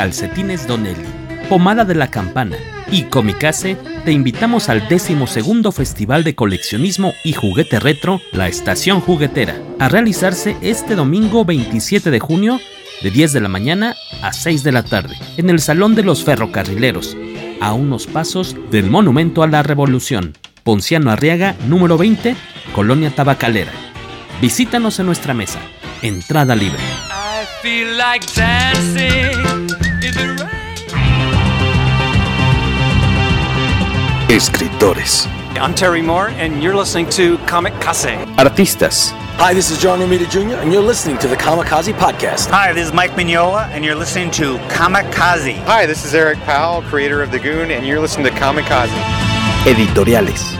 Calcetines Donelli, Pomada de la Campana y Comicase, te invitamos al décimo segundo Festival de Coleccionismo y Juguete Retro, La Estación Juguetera, a realizarse este domingo 27 de junio de 10 de la mañana a 6 de la tarde, en el Salón de los Ferrocarrileros, a unos pasos del Monumento a la Revolución, Ponciano Arriaga, número 20, Colonia Tabacalera. Visítanos en nuestra mesa. Entrada libre. Escritores. I'm Terry Moore, and you're listening to Comic Case. Artistas. Hi, this is John Romita Jr., and you're listening to the Kamikaze Podcast. Hi, this is Mike Mignola, and you're listening to Kamikaze. Hi, this is Eric Powell, creator of The Goon, and you're listening to Kamikaze. Editoriales.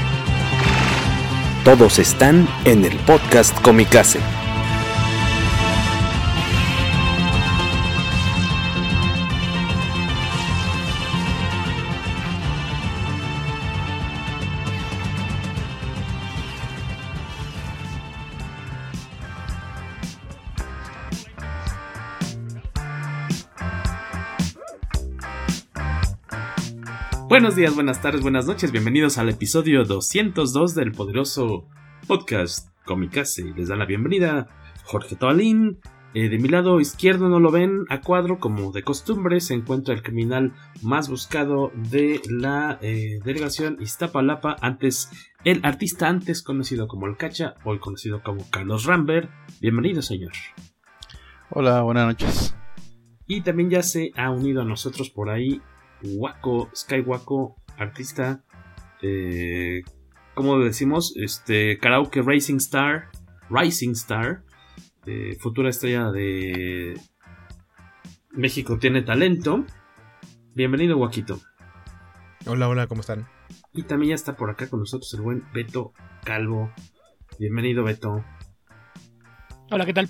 Todos están en el podcast Comicase. Buenos días, buenas tardes, buenas noches, bienvenidos al episodio 202 del poderoso podcast Comicase. Les da la bienvenida Jorge Toalín. Eh, de mi lado izquierdo no lo ven a cuadro, como de costumbre, se encuentra el criminal más buscado de la eh, delegación Iztapalapa, antes el artista antes conocido como El Cacha, hoy conocido como Carlos Rambert. Bienvenido, señor. Hola, buenas noches. Y también ya se ha unido a nosotros por ahí Waco, Sky Waco, artista, eh, como decimos, este karaoke Racing Star, Rising Star, eh, futura estrella de México tiene talento. Bienvenido, Waquito. Hola, hola, ¿cómo están? Y también ya está por acá con nosotros el buen Beto Calvo. Bienvenido, Beto. Hola, ¿qué tal?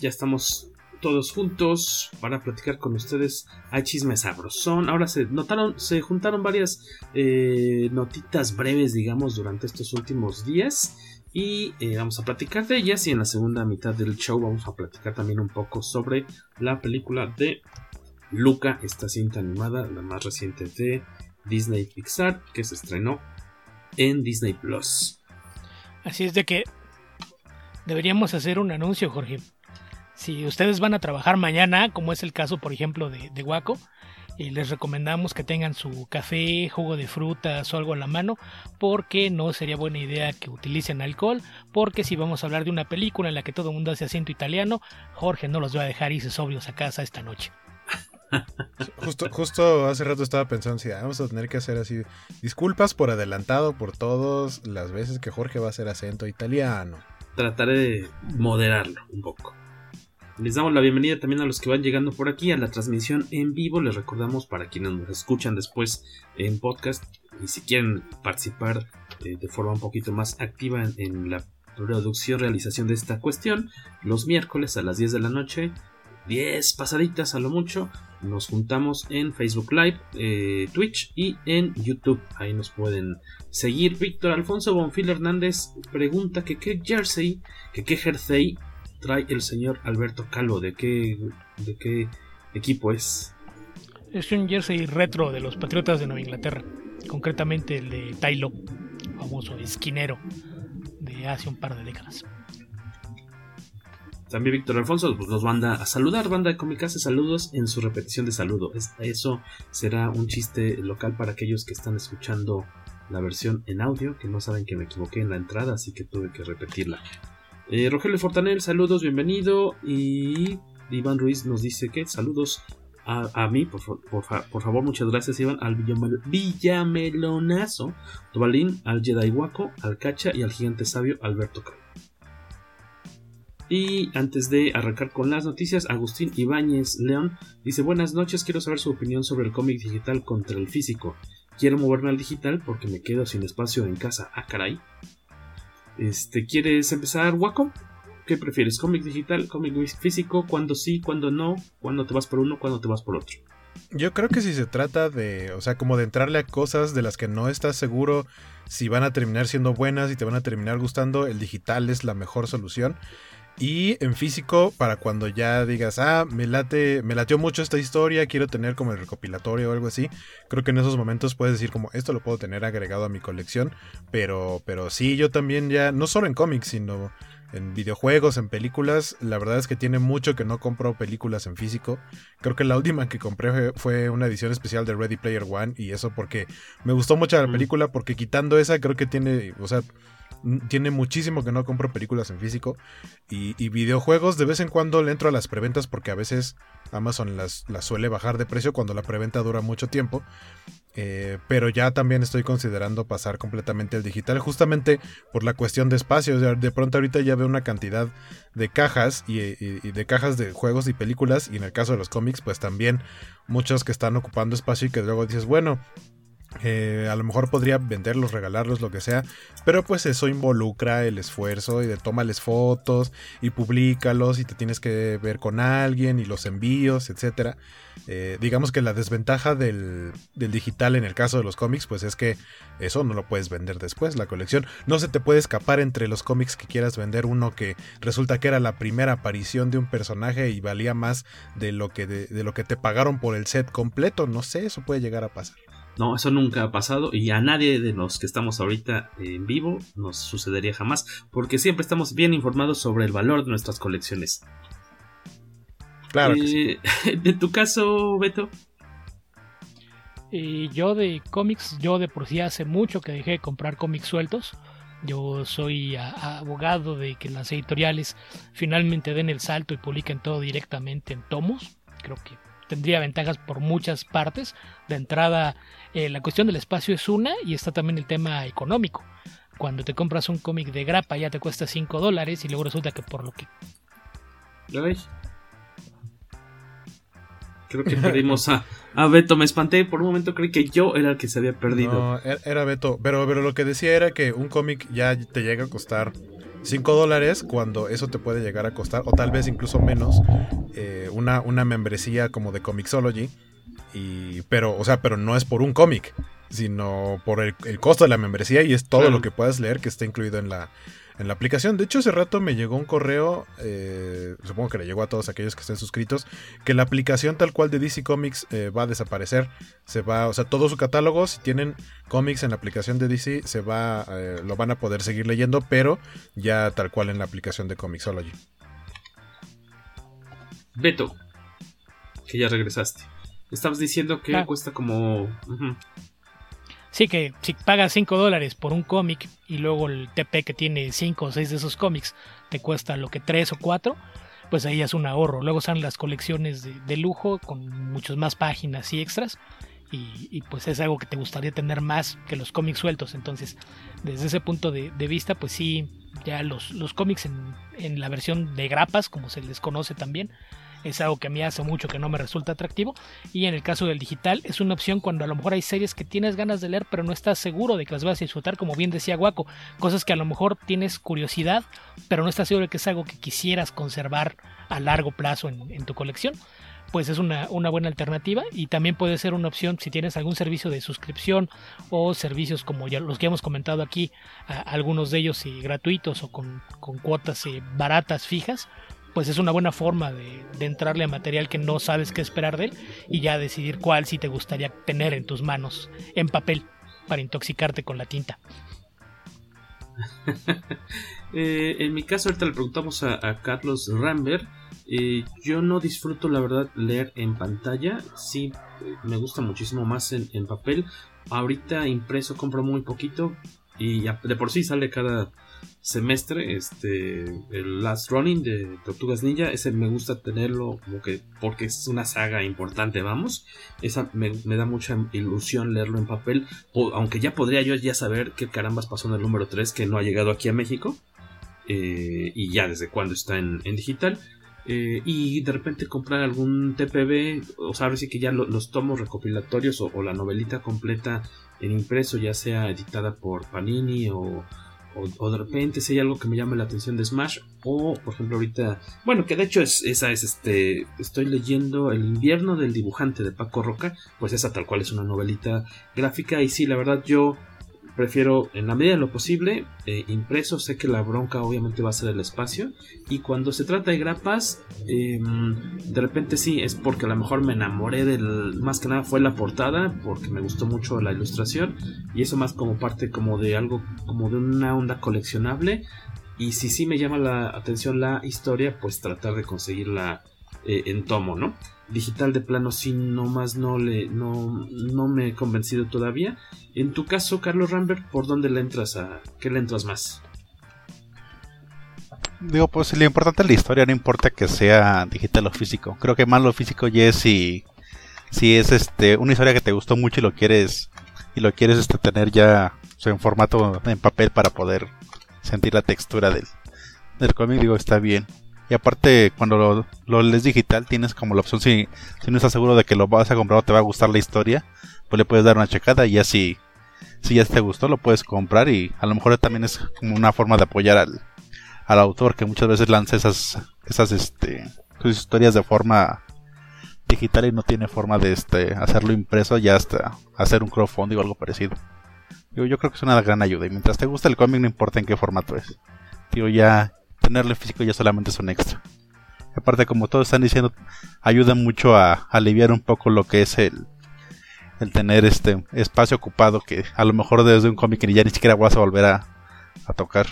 Ya estamos todos juntos para platicar con ustedes. Hay chisme sabrosón. Ahora se notaron, se juntaron varias eh, notitas breves, digamos, durante estos últimos días. Y eh, vamos a platicar de ellas. Y en la segunda mitad del show vamos a platicar también un poco sobre la película de Luca, esta cinta animada, la más reciente de Disney Pixar, que se estrenó en Disney Plus. Así es de que deberíamos hacer un anuncio, Jorge. Si ustedes van a trabajar mañana, como es el caso, por ejemplo, de, de Waco, y les recomendamos que tengan su café, jugo de frutas o algo a la mano, porque no sería buena idea que utilicen alcohol, porque si vamos a hablar de una película en la que todo el mundo hace acento italiano, Jorge no los va a dejar irse sobrios a casa esta noche. Justo, justo hace rato estaba pensando si vamos a tener que hacer así. Disculpas por adelantado por todas las veces que Jorge va a hacer acento italiano. Trataré de moderarlo un poco. Les damos la bienvenida también a los que van llegando por aquí a la transmisión en vivo. Les recordamos para quienes nos escuchan después en podcast y si quieren participar eh, de forma un poquito más activa en, la producción, realización de esta cuestión, los miércoles a las 10 de la noche, 10 pasaditas a lo mucho, nos juntamos en Facebook Live, eh, Twitch y en YouTube. Ahí nos pueden seguir. Víctor Alfonso Bonfil Hernández pregunta que qué jersey, que qué jersey trae el señor Alberto Calvo? ¿De qué, de qué equipo es? Es un jersey retro de los Patriotas de Nueva Inglaterra, concretamente el de Tylo, famoso esquinero de hace un par de décadas. También Víctor Alfonso pues, nos manda a saludar, banda de Comicase, saludos en su repetición de saludo. Eso será un chiste local para aquellos que están escuchando la versión en audio, que no saben que me equivoqué en la entrada, así que tuve que repetirla. Eh, Rogelio Fortanel, saludos, bienvenido. Y Iván Ruiz nos dice que saludos a, a mí, por, por, por, favor, muchas gracias, Iván, al Villamel, Villamelonazo, Tobalín, al Jedi Waco, al Cacha y al gigante sabio Alberto Calvo. Y antes de arrancar con las noticias, Agustín Ibáñez León dice buenas noches, quiero saber su opinión sobre el cómic digital contra el físico. Quiero moverme al digital porque me quedo sin espacio en casa. Ah, caray. Este, ¿quieres empezar, Waco? ¿Qué prefieres? ¿Cómic digital? ¿Cómic físico? ¿Cuándo sí? ¿Cuándo no? ¿Cuándo te vas por uno? ¿Cuándo te vas por otro? Yo creo que si se trata de, o sea, como de entrarle a cosas de las que no estás seguro si van a terminar siendo buenas y te van a terminar gustando, el digital es la mejor solución. Y en físico, para cuando ya digas, ah, me late, me lateó mucho esta historia, quiero tener como el recopilatorio o algo así. Creo que en esos momentos puedes decir como, esto lo puedo tener agregado a mi colección. Pero, pero sí, yo también ya, no solo en cómics, sino en videojuegos, en películas. La verdad es que tiene mucho que no compro películas en físico. Creo que la última que compré fue una edición especial de Ready Player One y eso porque me gustó mucho la mm. película porque quitando esa creo que tiene, o sea, tiene muchísimo que no compro películas en físico. Y, videojuegos de vez en cuando le entro a las preventas porque a veces Amazon las, suele bajar de precio cuando la preventa dura mucho tiempo. Eh, pero ya también estoy considerando pasar completamente al digital justamente por la cuestión de espacio. de pronto ahorita ya veo una cantidad de cajas y, y, de cajas de juegos y películas y en el caso de los cómics pues también muchos que están ocupando espacio y que luego dices bueno eh, a lo mejor podría venderlos, regalarlos, lo que sea, pero pues eso involucra el esfuerzo y de tómales fotos y públicalos y te tienes que ver con alguien y los envíos, etcétera. Eh, digamos que la desventaja del, digital en el caso de los cómics, pues es que eso no lo puedes vender después, la colección. No se te puede escapar entre los cómics que quieras vender uno que resulta que era la primera aparición de un personaje y valía más de lo que, de lo que te pagaron por el set completo. No sé, eso puede llegar a pasar. No, eso nunca ha pasado y a nadie de los que estamos ahorita en vivo nos sucedería jamás, porque siempre estamos bien informados sobre el valor de nuestras colecciones. Claro. Eh, de tu caso, Beto. Eh, yo de cómics, yo de por sí hace mucho que dejé de comprar cómics sueltos. Yo soy abogado de que las editoriales finalmente den el salto y publiquen todo directamente en tomos. Creo que tendría ventajas por muchas partes. De entrada, eh, la cuestión del espacio es una y está también el tema económico. Cuando te compras un cómic de grapa ya te cuesta 5 dólares y luego resulta que por lo que... Creo que perdimos a, a, Beto. Me espanté. Por un momento creí que yo era el que se había perdido. No, er, era Beto. Pero, pero lo que decía era que un cómic ya te llega a costar 5 dólares cuando eso te puede llegar a costar, o tal vez incluso menos, eh, una, una membresía como de Comixology. Y, pero, o sea, pero no es por un cómic, sino por el, costo de la membresía y es todo lo que puedas leer que está incluido en la, en la aplicación. De hecho, hace rato me llegó un correo, eh, supongo que le llegó a todos aquellos que estén suscritos, que la aplicación tal cual de DC Comics eh, va a desaparecer. Se va, o sea, todo su catálogo, si tienen cómics en la aplicación de DC, se va, eh, lo van a poder seguir leyendo, pero ya tal cual en la aplicación de Comixology. Beto, que ya regresaste. Estabas diciendo que ah. cuesta como... Sí, que si pagas 5 dólares por un cómic y luego el TP que tiene 5 o 6 de esos cómics te cuesta lo que 3 o 4, pues ahí es un ahorro. Luego están las colecciones de, lujo con muchas más páginas y extras. Y, pues es algo que te gustaría tener más que los cómics sueltos. Entonces, desde ese punto de, vista, pues sí, ya los, los cómics en, en, la versión de grapas, como se les conoce también, es algo que a mí hace mucho que no me resulta atractivo. Y en el caso del digital es una opción cuando a lo mejor hay series que tienes ganas de leer pero no estás seguro de que las vas a disfrutar, como bien decía Guaco, cosas que a lo mejor tienes curiosidad pero no estás seguro de que es algo que quisieras conservar a largo plazo en, tu colección pues es una, buena alternativa y también puede ser una opción si tienes algún servicio de suscripción o servicios como ya los que hemos comentado aquí, algunos de ellos eh, gratuitos o con, cuotas eh, baratas fijas, pues es una buena forma de, entrarle a material que no sabes qué esperar de él y ya decidir cuál sí te gustaría tener en tus manos en papel para intoxicarte con la tinta. Eh, en mi caso, ahorita le preguntamos a, Carlos Rambert. Eh, yo no disfruto, la verdad, leer en pantalla. Sí, me gusta muchísimo más en, en papel. Ahorita impreso compro muy poquito y de por sí sale cada semestre, este, el Last Running de Tortugas Ninja, ese me gusta tenerlo como que porque es una saga importante, vamos, esa me, da mucha ilusión leerlo en papel, aunque ya podría yo ya saber qué carambas pasó en el número 3 que no ha llegado aquí a México. eh, y ya desde cuando está en, digital. Eh, y de repente comprar algún TPB, o sea, sí que ya los tomos recopilatorios o, la novelita completa en impreso, ya sea editada por Panini o, o, de repente si hay algo que me llame la atención de Smash o por ejemplo ahorita bueno que de hecho es, esa es este estoy leyendo el invierno del dibujante de Paco Roca pues esa tal cual es una novelita gráfica y sí la verdad yo prefiero en la medida de lo posible eh, impreso. Sé que la bronca obviamente va a ser el espacio. Y cuando se trata de grapas em, de repente sí es porque a lo mejor me enamoré del más que nada fue la portada porque me gustó mucho la ilustración. Y eso más como parte como de algo como de una onda coleccionable. Y si sí me llama la atención la historia pues tratar de conseguirla eh, en tomo no digital de plano sí nomás no le no, no me he convencido todavía. En tu caso, Carlos Rambert, ¿por dónde le entras a qué le entras más? Digo, pues lo importante es la historia, no importa que sea digital o físico. Creo que más lo físico ya es si, si es este una historia que te gustó mucho y lo quieres y lo quieres este, tener ya en formato en papel para poder sentir la textura del, del cómic, digo, está bien. Y aparte, cuando lo, lees digital, tienes como la opción, si, si no estás seguro de que lo vas a comprar o te va a gustar la historia, pues le puedes dar una checada y así, si ya te gustó, lo puedes comprar y a lo mejor también es como una forma de apoyar al, al autor que muchas veces lanza esas, esas este, sus historias de forma digital y no tiene forma de este, hacerlo impreso ya hasta hacer un crowdfunding o algo parecido. Yo, yo creo que es una gran ayuda y mientras te gusta el cómic no importa en qué formato es. Digo, ya tenerlo físico ya solamente es un extra. Aparte, como todos están diciendo, ayuda mucho a, aliviar un poco lo que es el, el tener este espacio ocupado que a lo mejor desde un cómic ya ni siquiera vas a volver a, a tocar.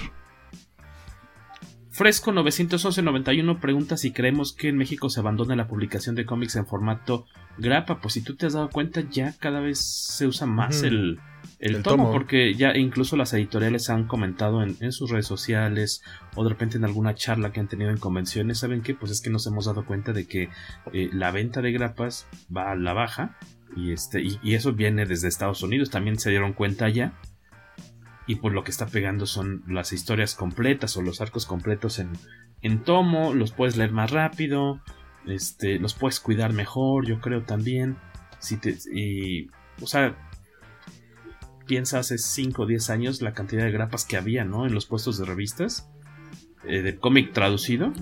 Fresco 91191 pregunta si creemos que en México se abandona la publicación de cómics en formato grapa. Pues si tú te has dado cuenta, ya cada vez se usa más el, el, tomo, porque ya incluso las editoriales han comentado en, sus redes sociales o de repente en alguna charla que han tenido en convenciones, ¿saben qué? Pues es que nos hemos dado cuenta de que eh, la venta de grapas va a la baja y, este, y, eso viene desde Estados Unidos, también se dieron cuenta ya. Y pues lo que está pegando son las historias completas o los arcos completos en, en tomo, los puedes leer más rápido, este, los puedes cuidar mejor, yo creo también. Si te, y, o sea, piensa hace 5 o 10 años la cantidad de grapas que había, ¿no? En los puestos de revistas. Eh, de cómic traducido.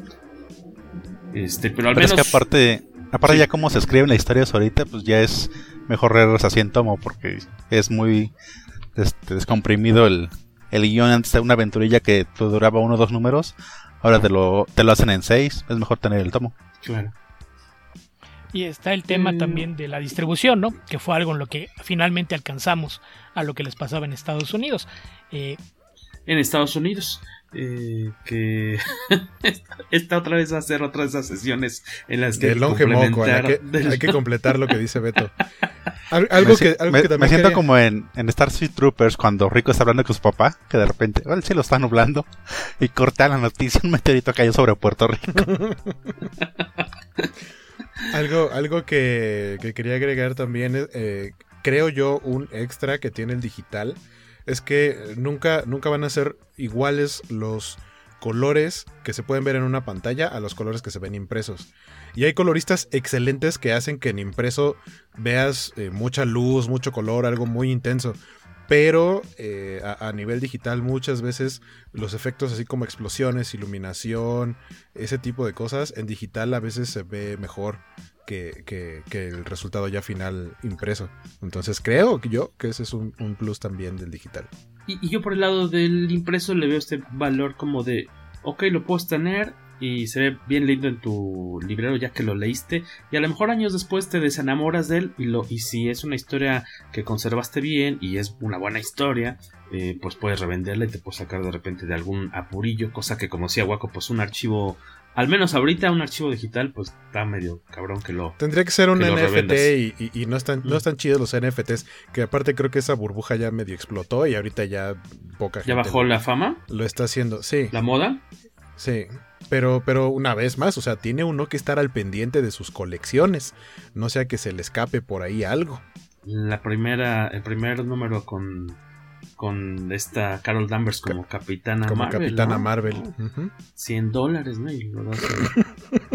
Este, pero al menos. Es que aparte, aparte ya como se escriben las historias ahorita, pues ya es mejor leerlas así en tomo, porque es muy este, descomprimido el, el guion antes de una aventurilla que duraba uno o dos números. Ahora te lo, te lo hacen en seis, es mejor tener el tomo. Claro. Y está el tema mm. también de la distribución, ¿no? Que fue algo en lo que finalmente alcanzamos a lo que les pasaba en Estados Unidos. Eh, en Estados Unidos. Eh, que esta otra vez va a ser otra de esas sesiones en las que, el longe moco, hay, que, completar lo que dice Beto. algo que, me, siento como en, en Star Troopers cuando Rico está hablando con su papá, que de repente oh, el cielo está nublando y corta la noticia, un meteorito cayó sobre Puerto Rico. algo algo que, quería agregar también, eh, creo yo, un extra que tiene el digital, es que nunca, nunca van a ser iguales los colores que se pueden ver en una pantalla a los colores que se ven impresos. Y hay coloristas excelentes que hacen que en impreso veas eh, mucha luz, mucho color, algo muy intenso. Pero eh, a, nivel digital muchas veces los efectos así como explosiones, iluminación, ese tipo de cosas, en digital a veces se ve mejor que, el resultado ya final impreso. Entonces creo que yo que ese es un, plus también del digital. Y, yo por el lado del impreso le veo este valor como de, ok, lo puedes tener, y se ve bien lindo en tu librero ya que lo leíste y a lo mejor años después te desenamoras de él y, lo, y si es una historia que conservaste bien y es una buena historia eh, pues puedes revenderla y te puedes sacar de repente de algún apurillo cosa que como decía Waco pues un archivo al menos ahorita un archivo digital pues está medio cabrón que lo tendría que ser un NFT y, no están no están chidos los NFTs que aparte creo que esa burbuja ya medio explotó y ahorita ya poca ya bajó la fama lo está haciendo sí la moda sí pero, pero una vez más, o sea, tiene uno que estar al pendiente de sus colecciones. No sea que se le escape por ahí algo. La primera, el primer número con, con esta Carol Danvers como Capitana como Marvel. Capitana ¿no? Marvel. Uh -huh. 100 dólares, ¿no? Y lo das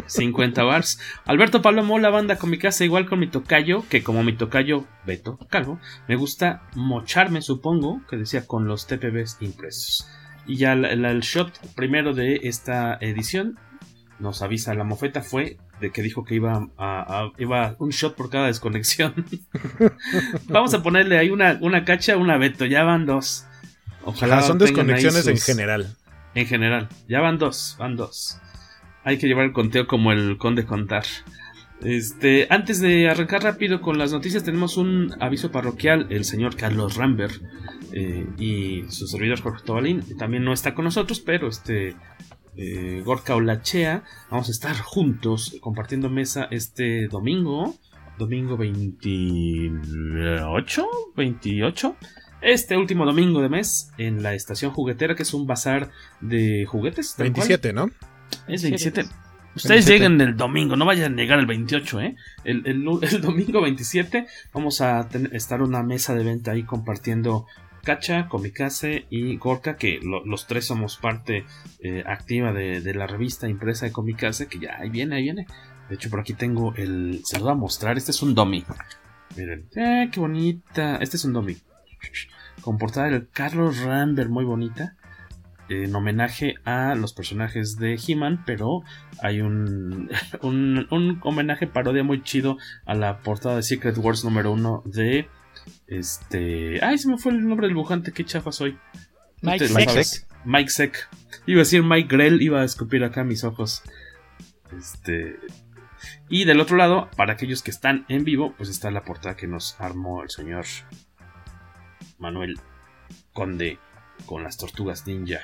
50 bars. Alberto Palomo, la banda con mi casa, igual con mi tocayo, que como mi tocayo Beto Calvo, me gusta mocharme, supongo, que decía con los TPBs impresos. Y ya el shot primero de esta edición nos avisa la mofeta fue de que dijo que iba a, a iba un shot por cada desconexión. Vamos a ponerle ahí una, una cacha, una Beto, ya van dos. Ojalá ah, son desconexiones sus... en general. En general, ya van dos, van dos. Hay que llevar el conteo como el conde contar. Este, antes de arrancar rápido con las noticias, tenemos un aviso parroquial. El señor Carlos Rambert eh, y su servidor Jorge Tobalín también no está con nosotros, pero este eh, Gorka Olachea. Vamos a estar juntos compartiendo mesa este domingo. Domingo 28, 28. Este último domingo de mes en la estación juguetera, que es un bazar de juguetes. 27, ¿no? Es 27. Ustedes 27. lleguen el domingo, no vayan a llegar el 28, ¿eh? El, el, el domingo 27 vamos a tener, estar una mesa de venta ahí compartiendo Cacha, Comicase y Gorka, que lo, los tres somos parte eh, activa de, la revista impresa de Comicase, que ya ahí viene, ahí viene. De hecho, por aquí tengo el. Se lo voy a mostrar. Este es un dummy. Miren. Eh, qué bonita. Este es un dummy. Con portada del Carlos Rambert, muy bonita. En homenaje a los personajes de He-Man, pero hay un, un, un homenaje parodia muy chido a la portada de Secret Wars número uno de este. Ay, se me fue el nombre del dibujante. Qué chafa soy. Mike Seck. Mike Seck. Iba a decir Mike Grell. Iba a escupir acá mis ojos. Este. Y del otro lado, para aquellos que están en vivo, pues está la portada que nos armó el señor Manuel Conde con las tortugas ninja.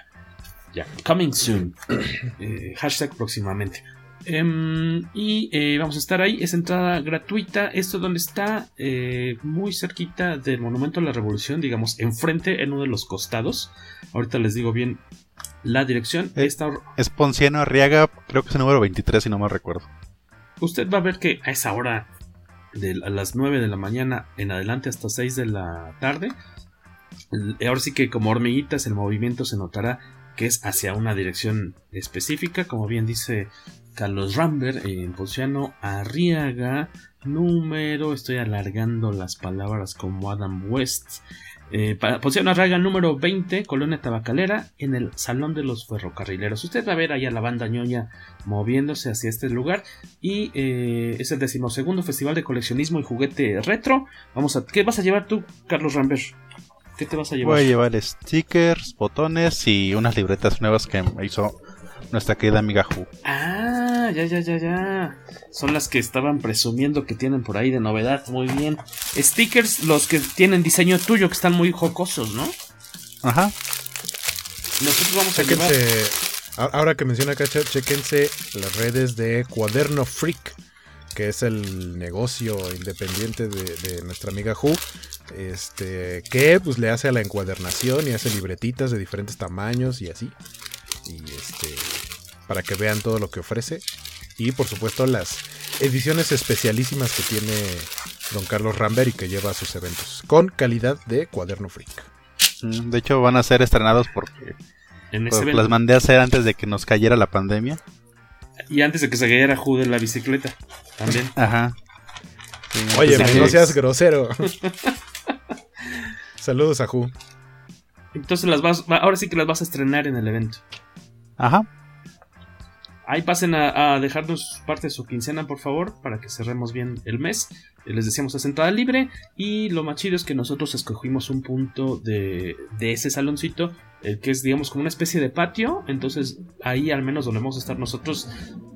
Ya, coming soon. Eh, hashtag próximamente. Um, y eh, vamos a estar ahí, es entrada gratuita. Esto donde está eh, muy cerquita del Monumento a la Revolución, digamos, enfrente en uno de los costados. Ahorita les digo bien la dirección. Es, Esta... es Ponciano Arriaga, creo que es el número 23, si no me recuerdo. Usted va a ver que a esa hora, de a las 9 de la mañana en adelante hasta 6 de la tarde, ahora sí que como hormiguitas el movimiento se notará que es hacia una dirección específica, como bien dice Carlos Rambert en Ponciano Arriaga, número, estoy alargando las palabras como Adam West. Eh, Ponciano Arriaga número 20, Colonia Tabacalera, en el Salón de los Ferrocarrileros. Usted va a ver ahí a la banda ñoña moviéndose hacia este lugar. Y eh, es el decimosegundo Festival de Coleccionismo y Juguete Retro. Vamos a. ¿Qué vas a llevar tú, Carlos Rambert? ¿Qué te vas a llevar? Voy a llevar stickers, botones y unas libretas nuevas que me hizo nuestra querida amiga Hu. Ah, ya, ya, ya, ya. Son las que estaban presumiendo que tienen por ahí de novedad. Muy bien. Stickers, los que tienen diseño tuyo, que están muy jocosos, ¿no? Ajá. Nosotros vamos a llevar... Ahora que menciona Cacha, chequense las redes de Cuaderno Freak, que es el negocio independiente de, de nuestra amiga Hu. Este, que pues le hace a la encuadernación y hace libretitas de diferentes tamaños y así y este para que vean todo lo que ofrece y por supuesto las ediciones especialísimas que tiene don Carlos Rambert y que lleva a sus eventos con calidad de cuaderno freak. De hecho van a ser estrenados porque en pues, las mandé a hacer antes de que nos cayera la pandemia y antes de que se cayera Jude en la bicicleta también. Ajá. Sí, Oye, pues, no seas grosero. Saludos a Ju. Entonces las vas, ahora sí que las vas a estrenar en el evento. Ajá. Ahí pasen a, dejarnos parte de su quincena, por favor, para que cerremos bien el mes. Les decíamos a sentada libre. Y lo más chido es que nosotros escogimos un punto de, de ese saloncito, el que es, digamos, como una especie de patio. Entonces, ahí al menos donde vamos a estar nosotros,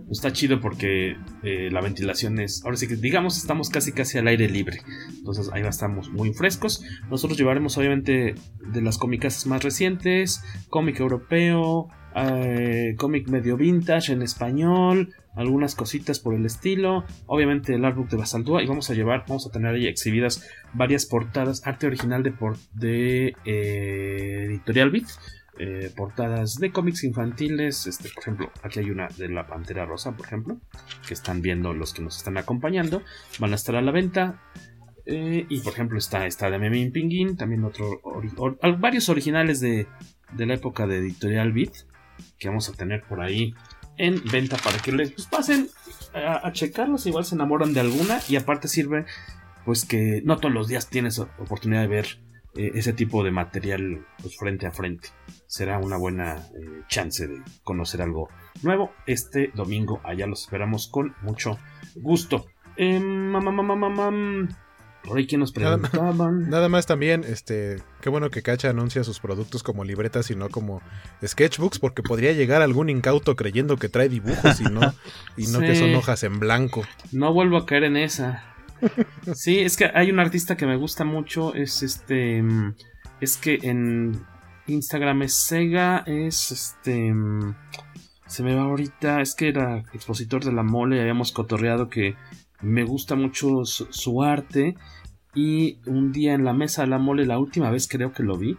está chido porque eh, la ventilación es. Ahora sí que, digamos, estamos casi casi al aire libre. Entonces, ahí estamos muy frescos. Nosotros llevaremos, obviamente, de las cómicas más recientes, cómic europeo. Eh, cómic medio vintage en español, algunas cositas por el estilo, obviamente el artbook de Basaldúa y vamos a llevar, vamos a tener ahí exhibidas varias portadas, arte original de, eh, Editorial Beat, eh, portadas de cómics infantiles, este, por ejemplo, aquí hay una de la Pantera Rosa, por ejemplo, que están viendo los que nos están acompañando, van a estar a la venta. Y por ejemplo está, está de Memín Pinguín, también otro, varios originales de, de, la época de Editorial Beat que vamos a tener por ahí en venta para que les pues, pasen a, checarlos, igual se enamoran de alguna y aparte sirve pues que no todos los días tienes oportunidad de ver eh, ese tipo de material pues, frente a frente. Será una buena eh, chance de conocer algo nuevo este domingo. Allá los esperamos con mucho gusto. Eh, nos preguntaban. Nada, más también, este, qué bueno que Cacha anuncia sus productos como libretas y no como sketchbooks, porque podría llegar algún incauto creyendo que trae dibujos y no, y no que son hojas en blanco. No vuelvo a caer en esa. Sí, es que hay un artista que me gusta mucho, es este, es que en Instagram es Sega, es este, se me va ahorita, es que era expositor de la mole, habíamos cotorreado que me gusta mucho su, arte. Y un día en la mesa de la mole, la última vez creo que lo vi,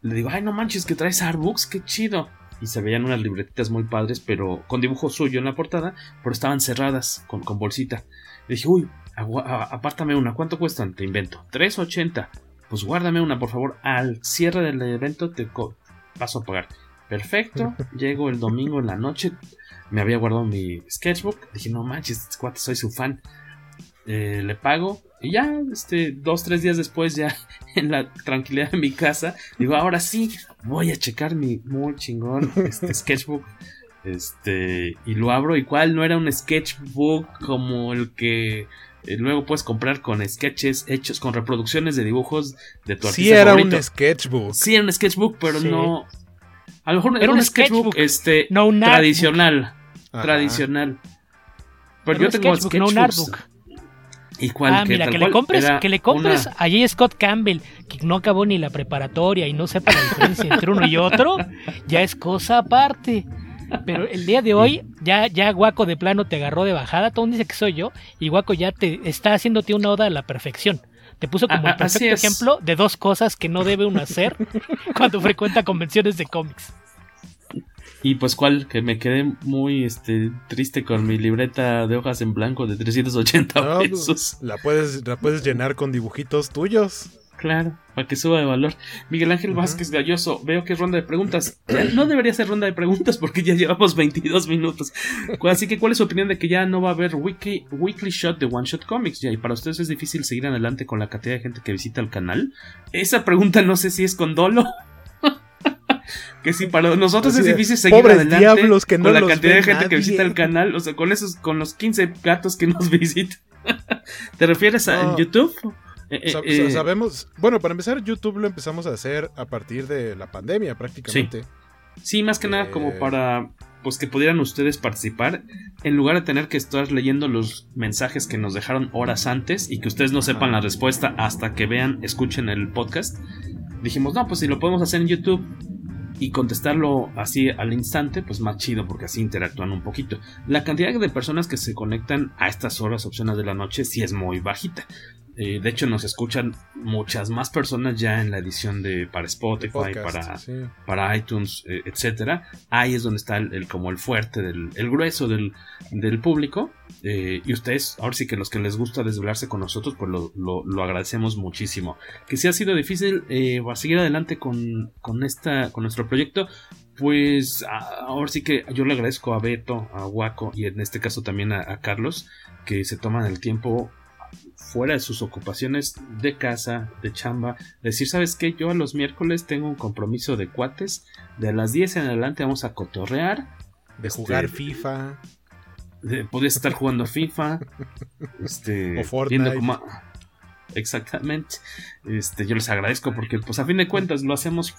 le digo, ay, no manches, que traes artbooks, qué chido. Y se veían unas libretitas muy padres, pero con dibujo suyo en la portada, pero estaban cerradas con, con bolsita. Le dije, uy, apártame una, ¿cuánto cuestan? Te invento, 3.80. Pues guárdame una, por favor. Al cierre del evento te paso a pagar. Perfecto, llego el domingo en la noche, me había guardado mi sketchbook. Dije, no manches, este cuate, soy su fan. Eh, le pago y ya, este, dos, tres días después, ya en la tranquilidad de mi casa, digo, ahora sí, voy a checar mi muy chingón este, sketchbook. Este, y lo abro, y cuál no era un sketchbook como el que eh, luego puedes comprar con sketches hechos, con reproducciones de dibujos de tu artista. Sí, era un sketchbook. Sí, era un sketchbook, pero no. A lo mejor era, un sketchbook, este, no tradicional. Tradicional. Pero, yo tengo sketchbooks. ¿Y cuál? Ah, mira, que le compres, que le compres allí Scott Campbell, que no acabó ni la preparatoria y no sepa la diferencia entre uno y otro, ya es cosa aparte. Pero el día de hoy, ya, ya Guaco de plano te agarró de bajada, todo dice que soy yo, y Guaco ya te está haciéndote una oda a la perfección. Te puso como el perfecto ejemplo de dos cosas que no debe uno hacer cuando frecuenta convenciones de cómics. Y pues cuál, que me quedé muy este, triste con mi libreta de hojas en blanco de 380 pues, pesos. La puedes, la puedes llenar con dibujitos tuyos. Claro, para que suba de valor. Miguel Ángel Vázquez Galloso, veo que es ronda de preguntas. No debería ser ronda de preguntas porque ya llevamos 22 minutos. Así que, ¿cuál es su opinión de que ya no va a haber weekly, weekly shot de One Shot Comics? Ya, y para ustedes es difícil seguir adelante con la cantidad de gente que visita el canal. Esa pregunta no sé si es con dolo que si para nosotros es difícil seguir adelante que no con la cantidad de gente que visita el canal, o sea, con esos, con los 15 gatos que nos visitan. ¿Te refieres a en YouTube? Eh, eh, eh, sabemos, bueno, para empezar, YouTube lo empezamos a hacer a partir de la pandemia prácticamente. Sí, más que nada como para pues que pudieran ustedes participar en lugar de tener que estar leyendo los mensajes que nos dejaron horas antes y que ustedes no sepan la respuesta hasta que vean, escuchen el podcast. Dijimos, no, pues si lo podemos hacer en YouTube y contestarlo así al instante, pues más chido porque así interactúan un poquito. La cantidad de personas que se conectan a estas horas opciones de la noche sí es muy bajita. Eh, de hecho, nos escuchan muchas más personas ya en la edición de para Spotify, para, para iTunes, eh, etcétera. Ahí es donde está el, como el fuerte, del, el grueso del, del público. Eh, y ustedes, ahora sí que los que les gusta desvelarse con nosotros, pues lo, lo, agradecemos muchísimo. Que si ha sido difícil a seguir adelante con, con, esta, con nuestro proyecto, pues ahora sí que yo le agradezco a Beto, a Waco y en este caso también a, a Carlos que se toman el tiempo fuera de sus ocupaciones de casa, de chamba, decir, ¿sabes qué? Yo a los miércoles tengo un compromiso de cuates, de las 10 en adelante vamos a cotorrear. De jugar este, FIFA. De, podrías estar jugando FIFA. este, o Fortnite. Exactamente. Este, yo les agradezco porque, pues a fin de cuentas, lo hacemos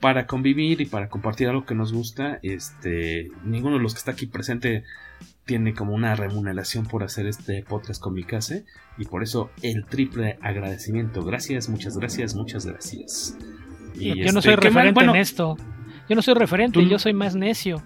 para convivir y para compartir algo que nos gusta. Este, ninguno de los que está aquí presente tiene como una remuneración por hacer este podcast con mi casa y por eso el triple agradecimiento. Gracias, muchas gracias, muchas gracias. yo no soy referente en esto. Yo no soy referente, yo soy más necio.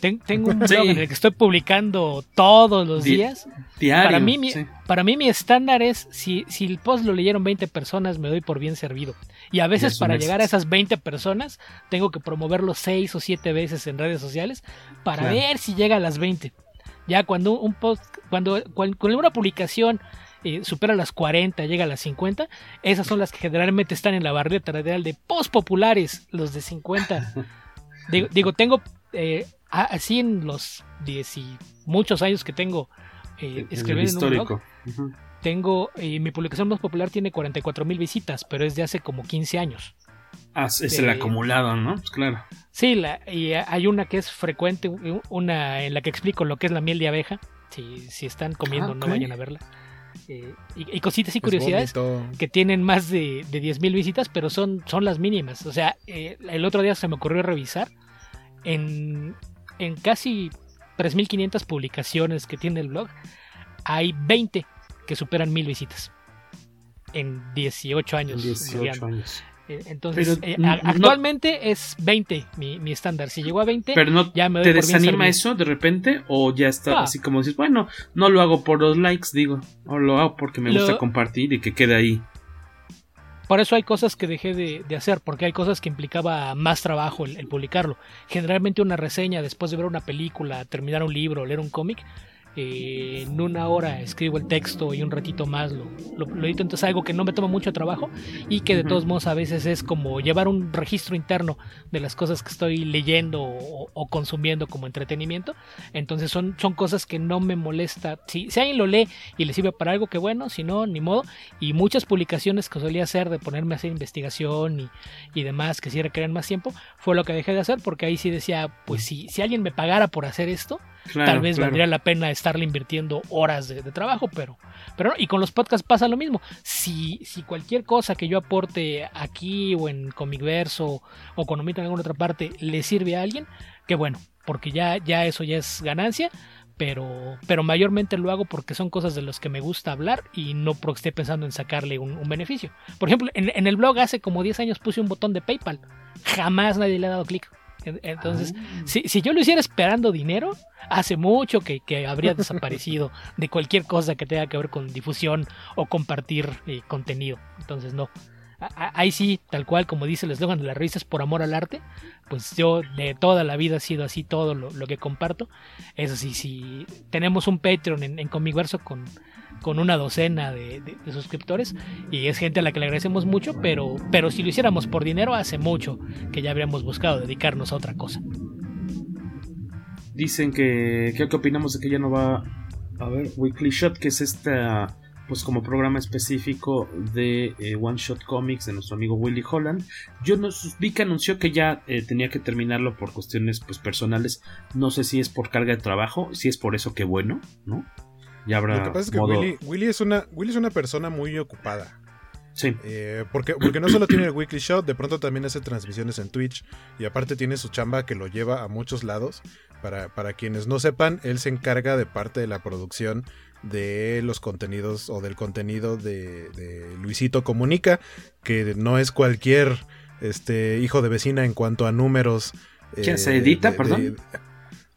tengo un blog en el que estoy publicando todos los días. para, mí, mi, para mí mi estándar es, si, si el post lo leyeron 20 personas, me doy por bien servido. Y a veces para llegar a esas 20 personas, tengo que promoverlo 6 o 7 veces en redes sociales para ver si llega a las 20. Ya cuando un post, cuando, con una publicación eh, supera las 40, llega a las 50, esas son las que generalmente están en la barrera radial de post populares, los de 50. digo, digo, tengo eh, así en los 10 y muchos años que tengo eh, escribiendo en un blog, tengo, mi publicación más popular tiene 44 mil visitas, pero es de hace como 15 años. Ah, es el acumulado, ¿no? Pues claro. Sí, la, y hay una que es frecuente, una en la que explico lo que es la miel de abeja. Si, si están comiendo, ah, no vayan a verla. Eh, y, cositas y curiosidades que tienen más de, de 10.000 visitas, pero son, son las mínimas. O sea, eh, el otro día se me ocurrió revisar en, en casi 3.500 publicaciones que tiene el blog, hay 20 que superan 1.000 visitas en 18 años. 18 años. Eh, entonces, eh, actualmente es 20 mi, estándar. Si llegó a 20, pero no ya me ¿Te desanima eso de repente? ¿O ya está así como dices, bueno, no lo hago por los likes, digo, o lo hago porque me gusta compartir y que quede ahí? Por eso hay cosas que dejé de, hacer, porque hay cosas que implicaba más trabajo el, publicarlo. Generalmente una reseña después de ver una película, terminar un libro, leer un cómic, eh, en una hora escribo el texto y un ratito más lo, lo, edito, entonces algo que no me toma mucho trabajo y que de todos modos a veces es como llevar un registro interno de las cosas que estoy leyendo o, consumiendo como entretenimiento, entonces son, son cosas que no me molesta, si, si alguien lo lee y le sirve para algo que bueno, si no, ni modo, y muchas publicaciones que solía hacer de ponerme a hacer investigación y, y demás que si requerían más tiempo, fue lo que dejé de hacer porque ahí sí decía, pues si, si alguien me pagara por hacer esto, tal vez valdría la pena estarle invirtiendo horas de, trabajo, pero, pero no. Y con los podcasts pasa lo mismo. Si, si cualquier cosa que yo aporte aquí o en Comicverso o con en alguna otra parte le sirve a alguien, que bueno, porque ya, ya eso ya es ganancia. Pero, pero mayormente lo hago porque son cosas de las que me gusta hablar y no porque esté pensando en sacarle un, beneficio. Por ejemplo, en, en, el blog hace como 10 años puse un botón de PayPal. Jamás nadie le ha dado clic. Entonces, ah. si, yo lo hiciera esperando dinero, hace mucho que, habría desaparecido de cualquier cosa que tenga que ver con difusión o compartir eh, contenido. Entonces, no. Ahí sí, tal cual como dice el eslogan de las revistas por amor al arte, pues yo de toda la vida ha sido así todo lo, que comparto. Eso sí, si tenemos un Patreon en, en Comicverso con con una docena de, suscriptores y es gente a la que le agradecemos mucho, pero, pero si lo hiciéramos por dinero hace mucho que ya habríamos buscado dedicarnos a otra cosa. Dicen que, ¿qué opinamos de que ya no va a ver Weekly Shot, que es esta pues como programa específico de eh, One Shot Comics de nuestro amigo Willy Holland. Yo no, vi que anunció que ya eh, tenía que terminarlo por cuestiones pues personales. No sé si es por carga de trabajo, si es por eso que bueno, ¿no? Lo que pasa es que Willy, es una, Willy es una persona muy ocupada. Sí. Eh, porque, porque no solo tiene el Weekly Show, de pronto también hace transmisiones en Twitch y aparte tiene su chamba que lo lleva a muchos lados. Para, para quienes no sepan, él se encarga de parte de la producción de los contenidos o del contenido de, Luisito Comunica, que no es cualquier este, hijo de vecina en cuanto a números. ¿Quién se edita, perdón?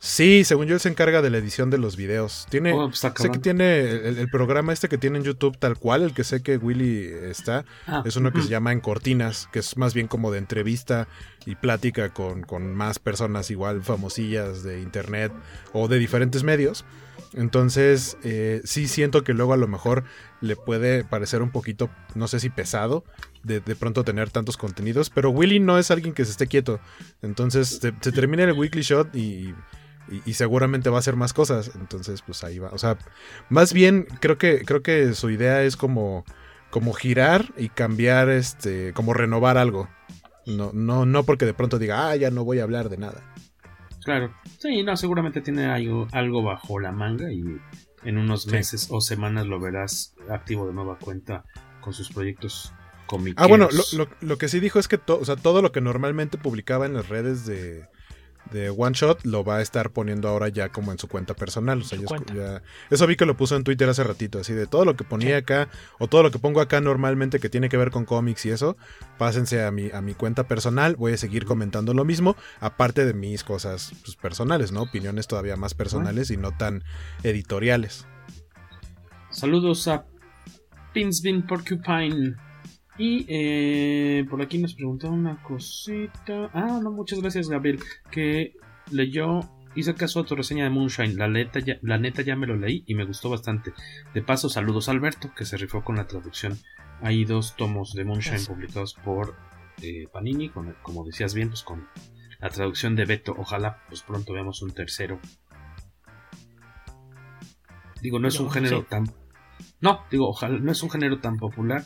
Sí, según yo él se encarga de la edición de los videos. Tiene, oh, pues sé que tiene el, programa este que tiene en YouTube tal cual, el que sé que Willy está, ah, es uno que se llama En Cortinas, que es más bien como de entrevista y plática con, con más personas igual famosillas de internet o de diferentes medios. Entonces, eh, sí siento que luego a lo mejor le puede parecer un poquito, no sé si pesado, de, de, pronto tener tantos contenidos, pero Willy no es alguien que se esté quieto. Entonces, se, se termina el weekly shot y y, seguramente va a hacer más cosas. Entonces, pues ahí va. O sea, más bien creo que, creo que su idea es como, como girar y cambiar, este, como renovar algo. No, no, no porque de pronto diga, ah, ya no voy a hablar de nada. Claro. Sí, no, seguramente tiene algo, algo bajo la manga y en unos meses o semanas lo verás activo de nueva cuenta con sus proyectos cómicos. Ah, bueno, lo, lo, que sí dijo es que o sea, todo lo que normalmente publicaba en las redes de, de One Shot lo va a estar poniendo ahora ya como en su cuenta personal. O sea, eso vi que lo puso en Twitter hace ratito, así de todo lo que ponía acá o todo lo que pongo acá normalmente que tiene que ver con cómics y eso, pásense a mi, a mi cuenta personal, voy a seguir comentando lo mismo, aparte de mis cosas pues, personales, ¿no? Opiniones todavía más personales y no tan editoriales. Saludos a Pinsbin Porcupine. Y eh, por aquí nos preguntaron una cosita. Ah, no, muchas gracias, Gabriel. Que leyó hice caso a tu reseña de Moonshine. La neta, ya, la neta ya me lo leí y me gustó bastante. De paso, saludos a Alberto, que se rifó con la traducción. Hay dos tomos de Moonshine publicados por eh, Panini, con, como decías bien, pues con la traducción de Beto. Ojalá pues pronto veamos un tercero. Digo, no es un género tan... No, digo, ojalá, no es un género tan popular,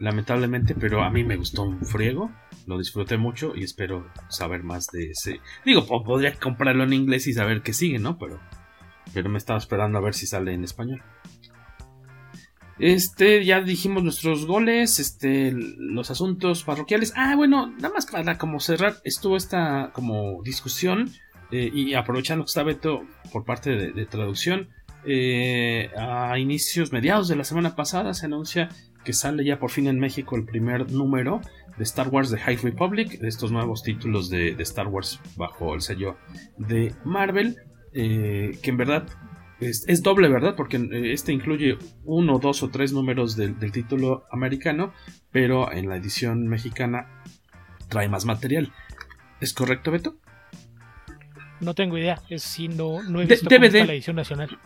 lamentablemente, pero a mí me gustó un friego, lo disfruté mucho y espero saber más de ese. Digo, podría comprarlo en inglés y saber qué sigue, ¿no? Pero, pero me estaba esperando a ver si sale en español. Este, ya dijimos nuestros goles, este, los asuntos parroquiales. Ah, bueno, nada más para como cerrar, estuvo esta como discusión eh, y aprovechando que está Beto por parte de, traducción, eh, a inicios, mediados de la semana pasada se anuncia que sale ya por fin en México el primer número de Star Wars de High Republic, de estos nuevos títulos de, Star Wars bajo el sello de Marvel, eh, que en verdad es, doble, ¿verdad? Porque eh, este incluye uno, dos o tres números del, título americano, pero en la edición mexicana trae más material. ¿Es correcto, Beto? No tengo idea, es si no, no he visto la edición nacional.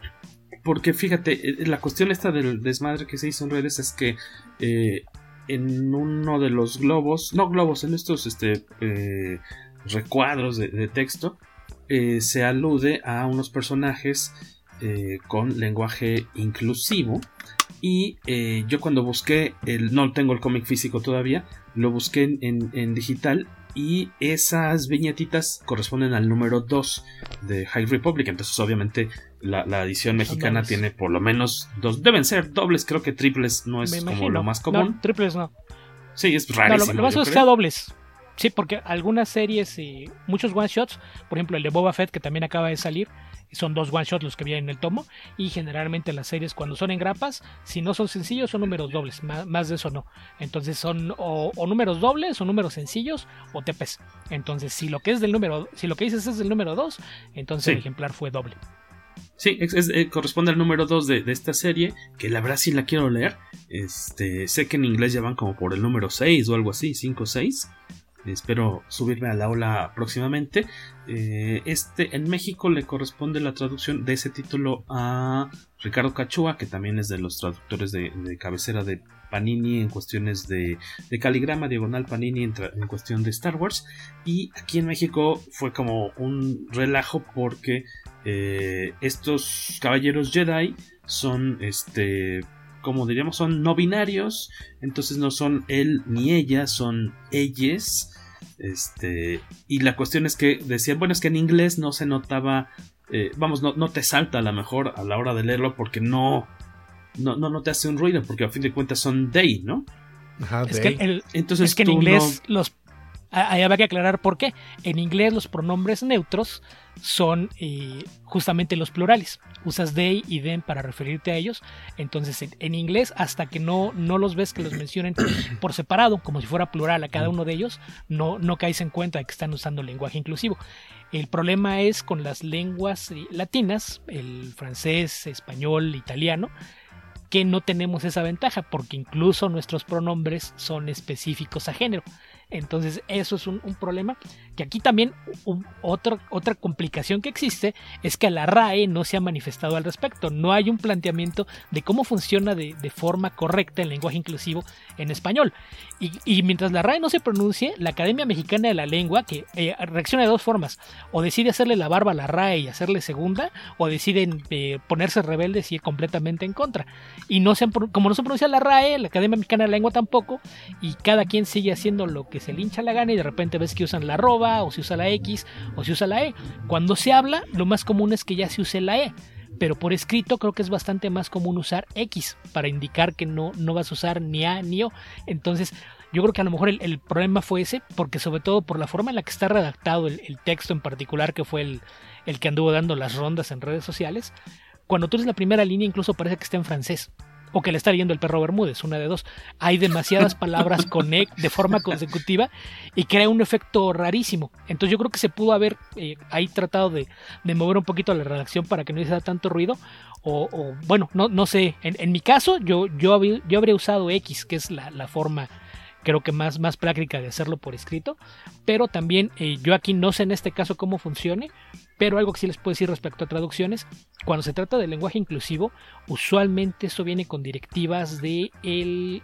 Porque fíjate, eh, la cuestión esta del desmadre que se hizo en redes es que eh, en uno de los globos, no globos, en estos este, recuadros de texto, se alude a unos personajes eh, con lenguaje inclusivo. Y eh, yo cuando busqué, el, no tengo el cómic físico todavía, lo busqué en, digital y esas viñetitas corresponden al número 2 de High Republic. Entonces, obviamente, la, edición mexicana tiene por lo menos dos. Deben ser dobles, creo que triples no es como lo más común. triples no. Sí, es rarísimo. lo, más es que sea dobles. Sí, porque algunas series y muchos one shots, por ejemplo el de Boba Fett que también acaba de salir, son dos one shots los que vienen en el tomo y generalmente las series cuando son en grapas si no son sencillos son números dobles más, de eso no entonces son o, números dobles o números sencillos o TPs entonces si lo que es del número si lo que dices es del número 2 entonces el ejemplar fue doble Sí, eh, corresponde al número 2 de, esta serie, que la verdad sí la quiero leer. Este, sé que en inglés ya van como por el número 6 o algo así, 5 o 6. Espero subirme a la ola próximamente. Eh, este en México le corresponde la traducción de ese título a Ricardo Cachua, que también es de los traductores de, cabecera de Panini en cuestiones de, caligrama, diagonal Panini en, cuestión de Star Wars. Y aquí en México fue como un relajo porque eh, estos caballeros Jedi son este como diríamos, son no binarios, entonces no son él ni ella, son ellas. Este, y la cuestión es que decían, bueno, es que en inglés no se notaba, eh, vamos, no, no, te salta a lo mejor a la hora de leerlo porque no, no, no, te hace un ruido, porque a fin de cuentas son they, ¿no? Ajá, es, que Entonces es que en inglés los Ahí habrá que aclarar por qué. En inglés los pronombres neutros son eh, justamente los plurales. Usas they y them para referirte a ellos. Entonces en, inglés hasta que no, no los ves que los mencionen por separado, como si fuera plural a cada uno de ellos, no, no caes en cuenta de que están usando lenguaje inclusivo. El problema es con las lenguas eh, latinas, el francés, español, italiano, que no tenemos esa ventaja porque incluso nuestros pronombres son específicos a género. Entonces eso es un, problema. Que aquí también otra, complicación que existe es que la RAE no se ha manifestado al respecto. No hay un planteamiento de cómo funciona de, forma correcta el lenguaje inclusivo en español. Y, mientras la RAE no se pronuncie, la Academia Mexicana de la Lengua, que eh, reacciona de dos formas, o decide hacerle la barba a la RAE y hacerle segunda, o deciden eh, ponerse rebeldes y ir completamente en contra. Y no se como no se pronuncia la RAE, la Academia Mexicana de la Lengua tampoco, y cada quien sigue haciendo lo que se le hincha la gana y de repente ves que usan la arroba o se usa la X o se usa la E. Cuando se habla, lo más común es que ya se use la E. Pero por escrito creo que es bastante más común usar X para indicar que no, no vas a usar ni A ni O. Entonces yo creo que a lo mejor el, problema fue ese, porque sobre todo por la forma en la que está redactado el, el texto en particular, que fue el, el que anduvo dando las rondas en redes sociales, cuando tú eres la primera línea incluso parece que está en francés o que le está leyendo el perro Bermúdez, una de dos. Hay demasiadas palabras con E de forma consecutiva y crea un efecto rarísimo. Entonces yo creo que se pudo haber eh, ahí tratado de, mover un poquito la redacción para que no hiciera tanto ruido. O, bueno, no, no sé, en, mi caso yo, yo, yo habría usado X, que es la, forma creo que más, más práctica de hacerlo por escrito. Pero también eh, yo aquí no sé en este caso cómo funcione, Pero algo que sí les puedo decir respecto a traducciones, cuando se trata del lenguaje inclusivo, usualmente eso viene con directivas de el,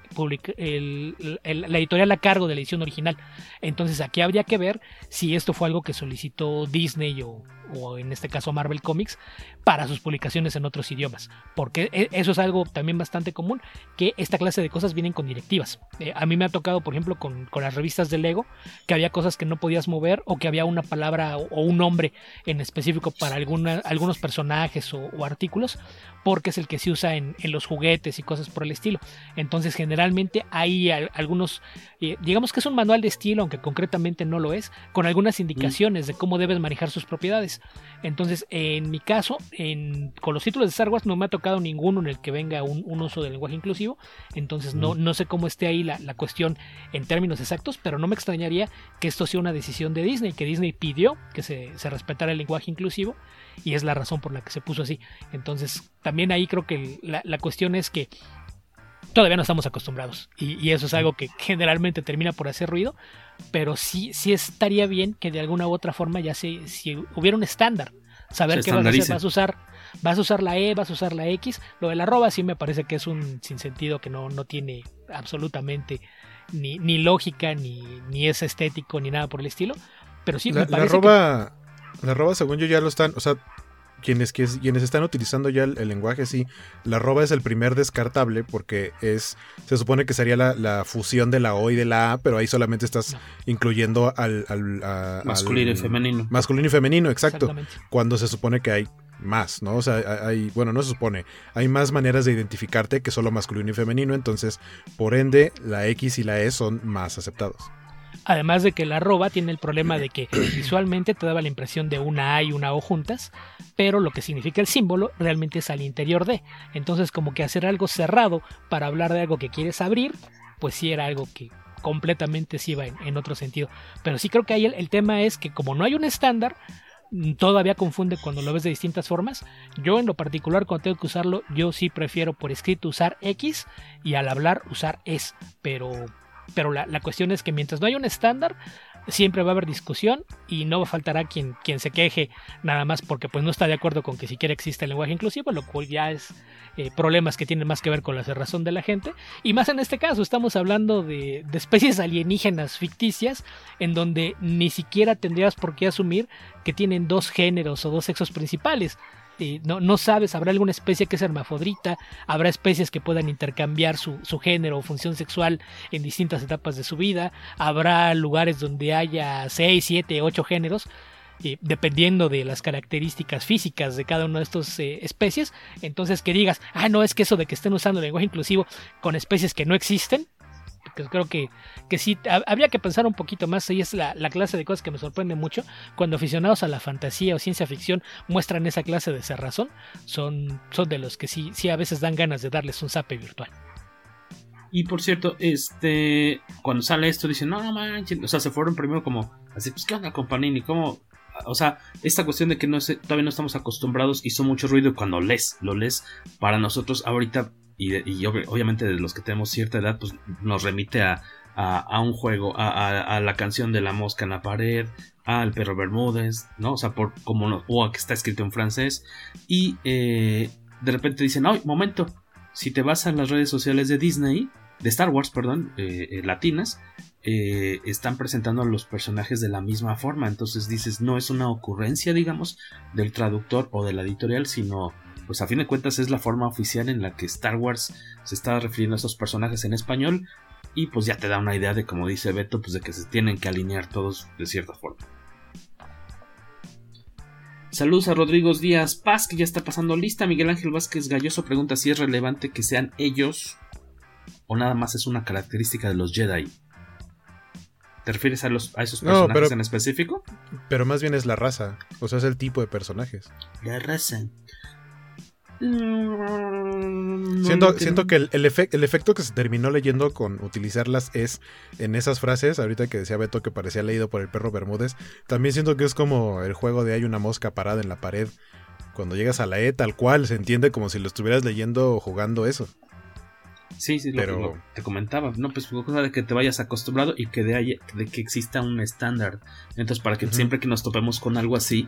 la editorial a cargo de la edición original. Entonces aquí habría que ver si esto fue algo que solicitó Disney o, o en este caso Marvel Comics para sus publicaciones en otros idiomas. Porque e, eso es algo también bastante común, que esta clase de cosas vienen con directivas. Eh, a mí me ha tocado, por ejemplo, con, con, las revistas de Lego, que había cosas que no podías mover o que había una palabra o, un nombre en para alguna, algunos personajes o, o, artículos, porque es el que se usa en, en, los juguetes y cosas por el estilo. Entonces, generalmente hay algunos, eh, digamos que es un manual de estilo, aunque concretamente no lo es, con algunas indicaciones de cómo debes manejar sus propiedades. Entonces, en mi caso, en, con los títulos de Star Wars no me ha tocado ninguno en el que venga un, un uso del lenguaje inclusivo. Entonces, no, no sé cómo esté ahí la, la, cuestión en términos exactos, pero no me extrañaría que esto sea una decisión de Disney, que Disney pidió que se, se respetara el lenguaje inclusivo y es la razón por la que se puso así. Entonces, también ahí creo que la, la cuestión es que todavía no estamos acostumbrados y, y, eso es algo que generalmente termina por hacer ruido, pero sí, sí estaría bien que de alguna u otra forma ya se, si hubiera un estándar, saber qué vas a hacer, vas a usar vas a usar la E, vas a usar la X, lo de la arroba sí me parece que es un sinsentido que no, no tiene absolutamente ni, ni lógica, ni, ni es estético, ni nada por el estilo, pero sí la, me parece la arroba. La arroba según yo ya lo están, o sea, quienes, quienes están utilizando ya el, el, lenguaje sí, la arroba es el primer descartable porque es se supone que sería la, la, fusión de la O y de la A, pero ahí solamente estás no. incluyendo al, al a, masculino al, y femenino. Masculino y femenino, exacto. Cuando se supone que hay más, ¿no? O sea, hay, bueno, no se supone, hay más maneras de identificarte que solo masculino y femenino, entonces, por ende, la X y la E son más aceptados. Además de que la arroba tiene el problema de que visualmente te daba la impresión de una A y una O juntas, pero lo que significa el símbolo realmente es al interior de. Entonces como que hacer algo cerrado para hablar de algo que quieres abrir, pues sí era algo que completamente sí iba en, otro sentido. Pero sí creo que ahí el, tema es que como no hay un estándar, todavía confunde cuando lo ves de distintas formas. Yo en lo particular cuando tengo que usarlo, yo sí prefiero por escrito usar X y al hablar usar es, pero pero la, la, cuestión es que mientras no haya un estándar, siempre va a haber discusión y no faltará quien, quien se queje nada más porque pues no está de acuerdo con que siquiera exista el lenguaje inclusivo, lo cual ya es eh, problemas que tienen más que ver con la cerrazón de la gente. Y más en este caso, estamos hablando de, de especies alienígenas ficticias en donde ni siquiera tendrías por qué asumir que tienen dos géneros o dos sexos principales. No, sabes, habrá alguna especie que es hermafrodita, habrá especies que puedan intercambiar su, género o función sexual en distintas etapas de su vida, habrá lugares donde haya 6, 7, 8 géneros, dependiendo de las características físicas de cada una de estas eh, especies. Entonces que digas, ah, no, es que eso de que estén usando lenguaje inclusivo con especies que no existen, que creo que, que sí, habría que pensar un poquito más, y es la, la, clase de cosas que me sorprende mucho, cuando aficionados a la fantasía o ciencia ficción muestran esa clase de cerrazón, son, son de los que sí, sí a veces dan ganas de darles un zape virtual. Y por cierto, este, cuando sale esto dicen, no, no manches, o sea, se fueron primero como, así, pues, ¿qué onda con Panini? ¿Cómo? O sea, esta cuestión de que no sé, todavía no estamos acostumbrados, hizo mucho ruido cuando lees, lo lees, para nosotros ahorita y, y, obviamente de los que tenemos cierta edad, pues nos remite a, a, un juego, a, a, la canción de la mosca en la pared, al perro Bermúdez, ¿no? O sea, por como no, o a que está escrito en francés. Y eh, de repente dicen, ¡ay, momento! Si te vas a las redes sociales de Disney, de Star Wars, perdón, eh, eh, latinas, eh, están presentando a los personajes de la misma forma. Entonces dices, no es una ocurrencia, digamos, del traductor o de la editorial, sino pues a fin de cuentas es la forma oficial en la que Star Wars se está refiriendo a esos personajes en español y pues ya te da una idea de como dice Beto pues de que se tienen que alinear todos de cierta forma. Saludos a Rodrigo Díaz Paz que ya está pasando lista. Miguel Ángel Vázquez Galloso pregunta si es relevante que sean ellos o nada más es una característica de los Jedi. ¿Te refieres a, los, a esos personajes no, pero, en específico? Pero más bien es la raza, o sea, es el tipo de personajes. La raza. No, siento, no siento, que el, el, efect, el, efecto que se terminó leyendo con utilizarlas es en esas frases, ahorita que decía Beto que parecía leído por el perro Bermúdez, también siento que es como el juego de hay una mosca parada en la pared. Cuando llegas a la E tal cual, se entiende como si lo estuvieras leyendo o jugando eso. Sí, sí, Pero... lo, lo, te comentaba, no, pues cosa de que te vayas acostumbrado y que de, haya, de que exista un estándar. Entonces, para que uh -huh. siempre que nos topemos con algo así,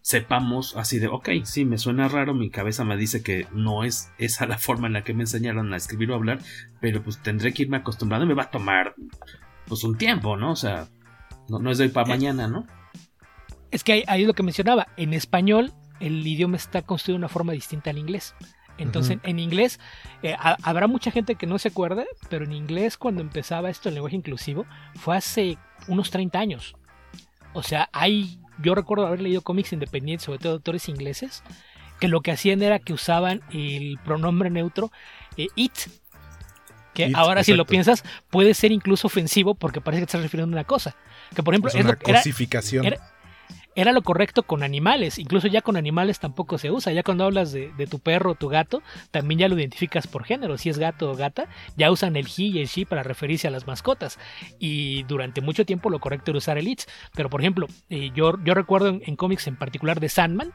sepamos así de, ok, sí, me suena raro, mi cabeza me dice que no es esa la forma en la que me enseñaron a escribir o hablar, pero pues tendré que irme acostumbrando y me va a tomar pues un tiempo, ¿no? O sea, no, no es de hoy para mañana, ¿no? Es que ahí es lo que mencionaba, en español el idioma está construido de una forma distinta al inglés. Entonces, en inglés, eh, habrá mucha gente que no se acuerde, pero en inglés cuando empezaba esto el lenguaje inclusivo fue hace unos 30 años. O sea, hay, yo recuerdo haber leído cómics independientes, sobre todo autores ingleses, que lo que hacían era que usaban el pronombre neutro eh, it. Que ahora si lo piensas puede ser incluso ofensivo porque parece que te estás refiriendo a una cosa. Que por ejemplo es una cosificación era lo correcto con animales. Incluso ya con animales tampoco se usa. Ya cuando hablas de, tu perro o tu gato, también ya lo identificas por género. Si es gato o gata, ya usan el he y el she para referirse a las mascotas. Y durante mucho tiempo lo correcto era usar el it. Pero por ejemplo, eh, yo, yo recuerdo en, cómics en particular de Sandman,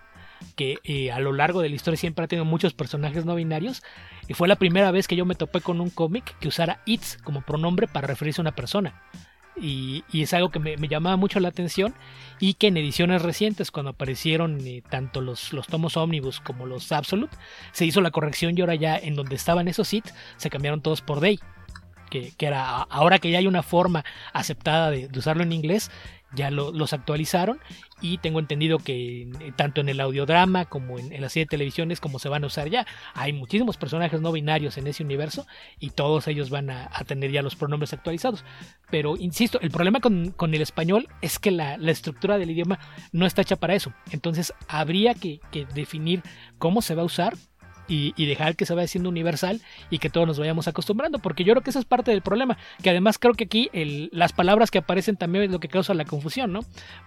que eh, a lo largo de la historia siempre ha tenido muchos personajes no binarios. Y fue la primera vez que yo me topé con un cómic que usara it como pronombre para referirse a una persona. Y, es algo que me, llamaba mucho la atención y que en ediciones recientes cuando aparecieron eh, tanto los, los tomos Omnibus como los Absolute se hizo la corrección y ahora ya en donde estaban esos sit se cambiaron todos por Day que, era ahora que ya hay una forma aceptada de usarlo en inglés ya los actualizaron y tengo entendido que eh, tanto en el audiodrama como en, la serie de televisiones como se van a usar ya. Hay muchísimos personajes no binarios en ese universo y todos ellos van a, tener ya los pronombres actualizados. Pero insisto, el problema con, el español es que la, estructura del idioma no está hecha para eso. Entonces habría que definir cómo se va a usar y, dejar que se vaya siendo universal y que todos nos vayamos acostumbrando, porque yo creo que eso es parte del problema, que además creo que aquí las palabras que aparecen también es lo que causa la confusión, ¿no?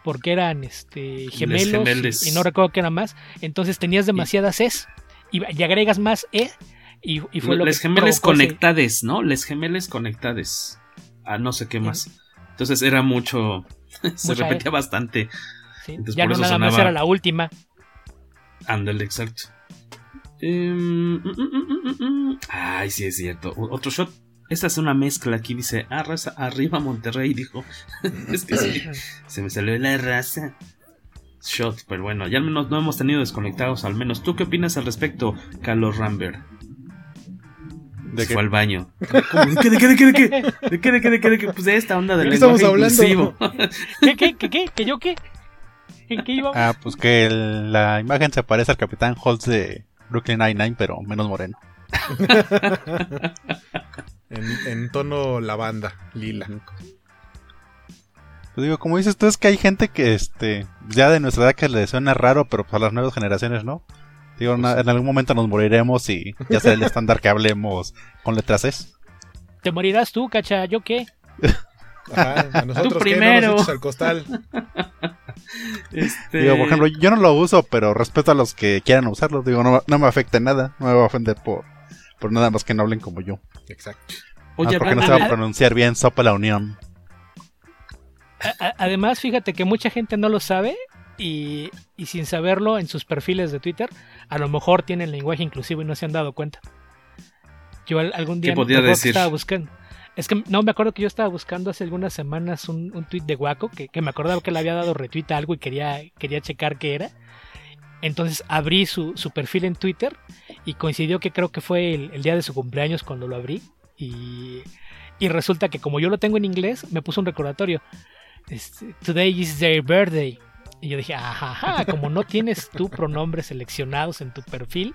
Porque eran este, gemelos y, no recuerdo qué era más, entonces tenías demasiadas es y, agregas más e y, fue lo Les gemeles conectades, ¿no? Les gemeles conectades a no sé qué más. Entonces era mucho, se repetía e. bastante. ya no nada más era la última. Ándale, exacto. Em, mm, mm, mm, Ay, sí es cierto. Otro shot. Esta es una mezcla. Aquí dice, ah, raza, arriba Monterrey, dijo. es que sí, se me salió la raza. Shot, pero bueno, ya al menos no hemos tenido desconectados, al menos. ¿Tú qué opinas al respecto, Carlos Rambert? De fue al baño. ¿De qué, de qué, de qué, de qué? ¿De qué, de qué, de qué, de qué? Pues de esta onda del lenguaje inclusivo. ¿Qué, qué, qué, qué? ¿Que yo qué? ¿En qué íbamos? Ah, pues que la imagen se parece al Capitán Holtz de Brooklyn Nine-Nine, pero menos moreno. en, tono lavanda, lila. Pues digo, como dices tú, es que hay gente que este ya de nuestra edad que le suena raro, pero para pues las nuevas generaciones no. Digo, pues en algún momento nos moriremos y ya sea el estándar que hablemos con letras S. Te morirás tú, cacha, ¿yo qué? Ajá, nosotros tú primero. al costal. Este... Digo, por ejemplo, yo no lo uso, pero respeto a los que quieran usarlo. Digo, no, me afecta en nada. No me va a ofender por, por nada más que no hablen como yo. Exacto. Oye, porque no se va a pronunciar bien Sopa la Unión. además, fíjate que mucha gente no lo sabe y, y, sin saberlo en sus perfiles de Twitter, a lo mejor tienen lenguaje inclusivo y no se han dado cuenta. Yo algún día estaba buscando. Es que no me acuerdo que yo estaba buscando hace algunas semanas un, un tweet de Guaco que, me acordaba que le había dado retweet a algo y quería, quería checar qué era. Entonces abrí su, perfil en Twitter y coincidió que creo que fue el, día de su cumpleaños cuando lo abrí. Y, resulta que como yo lo tengo en inglés, me puso un recordatorio. Este, Today is their birthday. Y yo dije, ajá, como no tienes tu pronombres seleccionados en tu perfil,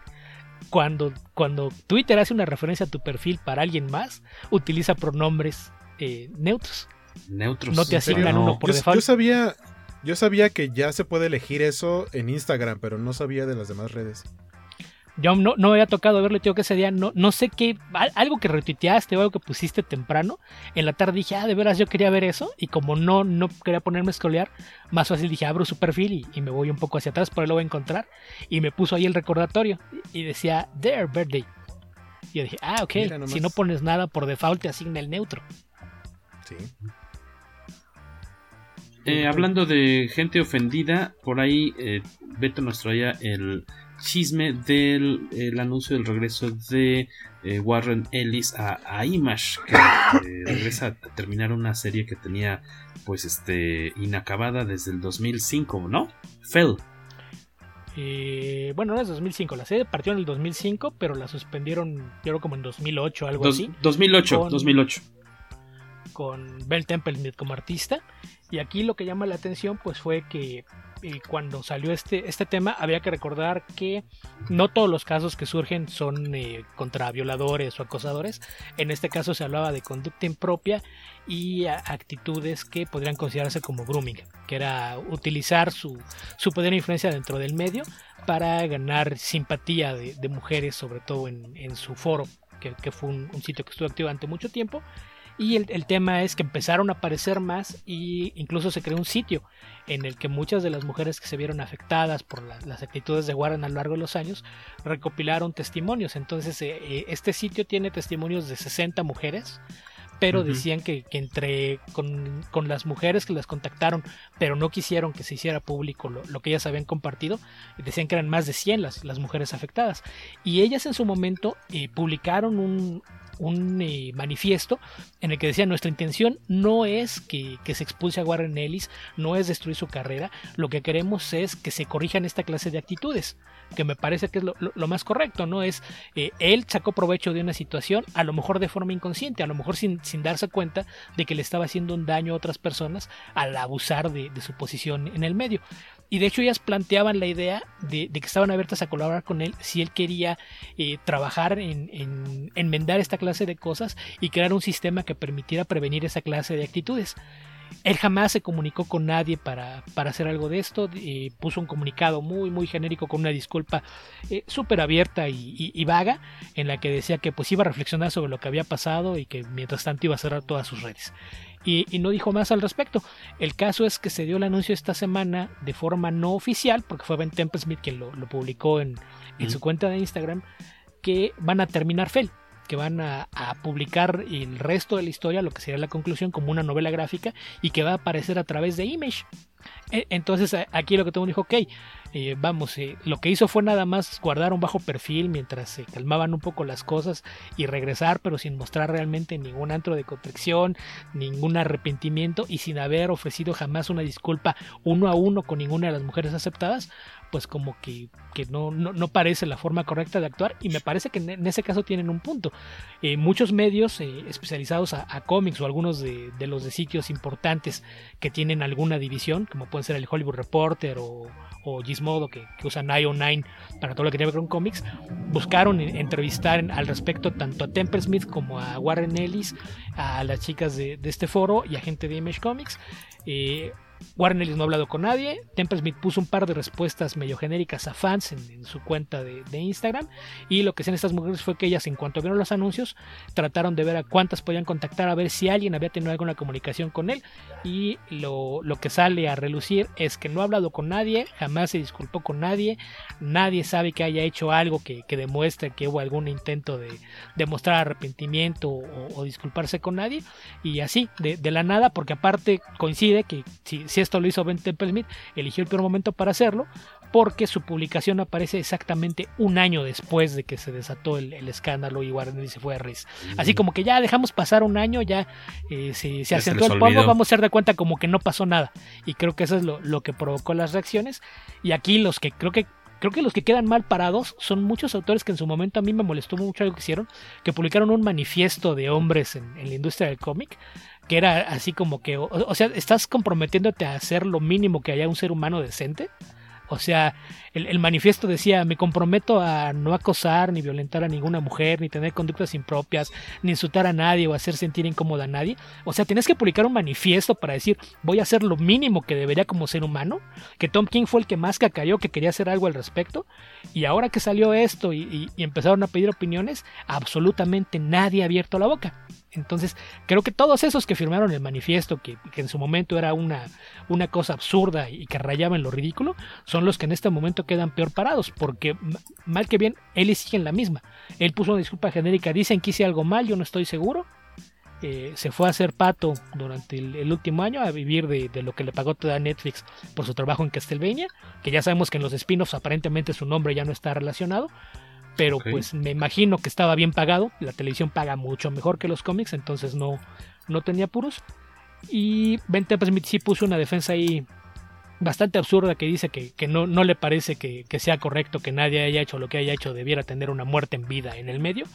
cuando, cuando Twitter hace una referencia a tu perfil para alguien más, utiliza pronombres eh, neutros. Neutros. No te asignan uno por default. Yo sabía, yo sabía que ya se puede elegir eso en Instagram, pero no sabía de las demás redes. Yo no, no me había tocado verlo, tío, que ese día no, no sé qué, algo que retuiteaste o algo que pusiste temprano. En la tarde dije, ah, de veras yo quería ver eso. Y como no, no quería ponerme a escolear, más fácil dije, abro su perfil y, me voy un poco hacia atrás, por ahí lo voy a encontrar. Y me puso ahí el recordatorio y decía, their birthday. Y yo dije, ah, ok, si no pones nada por default te asigna el neutro. Sí. Eh, hablando de gente ofendida, por ahí eh, Beto nos traía el chisme del anuncio del regreso de eh, Warren Ellis a, Image, que regresa a terminar una serie que tenía pues este inacabada desde el 2005, ¿no? Fell. Eh, bueno, no es 2005, la serie partió en el 2005, pero la suspendieron, yo creo como en 2008, algo Dos- así. 2008, con- 2008. Con Bell Temple como artista. Y aquí lo que llama la atención, pues fue que eh, cuando salió este, este tema, había que recordar que no todos los casos que surgen son eh, contra violadores o acosadores. En este caso se hablaba de conducta impropia y actitudes que podrían considerarse como grooming, que era utilizar su, su poder e influencia dentro del medio para ganar simpatía de, de mujeres, sobre todo en, su foro, que, que fue un, un sitio que estuvo activo durante mucho tiempo. Y el, el tema es que empezaron a aparecer más y incluso se creó un sitio en el que muchas de las mujeres que se vieron afectadas por la- las actitudes de Warren a lo largo de los años recopilaron testimonios. Entonces eh, eh, este sitio tiene testimonios de 60 mujeres, pero decían que, que entre con, con las mujeres que las contactaron, pero no quisieron que se hiciera público lo, lo que ellas habían compartido, decían que eran más de 100 las, las mujeres afectadas. Y ellas en su momento eh, publicaron un, un eh, manifiesto en el que decía nuestra intención no es que, que se expulse a Warren Ellis, no es destruir su carrera, lo que queremos es que se corrijan esta clase de actitudes, que me parece que es lo, más correcto, ¿no? Es, eh, él sacó provecho de una situación, a lo mejor de forma inconsciente, a lo mejor sin, sin darse cuenta de que le estaba haciendo un daño a otras personas al abusar de, de su posición en el medio. Y de hecho ellas planteaban la idea de, que estaban abiertas a colaborar con él si él quería eh, trabajar en, en enmendar esta clase de cosas y crear un sistema que permitiera prevenir esa clase de actitudes. Él jamás se comunicó con nadie para, para hacer algo de esto, eh, puso un comunicado muy muy genérico con una disculpa eh, súper abierta y, y- y vaga en la que decía que pues iba a reflexionar sobre lo que había pasado y que mientras tanto iba a cerrar todas sus redes. Y, y no dijo más al respecto. El caso es que se dio el anuncio esta semana de forma no oficial, porque fue Ben Templesmith quien lo, lo publicó en, en su cuenta de Instagram, que van a terminar Fel, que van a, a publicar el resto de la historia, lo que sería la conclusión, como una novela gráfica y que va a aparecer a través de Image. E- Entonces aquí lo que todo el mundo dijo, ok, eh, vamos, eh, lo que hizo fue nada más guardar un bajo perfil mientras se calmaban un poco las cosas y regresar, pero sin mostrar realmente ningún antro de contrición, ningún arrepentimiento y sin haber ofrecido jamás una disculpa uno a uno con ninguna de las mujeres aceptadas, pues como que, que no, no, no parece la forma correcta de actuar y me parece que en, ese caso tienen un punto. Eh, muchos medios eh, especializados a, a cómics o algunos de, de los de sitios importantes que tienen alguna división, como pueden ser el Hollywood Reporter o, Gizmodo, que, que usan IO9 para todo lo que tiene que ver con cómics, buscaron en- entrevistar en- al respecto tanto a Temple Smith como a Warren Ellis, a las chicas de, de este foro y a gente de Image Comics. Eh, Warren Ellis no ha hablado con nadie. Temple Smith puso un par de respuestas medio genéricas a fans en, su cuenta de, Instagram. Y lo que hacían estas mujeres fue que ellas, en cuanto vieron los anuncios, trataron de ver a cuántas podían contactar, a ver si alguien había tenido alguna comunicación con él. Y lo, que sale a relucir es que no ha hablado con nadie, jamás se disculpó con nadie, nadie sabe que haya hecho algo que, demuestre que hubo algún intento de, de mostrar arrepentimiento o, o disculparse con nadie. Y así, de, de la nada, porque aparte coincide que si, si esto lo hizo Ben Temple Smith, eligió el peor momento para hacerlo, porque su publicación aparece exactamente un año después de que se desató el, el escándalo y Ellis se fue a Riz. Así como que ya dejamos pasar un año, ya eh, se, se asentó el polvo, vamos a hacer de cuenta como que no pasó nada. Y creo que eso es lo, lo que provocó las reacciones. Y aquí los que creo que creo que los que quedan mal parados son muchos autores que en su momento a mí me molestó mucho algo que hicieron, que publicaron un manifiesto de hombres en, en la industria del cómic, que era así como que, o, sea, estás comprometiéndote a hacer lo mínimo que haya un ser humano decente. O sea, el, el manifiesto decía, me comprometo a no acosar ni violentar a ninguna mujer, ni tener conductas impropias, ni insultar a nadie o hacer sentir incómoda a nadie. O sea, tienes que publicar un manifiesto para decir, voy a hacer lo mínimo que debería como ser humano, que Tom King fue el que más cacayó, que quería hacer algo al respecto. Y ahora que salió esto y empezaron a pedir opiniones, absolutamente nadie ha abierto la boca. Entonces, creo que todos esos que firmaron el manifiesto, que, en su momento era una, una cosa absurda y que rayaba en lo ridículo, son los que en este momento quedan peor parados, porque mal que bien, él sigue en la misma. Él puso una disculpa genérica, dicen que hice algo mal, yo no estoy seguro. Eh, se fue a hacer pato durante el, último año a vivir de, de lo que le pagó toda Netflix por su trabajo en Castlevania, que ya sabemos que en los spin-offs aparentemente su nombre ya no está relacionado, pero pues me imagino que estaba bien pagado, la televisión paga mucho mejor que los cómics, entonces no, no tenía puros. Y Ben Smith sí puso una defensa ahí bastante absurda que dice que, que no, no le parece que, que, sea correcto que nadie haya hecho lo que haya hecho debiera tener una muerte en vida en el medio,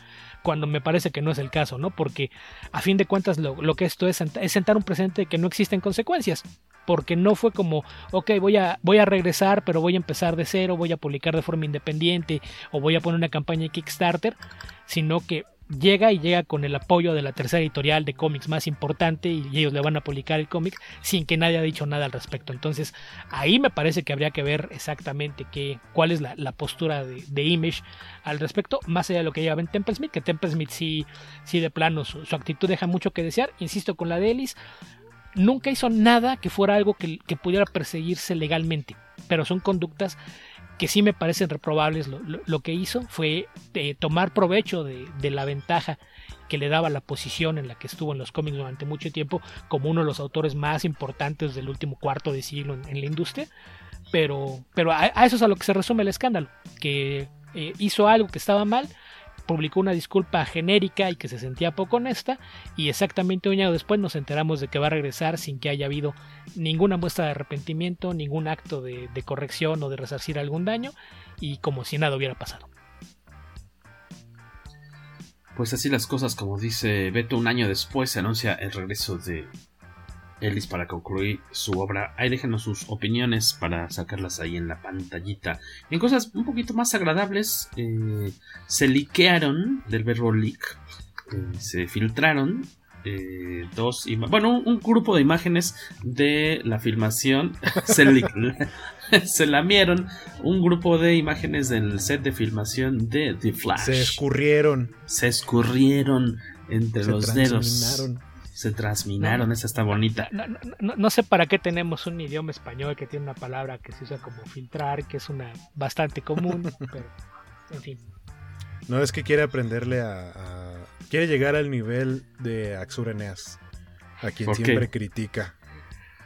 cuando me parece que no es el caso, ¿no? Porque a fin de cuentas lo, lo que esto es, es sentar un presente que no existen consecuencias, porque no fue como, ok, voy a, voy a regresar, pero voy a empezar de cero, voy a publicar de forma independiente o voy a poner una campaña de Kickstarter, sino que llega y llega con el apoyo de la tercera editorial de cómics más importante y ellos le van a publicar el cómic sin que nadie haya dicho nada al respecto. Entonces ahí me parece que habría que ver exactamente qué, cuál es la, la postura de, de, Image al respecto, más allá de lo que lleva en Temple Smith, que Temple Smith sí, sí de plano su, su, actitud deja mucho que desear. Insisto con la de Ellis, nunca hizo nada que fuera algo que, que pudiera perseguirse legalmente, pero son conductas que sí me parecen reprobables lo, que hizo fue eh, tomar provecho de, la ventaja que le daba la posición en la que estuvo en los cómics durante mucho tiempo como uno de los autores más importantes del último cuarto de siglo en, la industria. Pero, pero a, a, eso es a lo que se resume el escándalo, que eh, hizo algo que estaba mal, publicó una disculpa genérica y que se sentía poco honesta y exactamente un año después nos enteramos de que va a regresar sin que haya habido ninguna muestra de arrepentimiento, ningún acto de, corrección o de resarcir algún daño y como si nada hubiera pasado. Pues así las cosas, como dice Beto, un año después se anuncia el regreso de Ellis para concluir su obra. Ahí déjenos sus opiniones para sacarlas ahí en la pantallita. En cosas un poquito más agradables, eh, se liquearon del verbo leak, eh, se filtraron eh, dos bueno un, un, grupo de imágenes de la filmación se, se lamieron un grupo de imágenes del set de filmación de The Flash se escurrieron se escurrieron entre se los dedos se transminaron, no, esa está bonita. No, no, no, sé para qué tenemos un idioma español que tiene una palabra que se usa como filtrar, que es una bastante común, pero en fin. No es que quiere aprenderle a, a... quiere llegar al nivel de Axur Eneas, a quien siempre critica.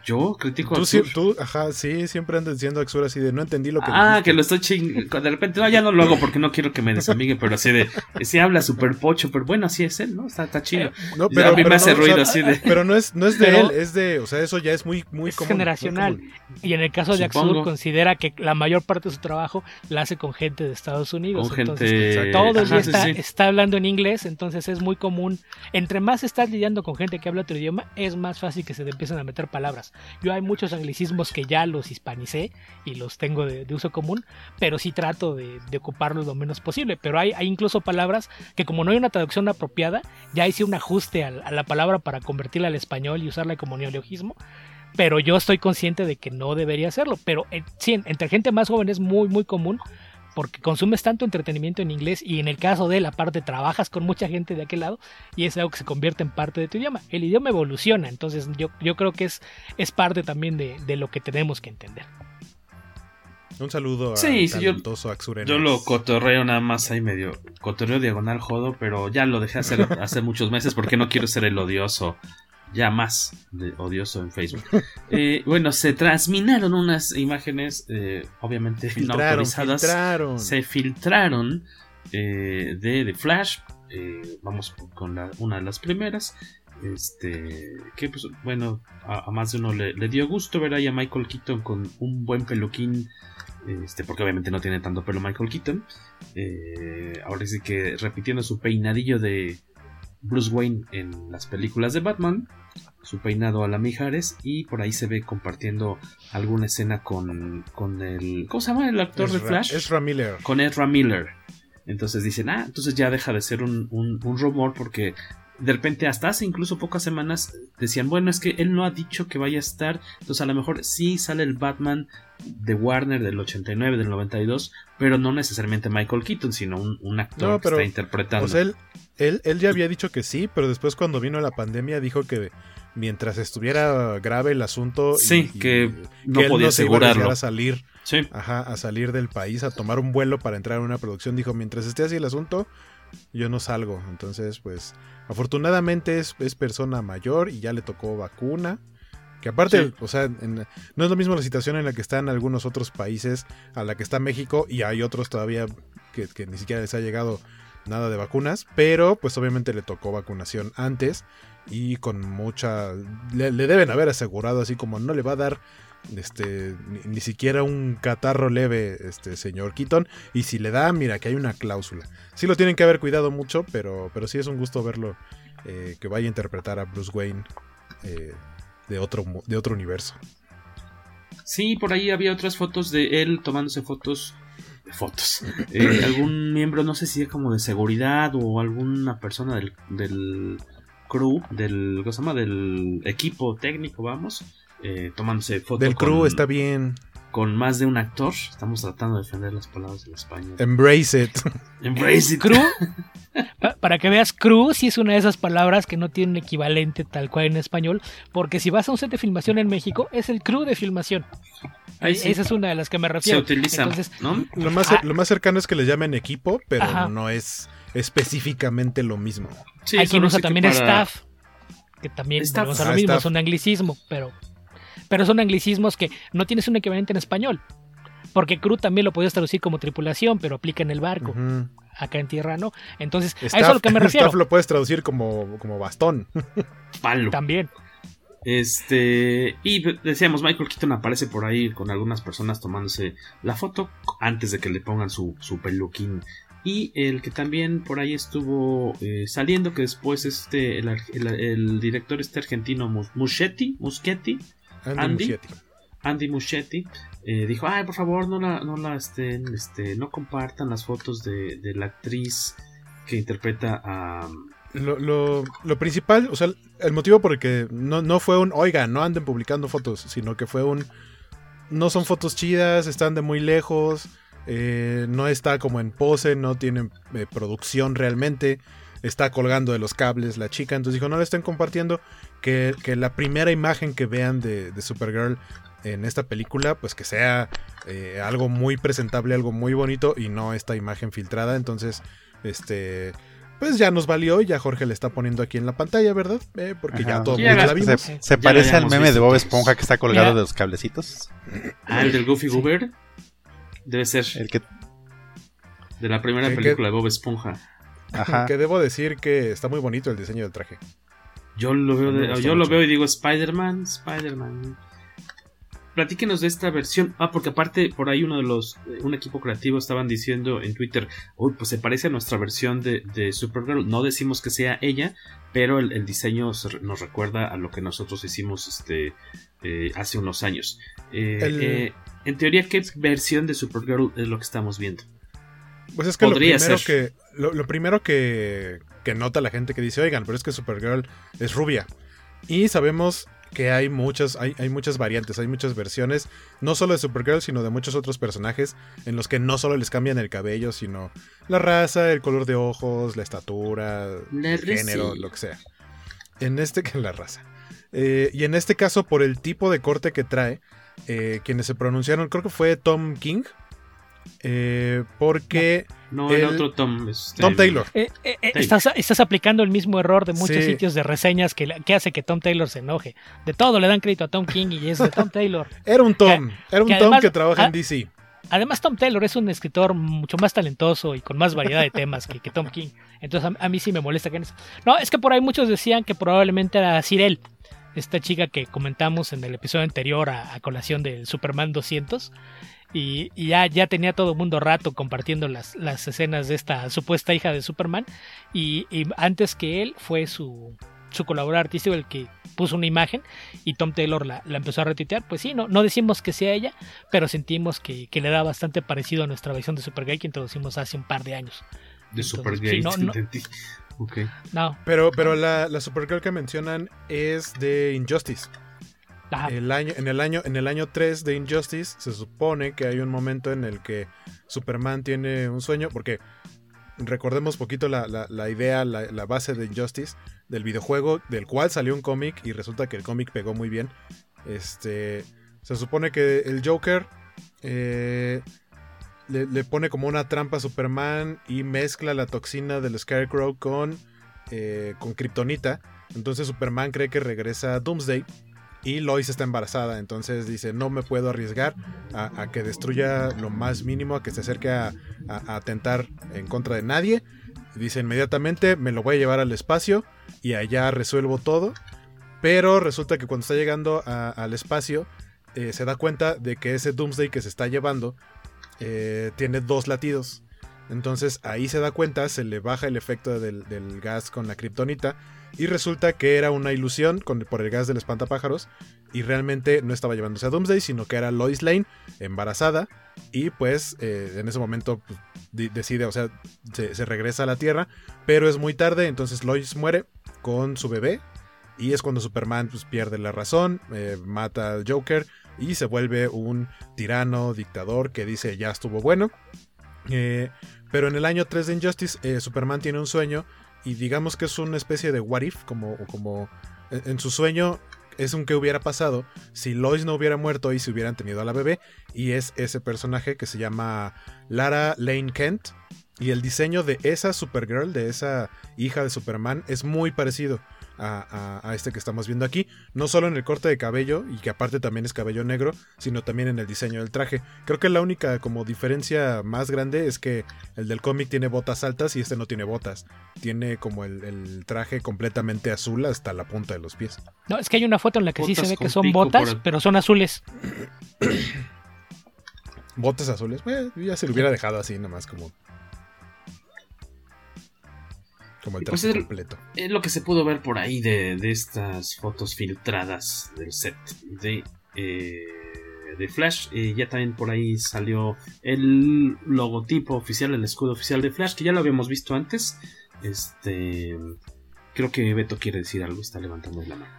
Yo critico a tú, tú, ajá, sí, siempre andas diciendo Axur así de no entendí lo que Ah, dijiste. que lo estoy ching... De repente, no, ya no lo hago porque no quiero que me desamigue, pero así de. Sí habla súper pocho, pero bueno, así es él, ¿no? Está, está chido. No, pero, a mí pero me hace no, ruido o sea, así de. Pero no es, no es de pero, él, es de. O sea, eso ya es muy, muy es común. generacional. Muy común. Y en el caso de Axur, considera que la mayor parte de su trabajo la hace con gente de Estados Unidos. Con entonces, gente. Todo el día Ajá, sí, está, sí. está hablando en inglés, entonces es muy común. Entre más estás lidiando con gente que habla otro idioma, es más fácil que se te empiecen a meter palabras. Yo hay muchos anglicismos que ya los hispanicé y los tengo de, uso común, pero sí trato de, de, ocuparlos lo menos posible. Pero hay, hay, incluso palabras que como no hay una traducción apropiada, ya hice un ajuste a, a la palabra para convertirla al español y usarla como neologismo. Pero yo estoy consciente de que no debería hacerlo. Pero eh, sí, entre gente más joven es muy, muy común porque consumes tanto entretenimiento en inglés y en el caso de él, aparte trabajas con mucha gente de aquel lado y es algo que se convierte en parte de tu idioma. El idioma evoluciona, entonces yo, yo creo que es, es parte también de, de lo que tenemos que entender. Un saludo a sí, sí, yo, yo lo cotorreo nada más ahí medio cotorreo diagonal jodo, pero ya lo dejé hacer hace muchos meses porque no quiero ser el odioso ya más de odioso en Facebook. Eh, bueno, se transminaron unas imágenes, eh, obviamente filtraron, no autorizadas. Filtraron. Se filtraron eh, de The Flash. Vamos con la, una de las primeras. Este, que pues, bueno, a, a más de uno le, le, dio gusto ver ahí a Michael Keaton con un buen peluquín. Este, porque obviamente no tiene tanto pelo Michael Keaton. Ahora sí que repitiendo su peinadillo de, Bruce Wayne en las películas de Batman, su peinado a la Mijares, y por ahí se ve compartiendo alguna escena con, con el. ¿Cómo se llama el actor Ezra, de Flash? Ezra Miller. Con Ezra Miller. Entonces dicen, ah, entonces ya deja de ser un, un, un rumor porque de repente hasta hace incluso pocas semanas decían, bueno, es que él no ha dicho que vaya a estar, entonces a lo mejor sí sale el Batman de Warner del 89, del 92, pero no necesariamente Michael Keaton, sino un, un actor no, pero, que está interpretando. Sea, él, él, él, ya había dicho que sí, pero después cuando vino la pandemia dijo que mientras estuviera grave el asunto, sí, y, que, y, no que podía no asegurarlo. a salir, sí. ajá, a salir del país, a tomar un vuelo para entrar a una producción, dijo, mientras esté así el asunto, yo no salgo. Entonces, pues, afortunadamente es, es persona mayor y ya le tocó vacuna. Que aparte, sí. o sea, en, no es lo mismo la situación en la que están algunos otros países a la que está México y hay otros todavía que, que, ni siquiera les ha llegado nada de vacunas, pero pues obviamente le tocó vacunación antes y con mucha... Le, le deben haber asegurado así como no le va a dar Este, ni, siquiera un catarro leve, este señor Keaton. Y si le da, mira que hay una cláusula. Sí lo tienen que haber cuidado mucho, pero, pero sí es un gusto verlo eh, que vaya a interpretar a Bruce Wayne eh, de, otro, de otro universo. Sí, por ahí había otras fotos de él tomándose fotos. Fotos. Eh, algún miembro, no sé si es como de seguridad o alguna persona del, del crew, del, ¿cómo se llama? Del equipo técnico, vamos, eh, tomándose fotos. Del crew está bien. Con más de un actor. Estamos tratando de defender las palabras en español. Embrace it. Embrace it. Crew. para que veas, crew sí es una de esas palabras que no tiene un equivalente tal cual en español. Porque si vas a un set de filmación en México, es el crew de filmación. Esa es una de las que me refiero. Se utiliza. ¿no? lo, más, ah. lo más cercano es que le llamen equipo, pero no es específicamente lo mismo. Hay quien usa también staff, que también staff. lo mismo, es un anglicismo, pero, pero son anglicismos que no tienes un equivalente en español. Porque crew también lo puedes traducir como tripulación, pero aplica en el barco. Acá en tierra no. Entonces, a eso es lo que me refiero. Staff lo puedes traducir como, como bastón. Palo. También. Este, y decíamos, Michael Keaton aparece por ahí con algunas personas tomándose la foto antes de que le pongan su, su peluquín y el que también por ahí estuvo eh, saliendo, que después este, el, director este argentino Muschetti, Muschetti, Andy, Andy, Muschetti, eh, dijo, ay, por favor, no la, no la estén, este, no compartan las fotos de, la actriz que interpreta a... Lo, lo, lo, principal, o sea, el motivo por el que no, no fue un, oiga, no anden publicando fotos, sino que fue un, no son fotos chidas, están de muy lejos, eh, no está como en pose, no tiene eh, producción realmente. Está colgando de los cables la chica. Entonces dijo, no la estén compartiendo. Que, la primera imagen que vean de, Supergirl en esta película, pues que sea eh, algo muy presentable, algo muy bonito y no esta imagen filtrada. Entonces, este, pues ya nos valió y ya Jorge le está poniendo aquí en la pantalla, ¿verdad? porque ya todo la vimos. Se, parece al meme de Bob Esponja que está colgado de los cablecitos. Ah, el del Goofy Goober. Debe ser. El que. De la primera película de Bob Esponja. Ajá. Que debo decir que está muy bonito el diseño del traje. Yo lo veo, yo lo veo y digo Spider-Man, Spider-Man. Platíquenos de esta versión. Ah, porque aparte por ahí uno de los, un equipo creativo estaban diciendo en Twitter, uy, pues se parece a nuestra versión de, Supergirl. No decimos que sea ella, pero el, diseño nos recuerda a lo que nosotros hicimos este, eh, hace unos años. Eh, eh, en teoría, ¿qué versión de Supergirl es lo que estamos viendo? Pues es que lo primero que lo, primero que, que, nota la gente que dice, oigan, pero es que Supergirl es rubia. Y sabemos que hay muchas, hay, hay, muchas variantes, hay muchas versiones, no solo de Supergirl, sino de muchos otros personajes, en los que no solo les cambian el cabello, sino la raza, el color de ojos, la estatura, el género, lo que sea. En este, que la raza. Eh, y en este caso, por el tipo de corte que trae, eh, quienes se pronunciaron, creo que fue Tom King. Eh, porque. No, el, otro Tom. Tom Taylor. Eh, estás, aplicando el mismo error de muchos sitios de reseñas que, hace que Tom Taylor se enoje. De todo le dan crédito a Tom King y es de Tom Taylor. era un Tom. era un Tom que trabaja en DC. Además, Tom Taylor es un escritor mucho más talentoso y con más variedad de temas que, Tom King. Entonces, a, mí sí me molesta que No, es que por ahí muchos decían que probablemente era Cyril esta chica que comentamos en el episodio anterior a, colación del Superman 200. Y, ya, ya tenía todo el mundo rato compartiendo las, las escenas de esta supuesta hija de Superman. Y, antes que él fue su, su colaborador artístico el que puso una imagen y Tom Taylor la, empezó a retuitear. Pues sí, no, no decimos que sea ella, pero sentimos que, le da bastante parecido a nuestra versión de Supergirl que introducimos hace un par de años. De Supergirl. No. Pero, pero la, la Supergirl que mencionan es de Injustice. El año, en, el año, en el año 3 de Injustice se supone que hay un momento en el que Superman tiene un sueño, porque recordemos poquito la, idea, la, base de Injustice, del videojuego, del cual salió un cómic y resulta que el cómic pegó muy bien. Este, se supone que el Joker eh, le, pone como una trampa a Superman y mezcla la toxina del Scarecrow con, eh, con Kryptonita. Entonces Superman cree que regresa a Doomsday y Lois está embarazada. Entonces dice, no me puedo arriesgar a, que destruya lo más mínimo, a que se acerque a, atentar en contra de nadie. Dice inmediatamente, me lo voy a llevar al espacio y allá resuelvo todo. Pero resulta que cuando está llegando al espacio, eh, se da cuenta de que ese Doomsday que se está llevando eh, tiene dos latidos. Entonces ahí se da cuenta, se le baja el efecto del, gas con la kriptonita y resulta que era una ilusión por el gas del espantapájaros y realmente no estaba llevándose a Doomsday, sino que era Lois Lane embarazada y pues eh, en ese momento pues, decide, o sea, se, se, regresa a la Tierra, pero es muy tarde, entonces Lois muere con su bebé y es cuando Superman pues, pierde la razón, eh, mata al Joker y se vuelve un tirano, dictador que dice ya estuvo bueno. Eh, pero en el año 3 de Injustice, eh, Superman tiene un sueño y digamos que es una especie de what if, como, como en su sueño es un que hubiera pasado si Lois no hubiera muerto y se hubieran tenido a la bebé. Y es ese personaje que se llama Lara Lane Kent. Y el diseño de esa Supergirl, de esa hija de Superman, es muy parecido a, a, este que estamos viendo aquí. No solo en el corte de cabello, y que aparte también es cabello negro, sino también en el diseño del traje. Creo que la única como diferencia más grande es que el del cómic tiene botas altas y este no tiene botas. Tiene como el, el, traje completamente azul hasta la punta de los pies. No, es que hay una foto en la que botas sí se ve que son botas, el... pero son azules. botas azules, bueno, ya se lo hubiera dejado así, nomás como como el pues es, completo. Es lo que se pudo ver por ahí de, de estas fotos filtradas del set de, eh, de Flash. Eh, ya también por ahí salió el logotipo oficial, el escudo oficial de Flash, que ya lo habíamos visto antes. Este. Creo que Beto quiere decir algo, está levantando la mano.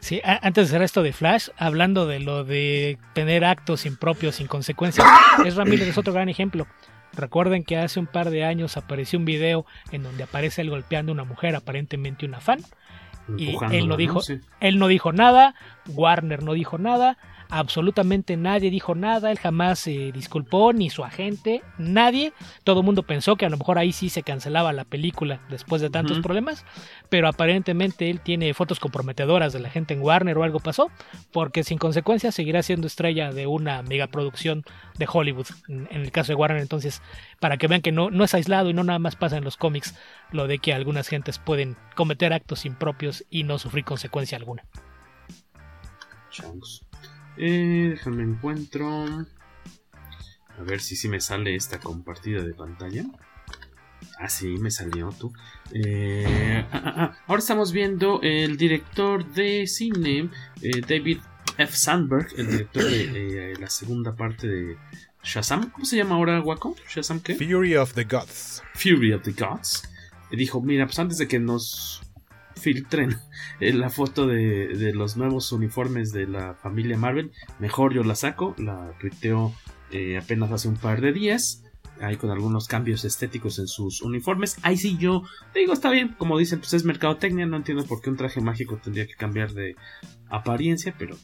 Sí, antes de hacer esto de Flash, hablando de lo de tener actos impropios sin consecuencias, es Ramírez es otro gran ejemplo. Recuerden que hace un par de años apareció un video en donde aparece él golpeando a una mujer, aparentemente una fan. Y él no dijo, él no dijo nada, Warner no dijo nada, absolutamente nadie dijo nada, él jamás se disculpó, ni su agente, nadie. Todo el mundo pensó que a lo mejor ahí sí se cancelaba la película después de tantos problemas, pero aparentemente él tiene fotos comprometedoras de la gente en Warner o algo pasó, porque sin consecuencias seguirá siendo estrella de una megaproducción de Hollywood, en, el caso de Warner. Entonces, para que vean que no, no es aislado y no nada más pasa en los cómics lo de que algunas gentes pueden cometer actos impropios y no sufrir consecuencia alguna. Chance. Eh, déjame encuentro. A ver si sí me sale esta compartida de pantalla. Ah, sí, me salió tú. Eh, ah, ah, ah. Ahora estamos viendo el director de cine, eh, David F. Sandberg, el director de eh, la segunda parte de Shazam. ¿Cómo se llama ahora, Waco? ¿Shazam qué? Fury of the Gods. Fury of the Gods. Dijo, mira, pues antes de que nos filtren la foto de, de, los nuevos uniformes de la familia Marvel. Mejor yo la saco, la tuiteo eh, apenas hace un par de días. Ahí con algunos cambios estéticos en sus uniformes. Ahí sí yo digo, está bien, como dicen, pues es mercadotecnia. No entiendo por qué un traje mágico tendría que cambiar de apariencia, pero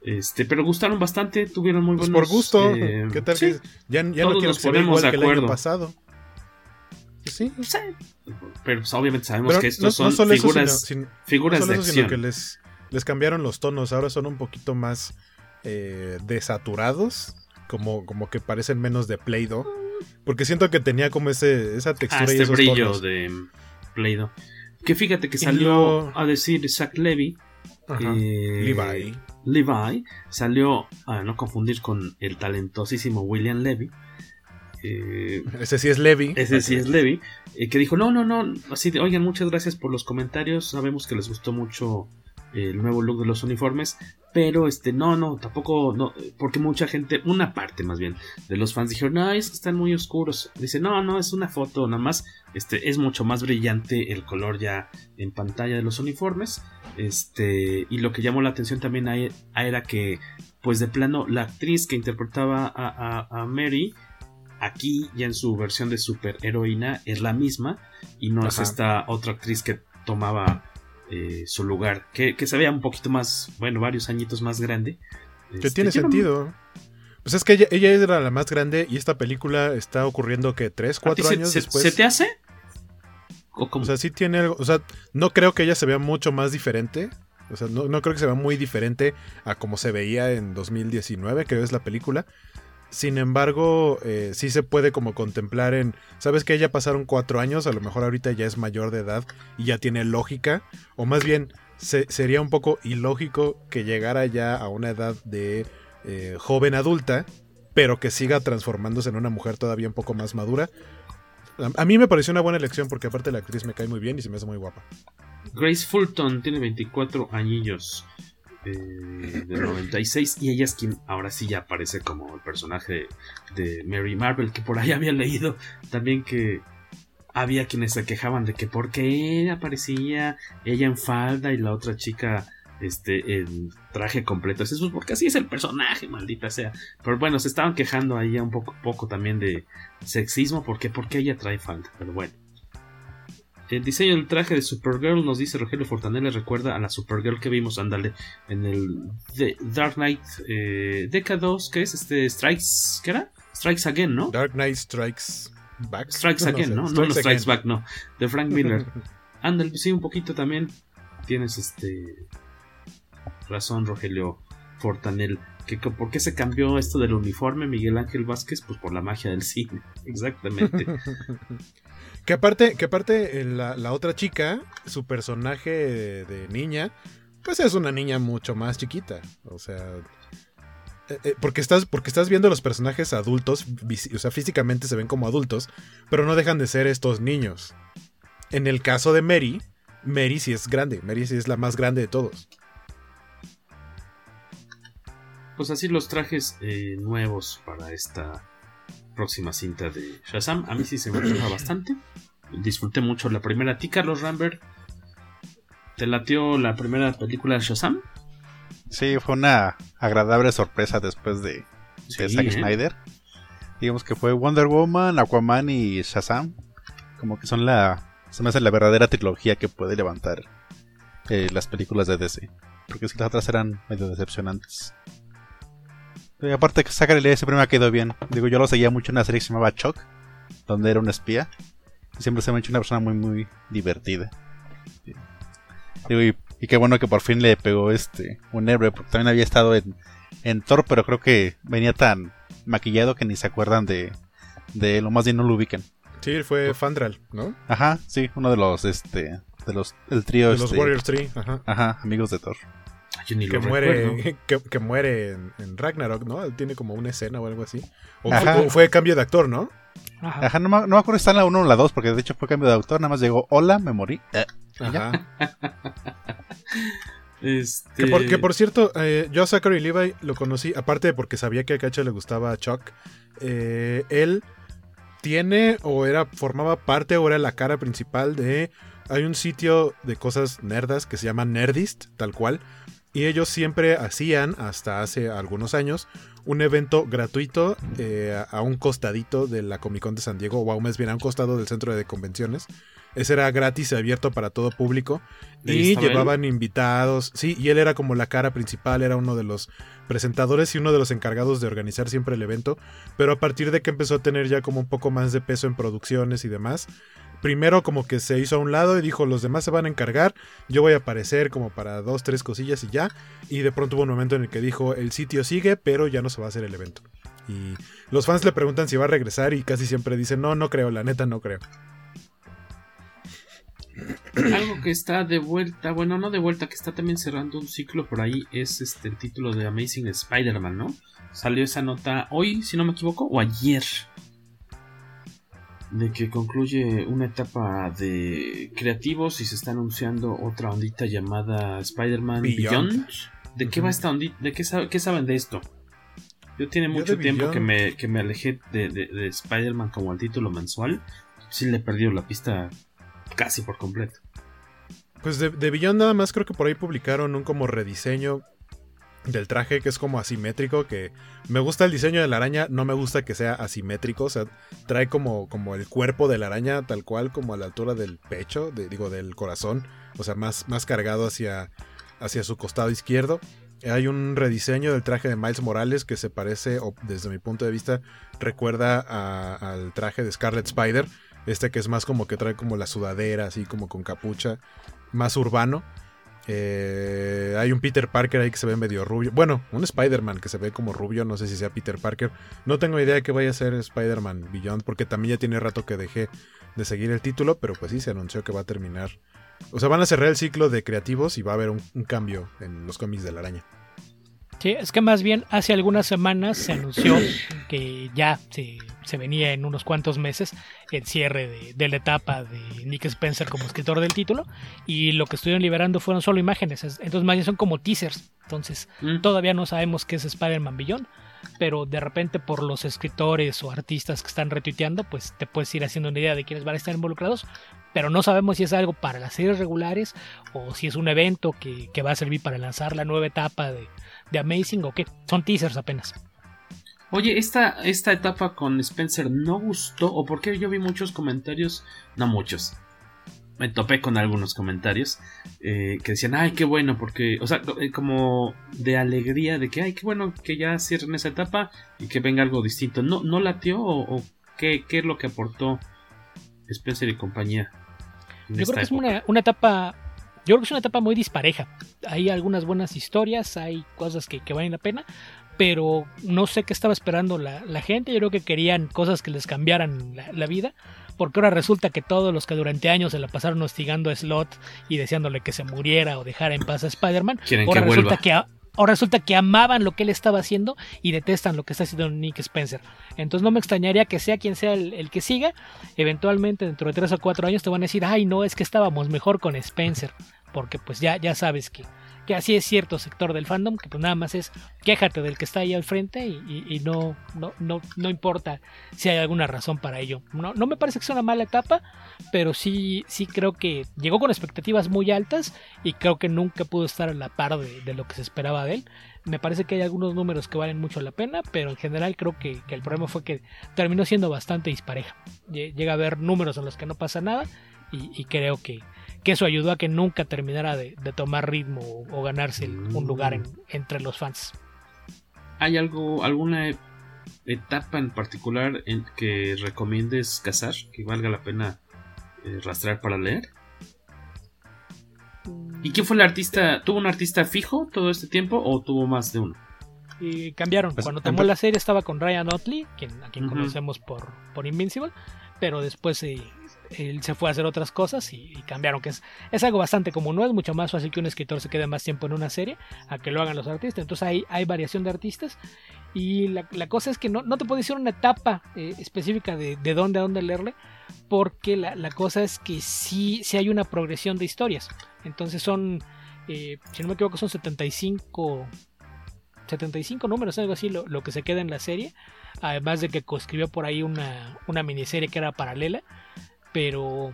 este, pero gustaron bastante, tuvieron muy buenos. Pues por gusto, eh, ¿qué tal? Sí, ya, ya no quiero igual que el año pasado. Sí. Pero pues, obviamente sabemos que estos no, son figuras, sino, figuras no de acción. que les, les cambiaron los tonos, ahora son un poquito más eh, desaturados, como, como que parecen menos de Play-Doh. Porque siento que tenía como ese, esa textura ah, y este esos brillo tonos. de Play-Doh. Que fíjate que salió a decir Zach Levy. Eh, Levi. Levi salió a no confundir con el talentosísimo William Levy. Eh, ese sí es Levi. Ese sí es Levi. Eh, que dijo: No, no, no. Así de, oigan, muchas gracias por los comentarios. Sabemos que les gustó mucho el nuevo look de los uniformes. Pero este, no, no, tampoco. No, porque mucha gente, una parte más bien, de los fans dijeron: No, es que están muy oscuros. Dice: No, no, es una foto nada más. Este, es mucho más brillante el color ya en pantalla de los uniformes. Este, y lo que llamó la atención también ahí, era que, pues de plano, la actriz que interpretaba a, a, a Mary aquí ya en su versión de superheroína es la misma y no es esta otra actriz que tomaba eh, su lugar, que, que, se veía un poquito más, bueno, varios añitos más grande. Que este, tiene sentido. Pues es que ella, ella, era la más grande y esta película está ocurriendo que 3, 4 años se, después. ¿Se te hace? ¿O, o sea, sí tiene algo, o sea, no creo que ella se vea mucho más diferente. O sea, no, no creo que se vea muy diferente a como se veía en 2019, que es la película. Sin embargo, eh, sí se puede como contemplar en, sabes que ya pasaron cuatro años, a lo mejor ahorita ya es mayor de edad y ya tiene lógica, o más bien se, sería un poco ilógico que llegara ya a una edad de eh, joven adulta, pero que siga transformándose en una mujer todavía un poco más madura. A, mí me pareció una buena elección porque aparte la actriz me cae muy bien y se me hace muy guapa. Grace Fulton tiene 24 añillos eh, del 96 y ella es quien ahora sí ya aparece como el personaje de, Mary Marvel, que por ahí había leído también que había quienes se quejaban de que por qué aparecía ella en falda y la otra chica este en traje completo. Eso es porque así es el personaje, maldita sea. Pero bueno, se estaban quejando ahí un poco, poco también de sexismo, porque porque ella trae falda, pero bueno. El diseño del traje de Supergirl nos dice Rogelio Fortanella recuerda a la Supergirl que vimos, ándale, en el The Dark Knight eh, Decados, ¿qué es? Este Strikes, ¿qué era? Strikes Again, ¿no? Dark Knight Strikes Back. Strikes no, Again, ¿no? No, no, no Strikes Back, no. De Frank Miller. ándale, sí, un poquito también. Tienes este razón, Rogelio Fortanel. ¿Por qué se cambió esto del uniforme, Miguel Ángel Vázquez? Pues por la magia del cine, exactamente. que aparte, aparte la, otra chica, su personaje de, de, niña, pues es una niña mucho más chiquita. O sea, eh, eh, porque, estás, porque estás viendo los personajes adultos, o sea, físicamente se ven como adultos, pero no dejan de ser estos niños. En el caso de Mary, Mary sí es grande, Mary sí es la más grande de todos pues así los trajes eh, nuevos para esta próxima cinta de Shazam. A mí sí se me gusta bastante. Disfruté mucho la primera. ¿A ti, Carlos Rambert? ¿Te latió la primera película de Shazam? Sí, fue una agradable sorpresa después de, Zack ¿eh? Snyder. Digamos que fue Wonder Woman, Aquaman y Shazam. Como que son la. Se me hace la verdadera trilogía que puede levantar eh, las películas de DC. Porque si las otras eran medio decepcionantes. Y aparte que Zachary Levi siempre me ha quedado bien. Digo, yo lo seguía mucho en una serie que se llamaba Chuck, donde era un espía. Y siempre se me ha hecho una persona muy, muy divertida. Digo, y, y, qué bueno que por fin le pegó este un héroe, porque también había estado en, en Thor, pero creo que venía tan maquillado que ni se acuerdan de, de él, o más bien no lo ubican. Sí, fue Fandral, ¿no? Ajá, sí, uno de los, este, de los, el trío. De los este, Warriors 3, ajá. Ajá, amigos de Thor. Yo ni que, lo muere, que, que, muere en, en, Ragnarok, ¿no? Tiene como una escena o algo así. O, fue, o fue, cambio de actor, ¿no? Ajá, Ajá no, me, no me acuerdo si está en la 1 o la 2, porque de hecho fue cambio de actor, nada más llegó, hola, me morí. Eh, Ajá. este... que, por, que, por, cierto, eh, yo a Zachary Levi lo conocí, aparte de porque sabía que a Cacha le gustaba a Chuck, eh, él tiene o era formaba parte o era la cara principal de hay un sitio de cosas nerdas que se llama Nerdist, tal cual, y ellos siempre hacían, hasta hace algunos años, un evento gratuito eh, a un costadito de la Comic Con de San Diego, o aún más bien a un costado del centro de convenciones. Ese era gratis y abierto para todo público. Y llevaban él? invitados. Sí, y él era como la cara principal, era uno de los presentadores y uno de los encargados de organizar siempre el evento. Pero a partir de que empezó a tener ya como un poco más de peso en producciones y demás, primero como que se hizo a un lado y dijo los demás se van a encargar, yo voy a aparecer como para dos, tres cosillas y ya. Y de pronto hubo un momento en el que dijo el sitio sigue, pero ya no se va a hacer el evento. Y los fans le preguntan si va a regresar y casi siempre dicen no, no creo, la neta no creo. Algo que está de vuelta, bueno, no de vuelta, que está también cerrando un ciclo por ahí es este el título de Amazing Spider-Man, ¿no? Salió esa nota hoy, si no me equivoco, o ayer de que concluye una etapa de creativos y se está anunciando otra ondita llamada Spider-Man Beyond. Beyond. ¿De uh -huh. qué va esta ondita? ¿De qué, qué, saben de esto? Yo tiene mucho Yo tiempo que me, que me, alejé de, de, de Spider-Man como el título mensual. Sí le he perdido la pista casi por completo. Pues de, de Beyond nada más creo que por ahí publicaron un como rediseño del traje que es como asimétrico, que me gusta el diseño de la araña, no me gusta que sea asimétrico, o sea, trae como, como el cuerpo de la araña tal cual como a la altura del pecho, digo del corazón, o sea, más, más cargado hacia, hacia su costado izquierdo. Hay un rediseño del traje de Miles Morales que se parece, o desde mi punto de vista, recuerda al traje de Scarlet Spider, este que es más como que trae como la sudadera, así como con capucha, más urbano. Eh, hay un Peter Parker ahí que se ve medio rubio. Bueno, un Spider-Man que se ve como rubio. No sé si sea Peter Parker. No tengo idea de que vaya a ser Spider-Man Beyond. Porque también ya tiene rato que dejé de seguir el título. Pero pues sí, se anunció que va a terminar. O sea, van a cerrar el ciclo de creativos y va a haber un, un cambio en los cómics de la araña. Sí, es que más bien hace algunas semanas se anunció que ya se, se venía en unos cuantos meses el cierre de, de, la etapa de Nick Spencer como escritor del título y lo que estuvieron liberando fueron solo imágenes, entonces más bien son como teasers, entonces mm. todavía no sabemos qué es Spider-Man Beyond, pero de repente por los escritores o artistas que están retuiteando, pues te puedes ir haciendo una idea de quiénes van a estar involucrados, pero no sabemos si es algo para las series regulares o si es un evento que, que va a servir para lanzar la nueva etapa de, de Amazing o qué. Son teasers apenas. Oye, esta, esta etapa con Spencer no gustó, o porque yo vi muchos comentarios, no muchos, me topé con algunos comentarios eh, que decían, ay, qué bueno, porque, o sea, eh, como de alegría de que, ay, qué bueno que ya cierren esa etapa y que venga algo distinto. ¿No, no latió o, o qué, qué, es lo que aportó Spencer y compañía? Yo creo que es una, una, etapa yo creo que es una etapa muy dispareja. Hay algunas buenas historias, hay cosas que, que valen la pena, pero no sé qué estaba esperando la, la, gente. Yo creo que querían cosas que les cambiaran la, la, vida. Porque ahora resulta que todos los que durante años se la pasaron hostigando a Slot y deseándole que se muriera o dejara en paz a Spider-Man, ahora que resulta que, ahora resulta que amaban lo que él estaba haciendo y detestan lo que está haciendo Nick Spencer. Entonces no me extrañaría que sea quien sea el, el, que siga, eventualmente dentro de 3 o 4 años te van a decir, ay no, es que estábamos mejor con Spencer porque pues ya, ya sabes que, que así es cierto sector del fandom, que pues nada más es quéjate del que está ahí al frente y, no, no, no, no, importa si hay alguna razón para ello. No, no me parece que sea una mala etapa, pero sí, sí creo que llegó con expectativas muy altas y creo que nunca pudo estar a la par de, lo que se esperaba de él. Me parece que hay algunos números que valen mucho la pena, pero en general creo que, el problema fue que terminó siendo bastante dispareja. Llega a haber números en los que no pasa nada y creo que, que eso ayudó a que nunca terminara de, de tomar ritmo o, o ganarse un lugar en, entre los fans. ¿Hay algo, alguna etapa en particular en que recomiendes cazar, que valga la pena eh, rastrear para leer? ¿Y quién fue el artista? ¿Tuvo un artista fijo todo este tiempo o tuvo más de uno? Y cambiaron. Pues, Cuando tomó la serie estaba con Ryan Otley, quien, a quien uh -huh. conocemos por, por Invincible, pero después eh, él se fue a hacer otras cosas y, cambiaron, que es, es algo bastante común, no es mucho más fácil que un escritor se quede más tiempo en una serie a que lo hagan los artistas, entonces hay, hay variación de artistas y la, la cosa es que no, no, te puedo decir una etapa eh, específica de, de, dónde a dónde leerle, porque la, la, cosa es que sí, hay una progresión de historias, entonces son, eh, si no me equivoco, son 75 75 números, algo así, lo, lo, que se queda en la serie. Además de que escribió por ahí una, una miniserie que era paralela. Pero.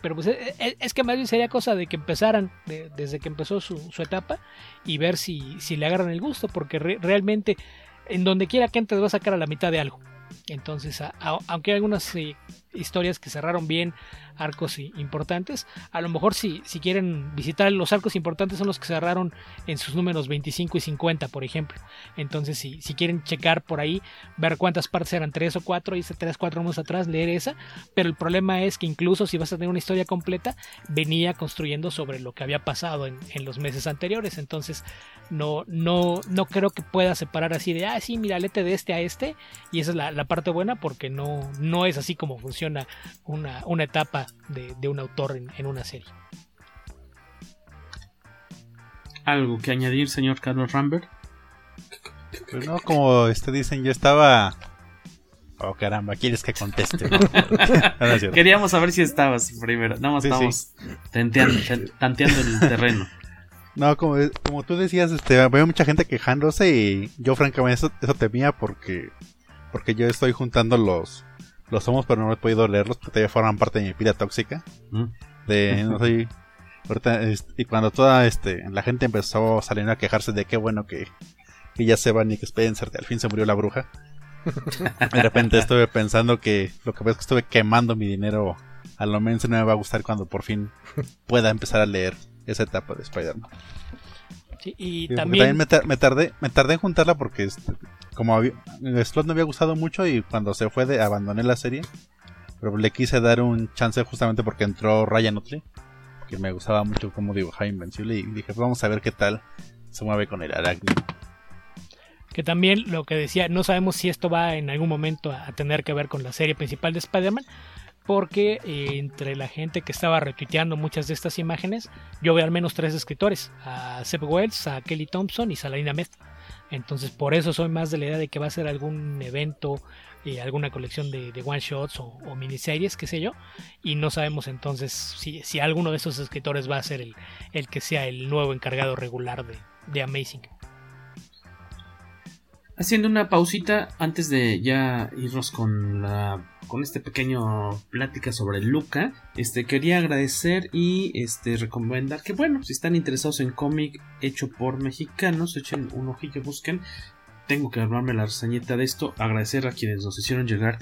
Pero pues es, es que más bien sería cosa de que empezaran de, desde que empezó su, su, etapa y ver si, si le agarran el gusto, porque re, realmente en donde quiera que antes va a sacar a la mitad de algo. Entonces, a, aunque hay algunas eh, historias que cerraron bien, arcos importantes, a lo mejor si, si quieren visitar los arcos importantes son los que cerraron en sus números 25 y 50, por ejemplo. Entonces, si, si quieren checar por ahí, ver cuántas partes eran 3 o 4, y 3, 4 años atrás, leer esa. Pero el problema es que incluso si vas a tener una historia completa, venía construyendo sobre lo que había pasado en, en los meses anteriores. Entonces, no, no, no creo que pueda separar así de, ah, sí, mira, lete de este a este. Y esa es la, la parte buena porque no, no es así como funciona una, una etapa de, de, un autor en, en, una serie. ¿Algo que añadir, señor Carlos Rambert? Pues no, como este dicen, yo estaba... Oh, caramba, quieres que conteste. ¿no? Queríamos saber si estabas primero. Nada más sí, estamos sí. Tanteando, tanteando el terreno. No, como, como tú decías, este, veo mucha gente quejándose y yo francamente eso, eso temía porque porque yo estoy juntando los los somos pero no he podido leerlos porque todavía forman parte de mi pila tóxica. Mm. De no soy ahorita, este, y cuando toda este la gente empezó a salir a quejarse de qué bueno que, que ya se va Nick Spencer, que al fin se murió la bruja. de repente estuve pensando que lo que ves es que estuve quemando mi dinero a lo menos no me va a gustar cuando por fin pueda empezar a leer esa etapa de Spider-Man. Sí, y sí, también... también me, me, tardé me tardé en juntarla porque este, como había, el slot no había gustado mucho y cuando se fue de abandoné la serie pero le quise dar un chance justamente porque entró Ryan Otley que me gustaba mucho como dibujaba Invencible y dije vamos a ver qué tal se mueve con el Arachnid que también lo que decía no sabemos si esto va en algún momento a tener que ver con la serie principal de Spider-Man porque eh, entre la gente que estaba retuiteando muchas de estas imágenes, yo veo al menos tres escritores, a Seb Wells, a Kelly Thompson y Salarina Meth. Entonces por eso soy más de la idea de que va a ser algún evento, eh, alguna colección de, one shots o, miniseries, qué sé yo. Y no sabemos entonces si, si alguno de esos escritores va a ser el, el que sea el nuevo encargado regular de, de Amazing haciendo una pausita antes de ya irnos con la con este pequeño plática sobre Luca, este quería agradecer y este recomendar que bueno, si están interesados en cómic hecho por mexicanos, echen un ojillo, busquen. Tengo que armarme la reseñita de esto, agradecer a quienes nos hicieron llegar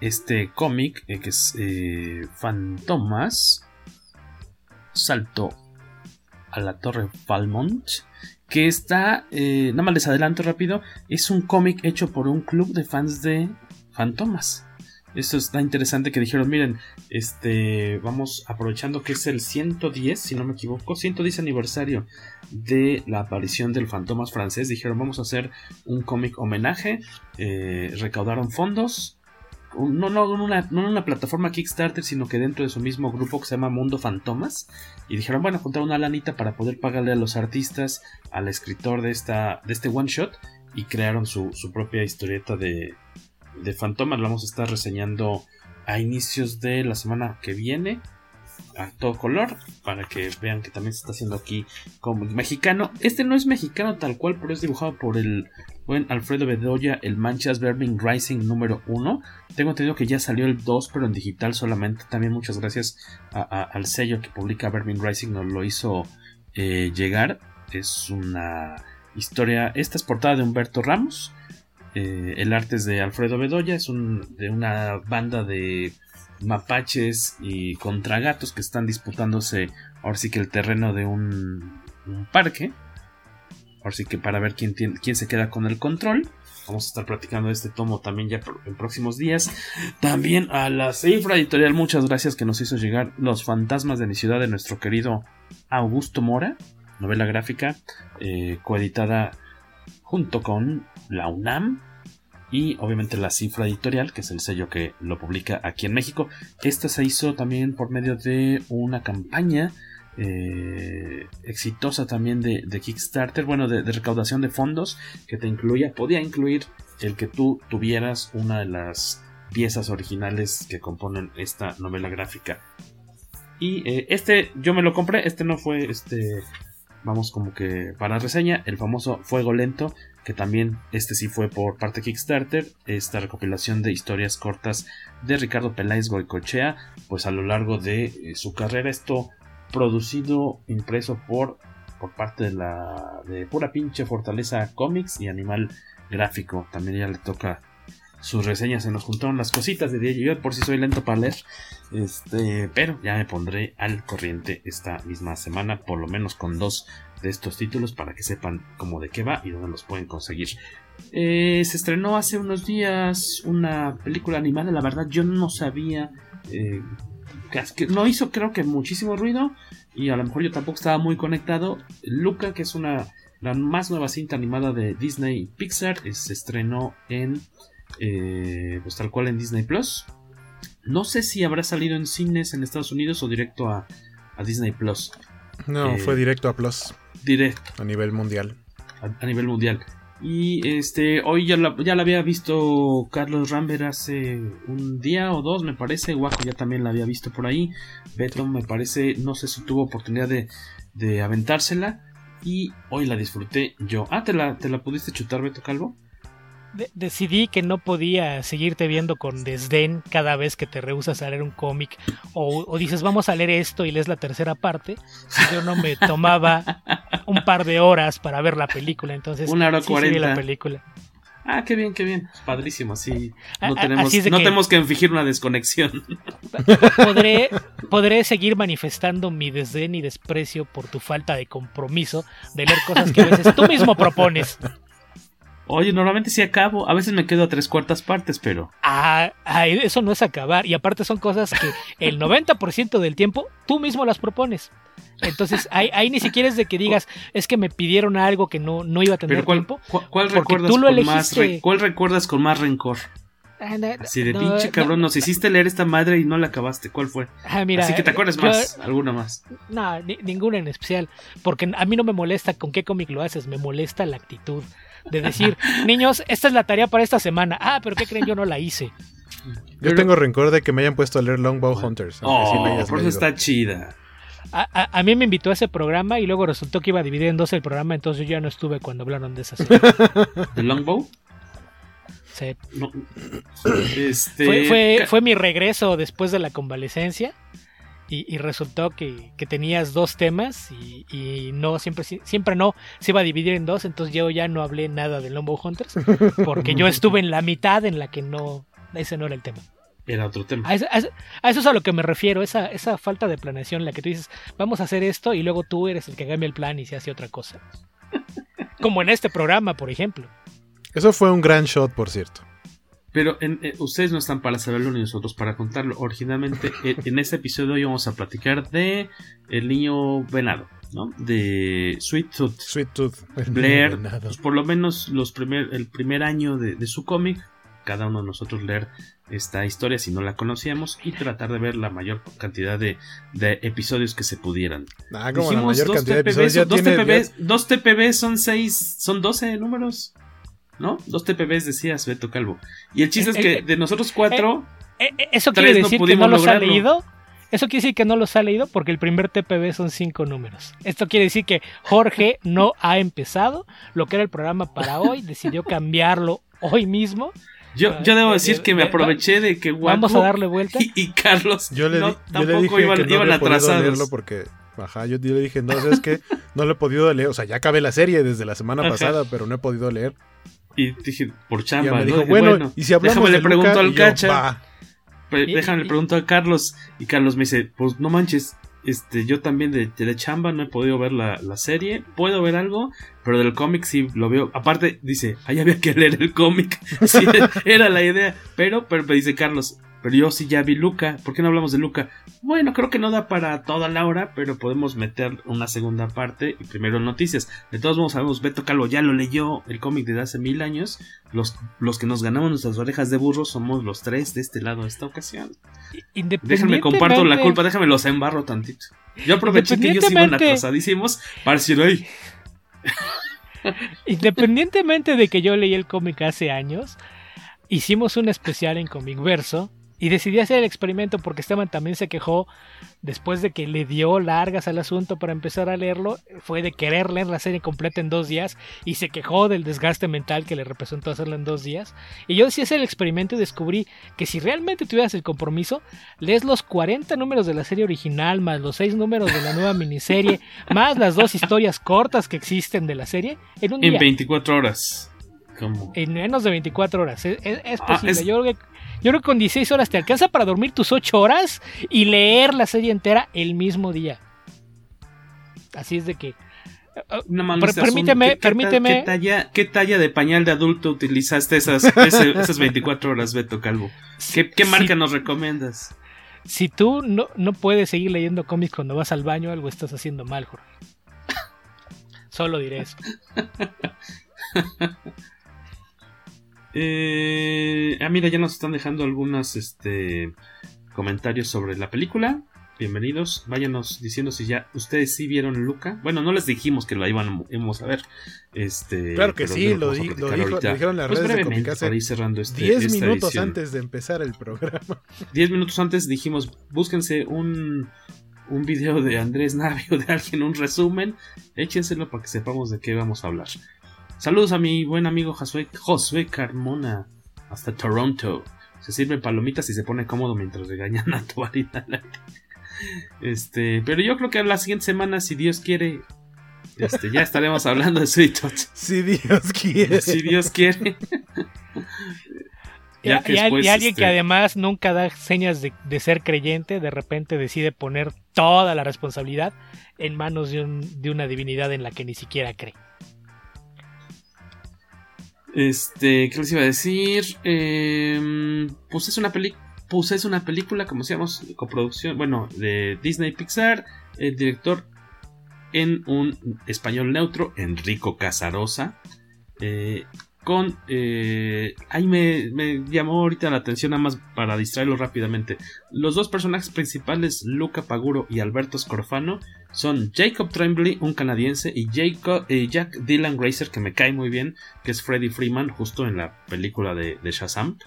este cómic eh, que es eh, Fantomas Salto a la Torre Falmont que está, eh, nada más les adelanto rápido, es un cómic hecho por un club de fans de Fantomas. Eso está interesante que dijeron, miren, este, vamos aprovechando que es el 110, si no me equivoco, 110 aniversario de la aparición del Fantomas francés, dijeron, vamos a hacer un cómic homenaje, eh, recaudaron fondos, no, no, no una plataforma Kickstarter, sino que dentro de su mismo grupo que se llama Mundo Fantomas. Y dijeron, bueno, juntar una lanita para poder pagarle a los artistas, al escritor de, esta, de este one shot. Y crearon su, propia historieta de, de Fantomas. Lo vamos a estar reseñando a inicios de la semana que viene a todo color para que vean que también se está haciendo aquí como mexicano. Este no es mexicano tal cual, pero es dibujado por el buen Alfredo Bedoya, el Manchas Burning Rising número 1. Tengo entendido que ya salió el 2, pero en digital solamente. También muchas gracias al sello que publica Burning Rising, nos lo hizo eh, llegar. Es una historia, esta es portada de Humberto Ramos. Eh, el arte de Alfredo Bedoya, es de una banda de mapaches y contra gatos que están disputándose ahora sí que el terreno de un, parque. Ahora sí que para ver quién, quién se queda con el control. Vamos a estar platicando de este tomo también ya en próximos días. También a la Cifra Editorial, muchas gracias que nos hizo llegar Los Fantasmas de mi ciudad de nuestro querido Augusto Mora, novela gráfica, eh, coeditada junto con la UNAM, y obviamente la cifra editorial, que es el sello que lo publica aquí en México. Esta se hizo también por medio de una campaña eh, exitosa también de, Kickstarter, bueno, de, recaudación de fondos que te incluía, podía incluir el que tú tuvieras una de las piezas originales que componen esta novela gráfica. Y eh, este yo me lo compré, este no fue este vamos como que para reseña, el famoso Fuego Lento, que también este sí fue por parte de Kickstarter, esta recopilación de historias cortas de Ricardo Peláez Goicochea, pues a lo largo de eh, su carrera, esto producido, impreso por, por parte de la de pura pinche Fortaleza Comics y Animal Gráfico, también ya le toca sus reseñas, se nos juntaron las cositas de día. Yo por si soy lento para leer. Este, pero ya me pondré al corriente esta misma semana, por lo menos con dos de estos títulos para que sepan cómo de qué va y dónde los pueden conseguir. Eh, se estrenó hace unos días una película animada, la verdad yo no sabía eh, no hizo creo que muchísimo ruido y a lo mejor yo tampoco estaba muy conectado. Luca, que es una la más nueva cinta animada de Disney Pixar, se estrenó en eh, pues tal cual en Disney Plus. No sé si habrá salido en cines en Estados Unidos o directo a, Disney Plus. No, eh, fue directo a Plus. Directo. A nivel mundial. A, nivel mundial. Y este, hoy ya la, ya la había visto Carlos Rambert hace un día o dos, me parece. Guaco ya también la había visto por ahí. Beto, me parece, no sé si tuvo oportunidad de, de aventársela. Y hoy la disfruté yo. Ah, ¿te la, ¿te la pudiste chutar, Beto Calvo? Decidí que no podía seguirte viendo con desdén cada vez que te rehusas a leer un cómic o, dices vamos a leer esto y lees la tercera parte si yo no me tomaba un par de horas para ver la película entonces una hora cuarenta la película Ah, qué bien, qué bien. Padrísimo, así no tenemos, no tenemos que fingir una desconexión. Podré, podré seguir manifestando mi desdén y desprecio por tu falta de compromiso de leer cosas que a veces tú mismo propones. Oye, normalmente sí acabo, a veces me quedo a tres cuartas partes, pero... Ah, eso no es acabar, y aparte son cosas que el 90% del tiempo tú mismo las propones. Entonces, ahí, ni siquiera es de que digas, es que me pidieron algo que no, no iba a tener cuál, tiempo. ¿Cuál, recuerdas con más, ¿Cuál recuerdas con más rencor? Ah, no, Así de no, pinche no. cabrón, nos hiciste leer esta madre y no la acabaste. ¿Cuál fue? Ah, mira, Así que te eh, acuerdas yo- más, alguna más. No, ni- ninguna en especial. Porque a mí no me molesta con qué cómic lo haces, me molesta la actitud de decir, niños, esta es la tarea para esta semana. Ah, pero ¿qué creen? Yo no la hice. Yo tengo rencor de que me hayan puesto a leer Longbow Hunters. sí Oh, por eso está chida. A, a- a mí me invitó a ese programa y luego resultó que iba a dividir en dos el programa, entonces yo ya no estuve cuando hablaron de esa serie. ¿The Longbow? Sí. No. Este. Fue, fue, fue mi regreso después de la convalecencia y, y resultó que, que tenías dos temas y, y no siempre siempre no se iba a dividir en dos, entonces yo ya no hablé nada de Lombo Hunters porque yo estuve en la mitad en la que no ese no era el tema. Era otro tema. A eso, a eso- a eso es a lo que me refiero, esa, esa falta de planeación, la que tú dices, vamos a hacer esto y luego tú eres el que cambia el plan y se hace otra cosa. Como en este programa, por ejemplo. Eso fue un gran shot, por cierto. Pero en- eh, ustedes no están para saberlo ni nosotros para contarlo. Originalmente, eh, en este episodio hoy vamos a platicar de El niño venado, ¿no? De Sweet Tooth. Sweet Tooth. el Blair, pues, por lo menos los primer, el primer año de, de su cómic, cada uno de nosotros leer esta historia si no la conocíamos y tratar de ver la mayor cantidad de, de episodios que se pudieran. Ah, como la mayor dos cantidad de TPBs, episodios ya dos, tiene- TPBs, dos son seis, son 12 números, ¿no? Dos TPBs decías Beto Calvo. Y el chiste es que Eh, de nosotros cuatro, Eh, eh, ¿Eso quiere no decir que no los ha lograrlo. leído? Eso quiere decir que no los ha leído porque el primer TPB son cinco números. Esto quiere decir que Jorge no ha empezado lo que era el programa para hoy, decidió cambiarlo hoy mismo. yo, yo debo decir que me aproveché de que Vamos a Guaco darle vuelta. y, y Carlos Yo le, no, yo le tampoco dije iban, que no iban atrasados. porque... Ajá, yo, yo le dije, no, es que no lo he podido leer. O sea, ya acabé la serie desde la semana Ajá. pasada, pero no he podido leer. Y dije, por chamba. ya me ¿no? dijo, Dije, bueno, y si hablamos déjame de le pregunto Luca, al cacha. déjame le pregunto a Carlos. Y Carlos me dice, pues no manches. Este, yo también de, de chamba no he podido ver la, la serie. Puedo ver algo, pero del cómic sí lo veo. Aparte, dice, ahí había que leer el cómic. Sí, era la idea. Pero, pero me dice Carlos, pero yo sí ya vi Luca. ¿Por qué no hablamos de Luca? Bueno, creo que no da para toda la hora, pero podemos meter una segunda parte y primero noticias. De todos modos, sabemos, Beto Calvo ya lo leyó el cómic desde hace mil años. Los, los que nos ganamos nuestras orejas de burro somos los tres de este lado esta ocasión. Déjame comparto la culpa, déjame los embarro tantito. Yo aproveché que ellos iban atrasadísimos para decir, ay, Independientemente de que yo leí el cómic hace años, hicimos un especial en Comic Verso y decidí hacer el experimento porque Esteban también se quejó después de que le dio largas al asunto para empezar a leerlo, fue de querer leer la serie completa en dos días y se quejó del desgaste mental que le representó hacerla en dos días. Y yo decidí hacer el experimento y descubrí que si realmente tuvieras el compromiso, lees los 40 números de la serie original, más los 6 números de la nueva miniserie, más las dos historias cortas que existen de la serie, en un en día. 24 horas. Como En menos de 24 horas. Es, es- es Ah, posible. es- Yo, creo que, yo creo que con 16 horas te alcanza para dormir tus 8 horas y leer la serie entera el mismo día. Así es de que. No mames, Per- este permíteme, ¿qué- permíteme. ¿qué talla, ¿Qué talla de pañal de adulto utilizaste esas, esas 24 horas, Beto Calvo? ¿Qué, marca nos recomiendas? Si tú no, no puedes seguir leyendo cómics cuando vas al baño, algo estás haciendo mal, Jorge. Solo diré eso. Eh, ah, mira, ya nos están dejando algunos este, comentarios sobre la película. Bienvenidos. Váyanos diciendo si ya ustedes sí vieron Luca. Bueno, no les dijimos que iban, íbamos a ver. Este, Claro que sí, lo, di- lo dijo, lo dijeron las Pues redes de brevemente, Comicase para ir cerrando este, 10 esta minutos edición. antes de empezar el programa. 10 minutos antes dijimos, búsquense un, un video de Andrés Navio, de alguien, un resumen, échenselo para que sepamos de qué vamos a hablar. Saludos a mi buen amigo Josué, Josué Carmona, hasta Toronto. Se sirven palomitas y se pone cómodo mientras regañan a tu Este, pero yo creo que la siguiente semana, si Dios quiere, este, ya estaremos hablando de Sweet Tooth. Si Dios quiere. Si Dios quiere. Y, Ya que y después, y alguien que este, además nunca da señas de, de ser creyente, de repente decide poner toda la responsabilidad en manos de, un- de una divinidad en la que ni siquiera cree. Este, ¿qué les iba a decir? Eh, pues es una película. Pues es una película, como decíamos, coproducción, bueno, de Disney Pixar. El director en un español neutro, Enrico Casarosa. Eh, con... Eh, ahí me, me, llamó ahorita la atención nada más para distraerlo rápidamente. Los dos personajes principales, Luca Paguro y Alberto Scorfano, son Jacob Tremblay, un canadiense, y Jack Dylan Grazer, que me cae muy bien, que es Freddie Freeman, justo en la película de, Shazam.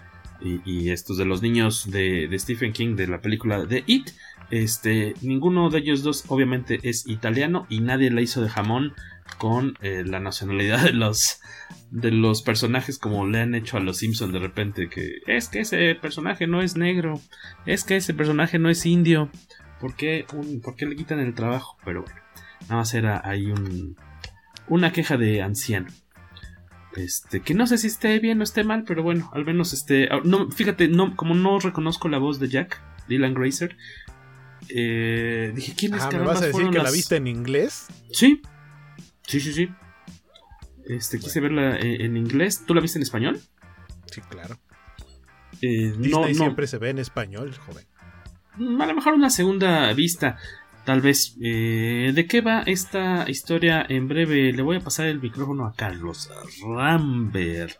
Y, y, estos de los niños de, de, Stephen King de la película de It. Este, ninguno de ellos dos obviamente es italiano y nadie la hizo de jamón con eh, la nacionalidad de los de los personajes como le han hecho a los Simpson de repente que es que ese personaje no es negro, es que ese personaje no es indio, ¿por qué, un, ¿por qué le quitan el trabajo? Pero bueno, nada más era ahí un, una queja de anciano. Este, que no sé si esté bien o esté mal, pero bueno, al menos este. No, fíjate, no, como no reconozco la voz de Jack, Dylan Grazer, eh, dije, ¿quién es ah, ¿Me vas a decir que las... la viste en inglés? Sí, sí, sí, sí. Este, quise bueno. verla en, en, inglés. ¿Tú la viste en español? Sí, claro. Eh, Disney no, no. siempre se ve en español, joven. A lo mejor una segunda vista. Tal vez. Eh, ¿De qué va esta historia en breve? Le voy a pasar el micrófono a Carlos Rambert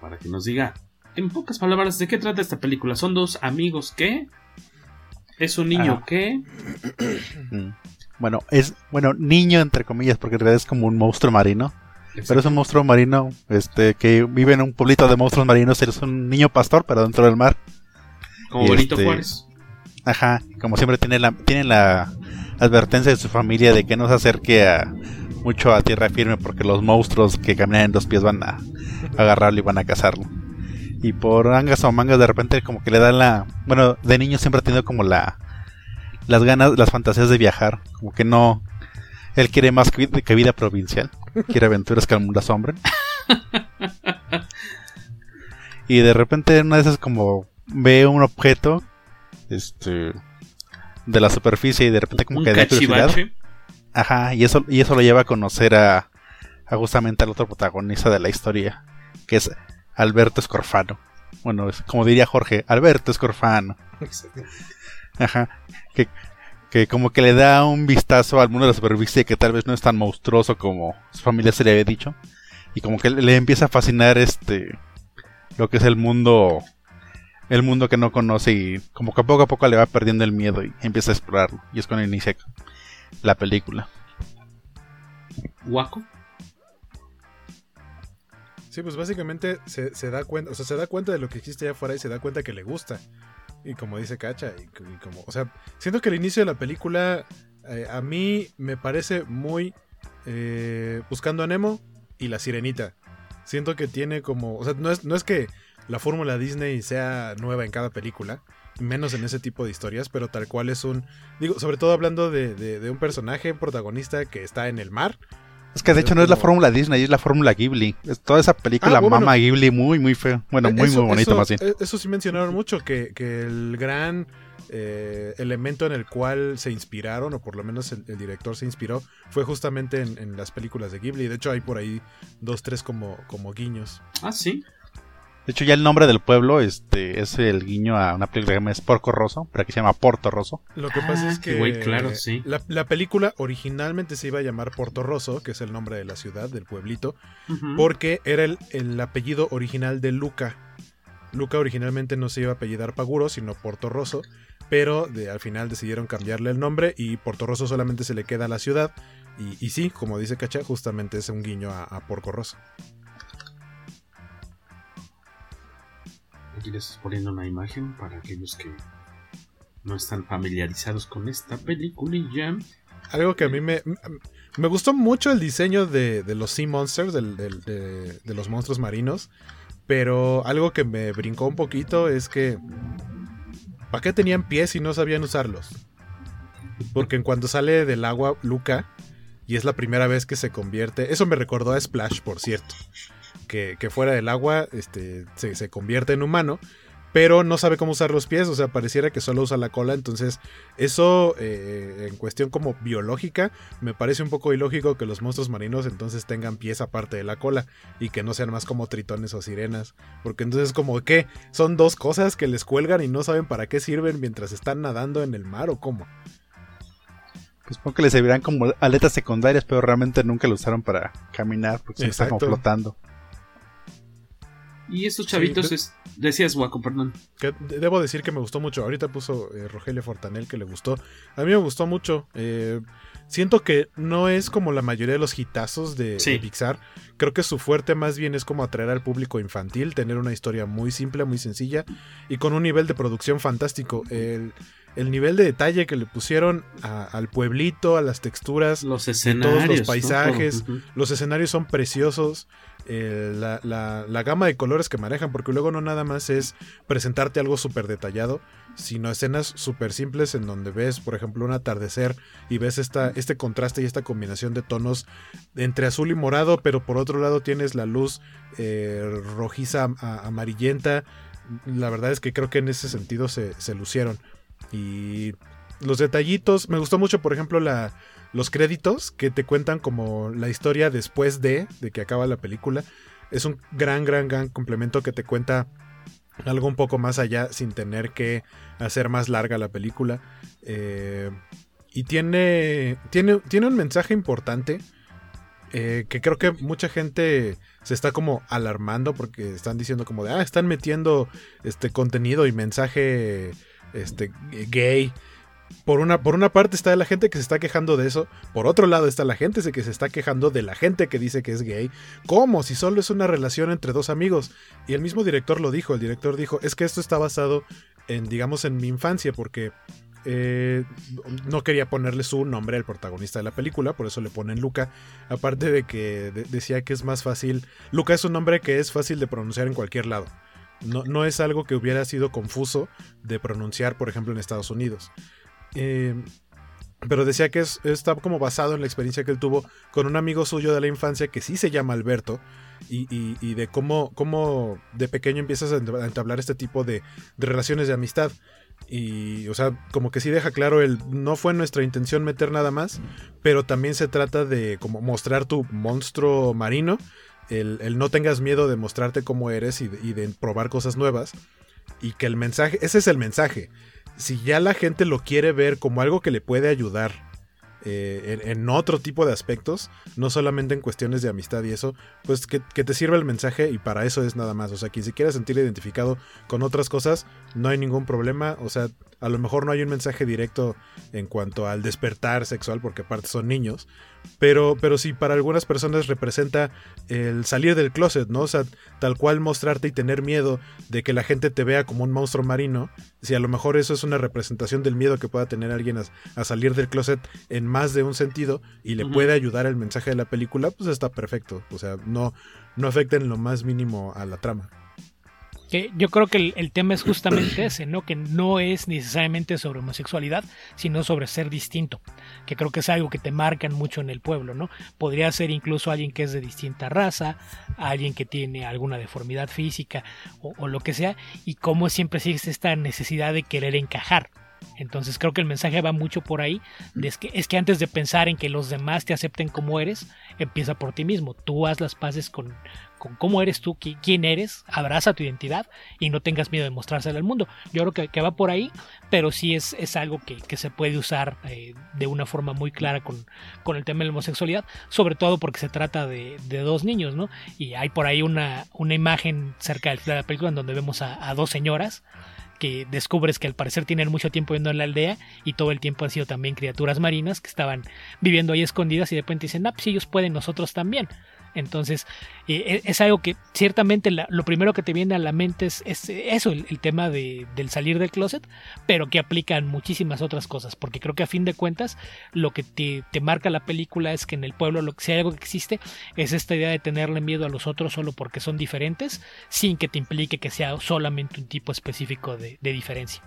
para que nos diga, en pocas palabras, de qué trata esta película. Son dos amigos que. ¿Es un niño Ah. que? Bueno, es, bueno, niño entre comillas, porque en realidad es como un monstruo marino. Pero es un monstruo marino, este, que vive en un pueblito de monstruos marinos, es un niño pastor, pero dentro del mar. Como Benito este, Juárez. Ajá, como siempre tiene la, tiene la advertencia de su familia de que no se acerque a mucho a tierra firme porque los monstruos que caminan en dos pies van a, a agarrarlo y van a cazarlo. Y por angas o mangas de repente como que le dan la... Bueno, de niño siempre ha tenido como la... Las ganas, las fantasías de viajar. Como que no... Él quiere más que, que vida provincial. Quiere aventuras que al mundo asombren. y de repente una de esas como ve un objeto este de la superficie y de repente como Un que da curiosidad. Ajá, y eso, y eso lo lleva a conocer a, a justamente al otro protagonista de la historia, que es Alberto Escorfano. Bueno, es, como diría Jorge, Alberto Escorfano. Ajá, que, que como que le da un vistazo al mundo de la superficie que tal vez no es tan monstruoso como su familia se le había dicho. Y como que le empieza a fascinar este lo que es el mundo el mundo que no conoce y como que poco a poco le va perdiendo el miedo y empieza a explorarlo. Y es cuando inicia la película. ¿Guaco? Sí, pues básicamente se, se, da cuenta, o sea, se da cuenta de lo que existe allá afuera y se da cuenta que le gusta. Y como dice Cacha, y, y como, o sea, siento que el inicio de la película eh, a mí me parece muy eh, Buscando a Nemo y La Sirenita. Siento que tiene como, o sea, no es, no es que la fórmula Disney sea nueva en cada película, menos en ese tipo de historias, pero tal cual es un, digo, sobre todo hablando de, de, de un personaje protagonista que está en el mar. Es que de hecho no es la fórmula Disney, es la fórmula Ghibli. Es toda esa película Ah, bueno, mama Ghibli muy, muy feo. Bueno, muy, Eso- muy bonito eso- más bien. eh, Eso sí mencionaron mucho, que, que el gran eh, elemento en el cual se inspiraron, o por lo menos el, el director se inspiró, fue justamente en, en las películas de Ghibli. De hecho, hay por ahí dos, tres como, como guiños. Ah, sí. De hecho ya el nombre del pueblo este es el guiño a una película que se llama es Porco Rosso, pero aquí se llama Porto Rosso. Lo que pasa es qué que güey, claro, sí. la, la película originalmente se iba a llamar Porto Rosso, que es el nombre de la ciudad, del pueblito, porque era el, el apellido original de Luca. Luca originalmente no se iba a apellidar Paguro, sino Porto Rosso, pero de, al final decidieron cambiarle el nombre y Porto Rosso solamente se le queda a la ciudad. Y, y sí, como dice Cacha, justamente es un guiño a, a Porco Rosso. Aquí les estoy poniendo una imagen para aquellos que no están familiarizados con esta peliculilla. Algo que a mí me, me gustó mucho el diseño de, de los Sea Monsters, de, de los monstruos marinos. Pero algo que me brincó un poquito es que. ¿Para qué tenían pies si no sabían usarlos? Porque en cuanto sale del agua Luca, y es la primera vez que se convierte. Eso me recordó a Splash, por cierto. Que, que fuera del agua este, se, se convierte en humano. Pero no sabe cómo usar los pies, o sea, pareciera que solo usa la cola. Entonces, eso eh, en cuestión como biológica, me parece un poco ilógico que los monstruos marinos entonces tengan pies aparte de la cola y que no sean más como tritones o sirenas. Porque entonces, como que son dos cosas que les cuelgan y no saben para qué sirven mientras están nadando en el mar o cómo. Pues supongo que le servirán como aletas secundarias, pero realmente nunca lo usaron para caminar porque siempre está como flotando. Y estos chavitos, es, decías, Guaco, perdón. Que debo decir que me gustó mucho. Ahorita puso eh, Rogelio Fortanel que le gustó. A mí me gustó mucho. Eh, siento que no es como la mayoría de los hitazos de, de, Pixar. Creo que su fuerte más bien es como atraer al público infantil, tener una historia muy simple, muy sencilla y con un nivel de producción fantástico. El, el nivel de detalle que le pusieron a, al pueblito, a las texturas, los escenarios, todos los paisajes, ¿no? los escenarios son preciosos. Eh, la, la, la, gama de colores que manejan, porque luego no nada más es presentarte algo súper detallado, sino escenas súper simples en donde ves, por ejemplo, un atardecer y ves esta, este contraste y esta combinación de tonos entre azul y morado, pero por otro lado tienes la luz eh, rojiza a, amarillenta. La verdad es que creo que en ese sentido se, se lucieron. Y los detallitos, me gustó mucho, por ejemplo, la, los créditos que te cuentan como la historia después de, de que acaba la película. Es un gran, gran, gran complemento que te cuenta algo un poco más allá sin tener que hacer más larga la película. Eh, y tiene, tiene, tiene un mensaje importante eh, que creo que mucha gente se está como alarmando porque están diciendo como de, ah, están metiendo este contenido y mensaje este, gay. Por una, por una parte está la gente que se está quejando de eso, por otro lado está la gente que se está quejando de la gente que dice que es gay, como si solo es una relación entre dos amigos. Y el mismo director lo dijo, el director dijo, es que esto está basado en, digamos, en mi infancia, porque eh, no quería ponerle su nombre al protagonista de la película, por eso le ponen Luca. Aparte de que de decía que es más fácil. Luca es un nombre que es fácil de pronunciar en cualquier lado. No, no, es algo que hubiera sido confuso de pronunciar, por ejemplo, en Estados Unidos. Eh, pero decía que es, está como basado en la experiencia que él tuvo con un amigo suyo de la infancia que sí se llama Alberto. Y, de cómo, de pequeño empiezas a entablar este tipo de, relaciones de amistad. Y, o sea, como que sí deja claro el. No fue nuestra intención meter nada más, pero también se trata de como mostrar tu monstruo marino. El, no tengas miedo de mostrarte cómo eres y de, probar cosas nuevas. Y que el mensaje. Ese es el mensaje. Si ya la gente lo quiere ver como algo que le puede ayudar eh, en, otro tipo de aspectos, no solamente en cuestiones de amistad y eso, pues que, que, te sirva el mensaje y para eso es nada más. O sea, quien se quiera sentir identificado con otras cosas, no hay ningún problema. O sea, a lo mejor no hay un mensaje directo en cuanto al despertar sexual, porque aparte son niños. Pero, pero sí, para algunas personas representa el salir del closet, ¿no? O sea, tal cual mostrarte y tener miedo de que la gente te vea como un monstruo marino. Si a lo mejor eso es una representación del miedo que pueda tener alguien a, a salir del closet en más de un sentido y le uh -huh. puede ayudar el mensaje de la película, pues está perfecto. O sea, no, no afecta en lo más mínimo a la trama. Yo creo que el, tema es justamente ese, ¿no? Que no es necesariamente sobre homosexualidad, sino sobre ser distinto. Que creo que es algo que te marcan mucho en el pueblo, ¿no? Podría ser incluso alguien que es de distinta raza, alguien que tiene alguna deformidad física o, o lo que sea, y cómo siempre existe esta necesidad de querer encajar. Entonces creo que el mensaje va mucho por ahí. Es que, es que antes de pensar en que los demás te acepten como eres, empieza por ti mismo. Tú haz las paces con, con cómo eres tú, quién eres, abraza tu identidad y no tengas miedo de mostrársela al mundo. Yo creo que, va por ahí, pero sí es, algo que, se puede usar eh, de una forma muy clara con, el tema de la homosexualidad, sobre todo porque se trata de, dos niños, ¿no? Y hay por ahí una, imagen cerca de la película en donde vemos a, a dos señoras que descubres que al parecer tienen mucho tiempo viviendo en la aldea y todo el tiempo han sido también criaturas marinas que estaban viviendo ahí escondidas y de repente dicen, ah, pues ellos pueden, nosotros también. Entonces, eh, es algo que ciertamente lo primero que te viene a la mente es, es eso, el, tema de, del salir del closet, pero que aplica en muchísimas otras cosas, porque creo que a fin de cuentas lo que te, marca la película es que en el pueblo, lo, si hay algo que existe, es esta idea de tenerle miedo a los otros solo porque son diferentes, sin que te implique que sea solamente un tipo específico de, diferencia.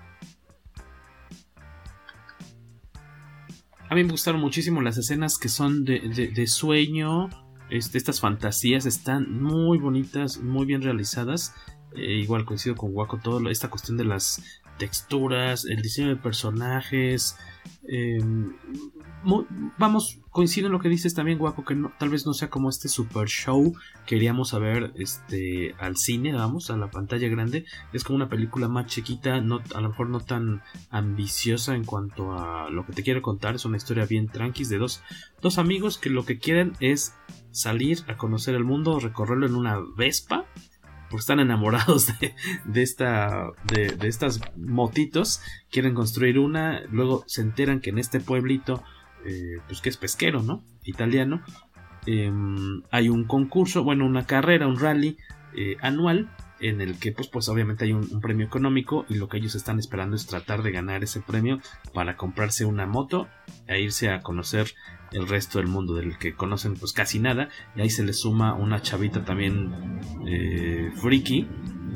A mí me gustaron muchísimo las escenas que son de sueño, este, estas fantasías están muy bonitas, muy bien realizadas. Eh, igual coincido con Waco, todo esta cuestión de las texturas, el diseño de personajes. Muy, vamos, coincido en lo que dices también, Waco, que no, tal vez no sea como este super show que iríamos a ver este, al cine, vamos, a la pantalla grande. Es como una película más chiquita, no, a lo mejor no tan ambiciosa en cuanto a lo que te quiero contar. Es una historia bien tranquis de dos, dos amigos que lo que quieren es salir a conocer el mundo, recorrerlo en una Vespa porque están enamorados de, de esta, de, estas motitos, quieren construir una, luego se enteran que en este pueblito, eh, pues que es pesquero, ¿no? Italiano, eh, hay un concurso, bueno, una carrera, un rally eh, anual en el que pues, pues obviamente hay un, un, premio económico y lo que ellos están esperando es tratar de ganar ese premio para comprarse una moto e irse a conocer el resto del mundo del que conocen pues casi nada y ahí se le suma una chavita también eh, friki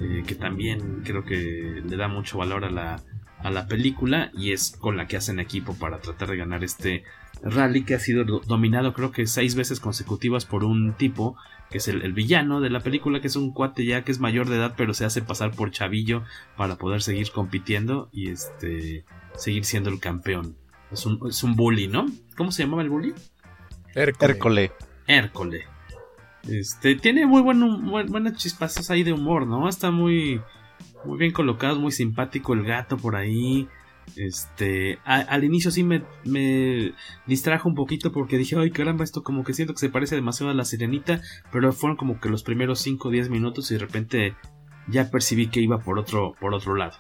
eh, que también creo que le da mucho valor a la, a la película y es con la que hacen equipo para tratar de ganar este rally que ha sido dominado creo que seis veces consecutivas por un tipo que es el, el, villano de la película, que es un cuate ya que es mayor de edad, pero se hace pasar por chavillo para poder seguir compitiendo y este seguir siendo el campeón. Es un, es un bully, ¿no? ¿Cómo se llamaba el bully? Hércole. Hércole. Este, tiene muy buen, buen, buenas chispazos ahí de humor, ¿no? Está muy, muy bien colocado, muy simpático el gato por ahí. Este, al inicio sí me, me, distrajo un poquito porque dije, ay caramba, esto como que siento que se parece demasiado a la sirenita, pero fueron como que los primeros 5 o 10 minutos y de repente ya percibí que iba por otro, por otro lado.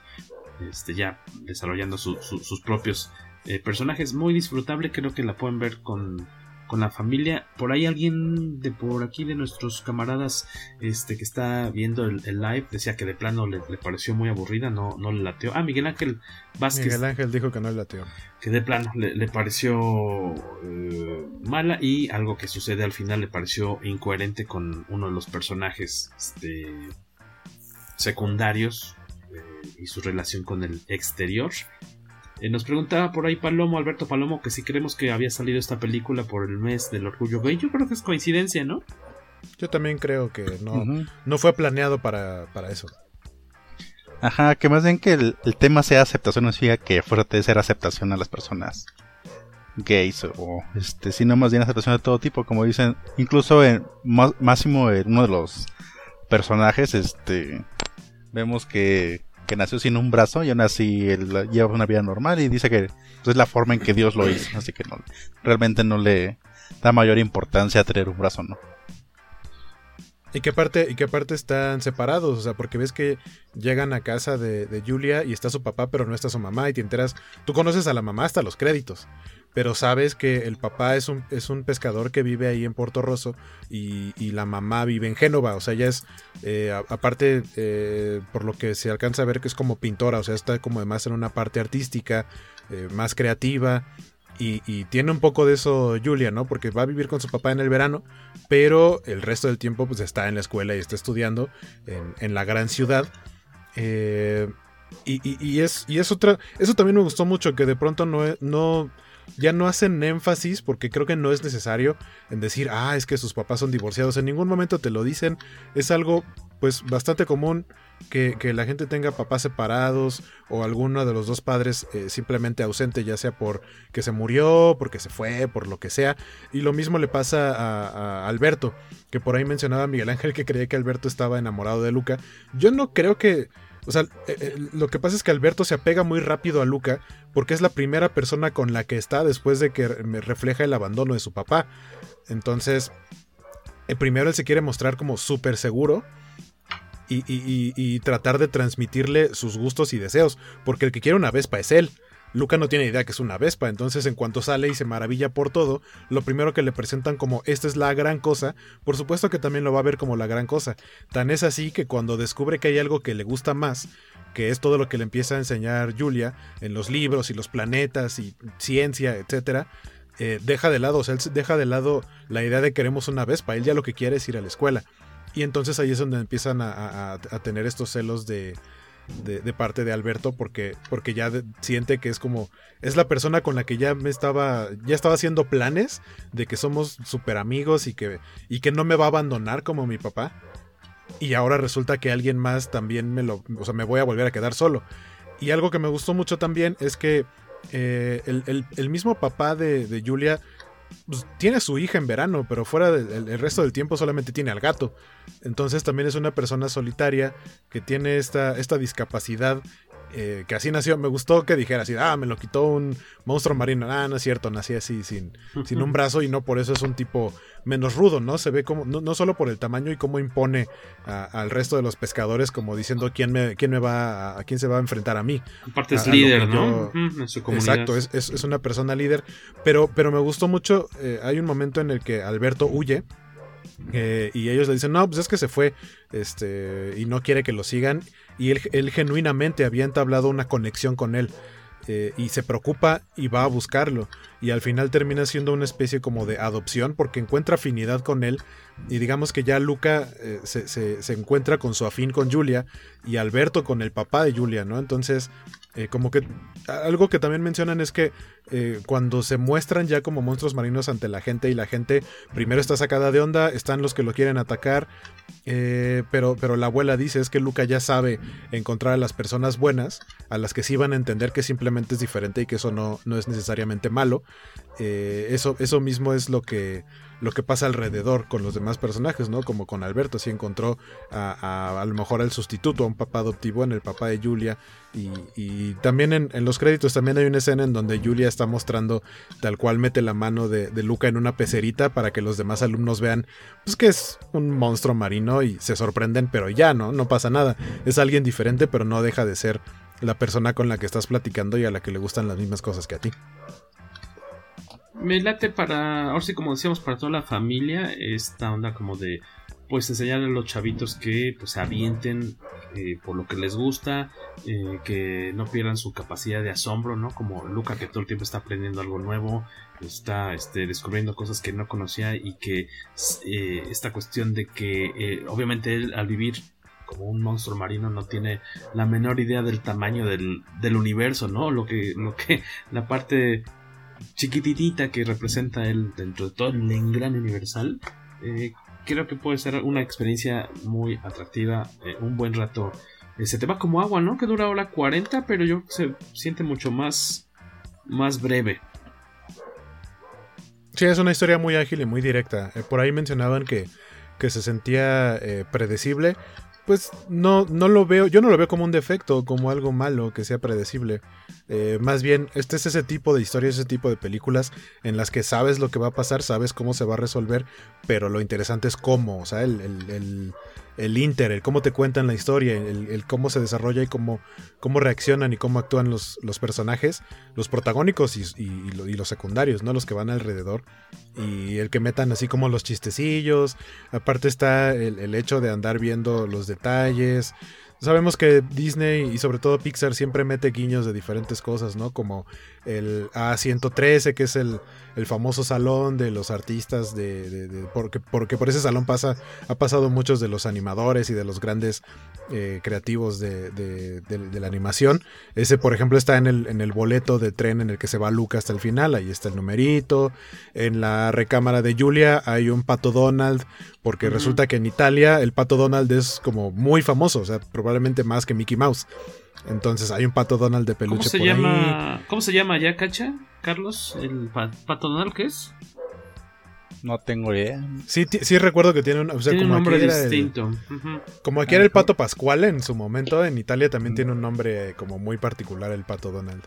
Este, ya desarrollando su, su, sus propios eh, personajes, muy disfrutable, creo que la pueden ver con, con la familia. Por ahí alguien de por aquí de nuestros camaradas este que está viendo el, el live decía que de plano le, le, pareció muy aburrida, no, no le lateó. Ah, Miguel Ángel Vázquez. Miguel Ángel dijo que no le lateó. Que de plano le, le pareció eh, mala y algo que sucede al final le pareció incoherente con uno de los personajes este, secundarios eh, y su relación con el exterior. Eh, nos preguntaba por ahí Palomo, Alberto Palomo, que si creemos que había salido esta película por el mes del orgullo gay. Yo creo que es coincidencia, ¿no? Yo también creo que no, uh -huh. no fue planeado para, para, eso. Ajá, que más bien que el, el tema sea aceptación no significa que fuera de ser aceptación a las personas gays o este sino más bien aceptación de todo tipo como dicen incluso en máximo en uno de los personajes este vemos que que nació sin un brazo y aún así lleva una vida normal y dice que pues, es la forma en que Dios lo hizo, así que no, realmente no le da mayor importancia a tener un brazo, ¿no? Y que aparte, y que aparte están separados, o sea, porque ves que llegan a casa de, de, Julia y está su papá, pero no está su mamá, y te enteras, tú conoces a la mamá hasta los créditos, pero sabes que el papá es un, es un pescador que vive ahí en Puerto Rosso y, y la mamá vive en Génova, o sea, ya es, eh, aparte, eh, por lo que se alcanza a ver que es como pintora, o sea, está como además en una parte artística, eh, más creativa, y, y, tiene un poco de eso Julia, ¿no? Porque va a vivir con su papá en el verano, pero el resto del tiempo pues está en la escuela y está estudiando en, en la gran ciudad. Eh, y, y, y, es, y es otra... Eso también me gustó mucho, que de pronto no... no ya no hacen énfasis porque creo que no es necesario en decir, ah, es que sus papás son divorciados. En ningún momento te lo dicen. Es algo pues bastante común que, que la gente tenga papás separados o alguno de los dos padres eh, simplemente ausente, ya sea por que se murió, porque se fue, por lo que sea. Y lo mismo le pasa a, a Alberto, que por ahí mencionaba Miguel Ángel que creía que Alberto estaba enamorado de Luca. Yo no creo que... O sea, eh, eh, lo que pasa es que Alberto se apega muy rápido a Luca porque es la primera persona con la que está después de que me refleja el abandono de su papá. Entonces, eh, primero él se quiere mostrar como súper seguro y, y, tratar de transmitirle sus gustos y deseos, porque el que quiere una Vespa es él. Luca no tiene idea que es una Vespa, entonces en cuanto sale y se maravilla por todo, lo primero que le presentan como esta es la gran cosa, por supuesto que también lo va a ver como la gran cosa. Tan es así que cuando descubre que hay algo que le gusta más, que es todo lo que le empieza a enseñar Julia en los libros y los planetas y ciencia, etcétera, eh, deja de lado, o sea, él deja de lado la idea de queremos una Vespa, él ya lo que quiere es ir a la escuela. Y entonces ahí es donde empiezan a, tener estos celos de, de, parte de Alberto porque, porque ya siente que es como es la persona con la que ya me estaba ya estaba haciendo planes de que somos súper amigos y que, y que no me va a abandonar como mi papá. Y ahora resulta que alguien más también me lo o sea me voy a volver a quedar solo. Y algo que me gustó mucho también es que eh, el, el, el, mismo papá de, de Julia pues, tiene su hija en verano, pero fuera del el resto del tiempo solamente tiene al gato. Entonces también es una persona solitaria que tiene esta, esta discapacidad eh, que así nació. Me gustó que dijera así, ah, me lo quitó un monstruo marino. Ah, no es cierto, nací así sin, sin un brazo y no por eso es un tipo menos rudo, ¿no? Se ve como, no, solo por el tamaño y cómo impone al resto de los pescadores, como diciendo quién me, quién me va a, quién se va a enfrentar a mí. Aparte es líder, ¿no? en su comunidad. Exacto, es, es, una persona líder. Pero, pero me gustó mucho. Eh, hay un momento en el que Alberto huye. Eh, y ellos le dicen, no, pues es que se fue este, y no quiere que lo sigan. Y él, genuinamente había entablado una conexión con él. Eh, y se preocupa y va a buscarlo. Y al final termina siendo una especie como de adopción porque encuentra afinidad con él. Y digamos que ya Luca eh, se, se, encuentra con su afín con Julia y Alberto con el papá de Julia, ¿no? Entonces eh, como que algo que también mencionan es que eh, cuando se muestran ya como monstruos marinos ante la gente y la gente primero está sacada de onda, están los que lo quieren atacar, eh, pero, pero la abuela dice es que Luca ya sabe encontrar a las personas buenas, a las que sí van a entender que simplemente es diferente y que eso no, no es necesariamente malo. eso, eso mismo es lo que lo que pasa alrededor con los demás personajes, ¿no? Como con Alberto, si encontró a, a, lo mejor al sustituto, a un papá adoptivo en el papá de Julia. Y, también en, los créditos también hay una escena en donde Julia está mostrando tal cual mete la mano de, de, Luca en una pecerita para que los demás alumnos vean pues que es un monstruo marino y se sorprenden, pero ya, ¿no? No pasa nada. Es alguien diferente, pero no deja de ser la persona con la que estás platicando y a la que le gustan las mismas cosas que a ti me late para, ahora sí como decíamos, para toda la familia, esta onda como de, pues enseñarle a los chavitos que pues avienten eh, por lo que les gusta, eh, que no pierdan su capacidad de asombro, ¿no? Como Luca que todo el tiempo está aprendiendo algo nuevo, está este, descubriendo cosas que no conocía y que eh, esta cuestión de que obviamente él al vivir como un monstruo marino no tiene la menor idea del tamaño del, del universo, ¿no? Lo que, lo que la parte chiquititita que representa él dentro de todo el gran universal, eh, creo que puede ser una experiencia muy atractiva, eh, un buen rato. Eh, se te va como agua, ¿no? Que dura hora 40, pero yo se siente mucho más, más breve. Sí, es una historia muy ágil y muy directa. por ahí mencionaban que, que se sentía predecible pues no, no lo veo, yo no lo veo como un defecto, como algo malo que sea predecible. Eh, más bien, este es ese tipo de historias, ese tipo de películas en las que sabes lo que va a pasar, sabes cómo se va a resolver, pero lo interesante es cómo, o sea, el, el el inter, el cómo te cuentan la historia, el, cómo se desarrolla y cómo, cómo reaccionan y cómo actúan los, los personajes, los protagónicos y, los secundarios, ¿no? Los que van alrededor. Y el que metan así como los chistecillos. Aparte está el, el hecho de andar viendo los detalles. Sabemos que Disney y sobre todo Pixar siempre mete guiños de diferentes cosas, ¿no? Como el A113, que es el, el famoso salón de los artistas de, porque, porque por ese salón pasa, ha pasado muchos de los animadores y de los grandes eh, creativos de, la animación. Ese, por ejemplo, está en el, en el boleto de tren en el que se va Luca hasta el final, ahí está el numerito. En la recámara de Julia hay un pato Donald, porque resulta que en Italia el pato Donald es como muy famoso, o sea, probablemente más que Mickey Mouse. Entonces hay un pato Donald de peluche ¿Cómo se llama? ¿Cómo se llama ya, Cacha? Carlos, el pato Donald, ¿qué es? No tengo idea. Sí, sí recuerdo que tiene un, nombre distinto. Como aquí era el pato Pascual en su momento, en Italia también tiene un nombre como muy particular el pato Donald.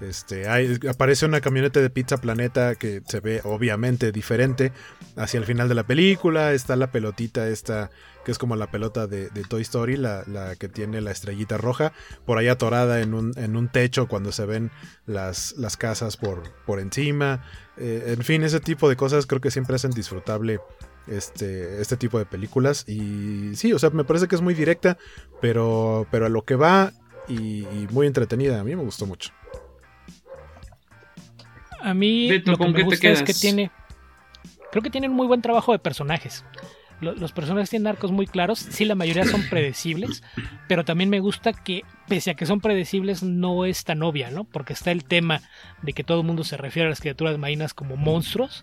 Este, aparece una camioneta de Pizza Planeta que se ve obviamente diferente hacia el final de la película. Está la pelotita esta, que es como la pelota de, Toy Story, la, que tiene la estrellita roja, por ahí atorada en un, en un techo cuando se ven las, las casas por, por encima. Eh, en fin, ese tipo de cosas creo que siempre hacen disfrutable este, este tipo de películas. Y sí, o sea, me parece que es muy directa, pero, pero a lo que va y muy entretenida. A mí me gustó mucho. A mí lo que me gusta es que tiene. Creo que tienen muy buen trabajo de personajes. Los, personajes tienen arcos muy claros. Sí, la mayoría son predecibles. Pero también me gusta que, pese a que son predecibles, no es tan obvia, ¿no? Porque está el tema de que todo el mundo se refiere a las criaturas marinas como monstruos.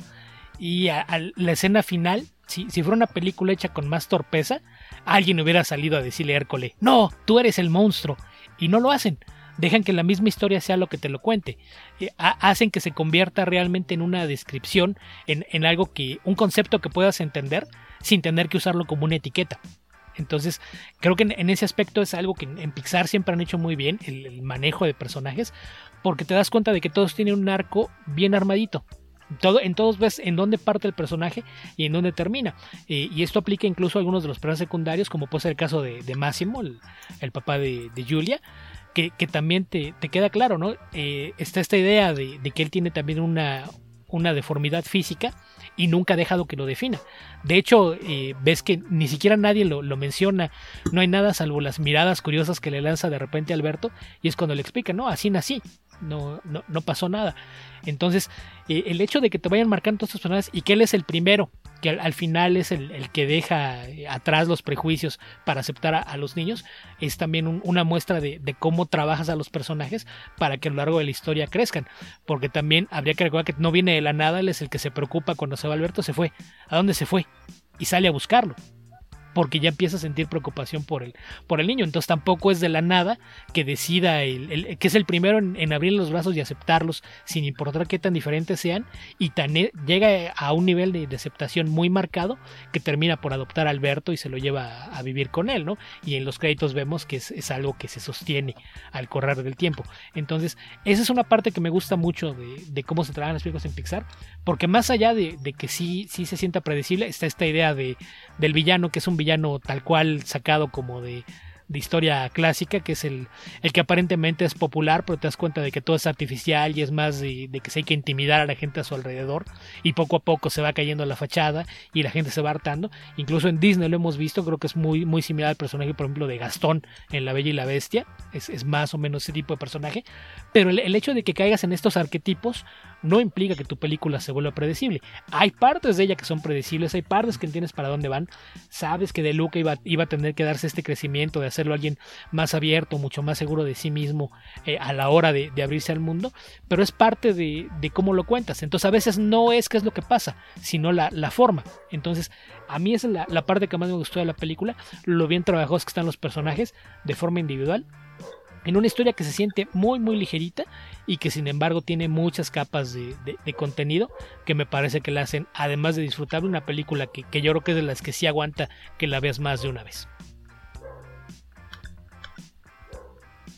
Y a, la escena final, si, si, fuera una película hecha con más torpeza, alguien hubiera salido a decirle a Hércole: No, tú eres el monstruo. Y no lo hacen dejan que la misma historia sea lo que te lo cuente. Eh, hacen que se convierta realmente en una descripción, en, algo que, un concepto que puedas entender sin tener que usarlo como una etiqueta. Entonces, creo que en, ese aspecto es algo que en, Pixar siempre han hecho muy bien, el, manejo de personajes, porque te das cuenta de que todos tienen un arco bien armadito. Todo, en todos ves en dónde parte el personaje y en dónde termina. Y esto aplica incluso a algunos de los personajes secundarios, como puede ser el caso de, Máximo, el, papá de, Julia, que, también te, queda claro, ¿no? Eh, está esta idea de, que él tiene también una, una deformidad física y nunca ha dejado que lo defina. De hecho, eh, ves que ni siquiera nadie lo, menciona, no hay nada salvo las miradas curiosas que le lanza de repente Alberto y es cuando le explica, no, así nací, no, no, no pasó nada. Entonces, eh, el hecho de que te vayan marcando todos estos personajes y que él es el primero, que al, final es el, que deja eh, atrás los prejuicios para aceptar a, los niños, es también una muestra de, cómo trabajas a los personajes para que a lo largo de la historia crezcan. Porque también habría que recordar que no viene de la nada, él es el que se preocupa cuando se va Alberto, se fue. ¿A dónde se fue? Y sale a buscarlo porque ya empieza a sentir preocupación por el, por el niño. Entonces tampoco es de la nada que decida, el, que es el primero en, abrir los brazos y aceptarlos, sin importar qué tan diferentes sean, y tan, e, llega a un nivel de, aceptación muy marcado que termina por adoptar a Alberto y se lo lleva a, vivir con él, ¿no? Y en los créditos vemos que es, algo que se sostiene al correr del tiempo. Entonces, esa es una parte que me gusta mucho de, cómo se trabajan las películas en Pixar, porque más allá de, que sí, sí se sienta predecible, está esta idea de, del villano que es un villano tal cual sacado como de, historia clásica, que es el, el, que aparentemente es popular, pero te das cuenta de que todo es artificial y es más de, que se hay que intimidar a la gente a su alrededor y poco a poco se va cayendo la fachada y la gente se va hartando. Incluso en Disney lo hemos visto, creo que es muy, muy similar al personaje, por ejemplo, de Gastón en La Bella y la Bestia, es, es más o menos ese tipo de personaje, pero el hecho de que caigas en estos arquetipos no implica que tu película se vuelva predecible. Hay partes de ella que son predecibles, hay partes que entiendes para dónde van, sabes que De Luca iba, iba a tener que darse este crecimiento de hacer alguien más abierto, mucho más seguro de sí mismo eh, a la hora de, abrirse al mundo, pero es parte de, cómo lo cuentas. Entonces a veces no es qué es lo que pasa, sino la, forma. Entonces a mí es la, la, parte que más me gustó de la película, lo bien trabajados que están los personajes de forma individual en una historia que se siente muy muy ligerita y que sin embargo tiene muchas capas de, contenido que me parece que la hacen, además de disfrutar una película que, que, yo creo que es de las que sí aguanta que la veas más de una vez.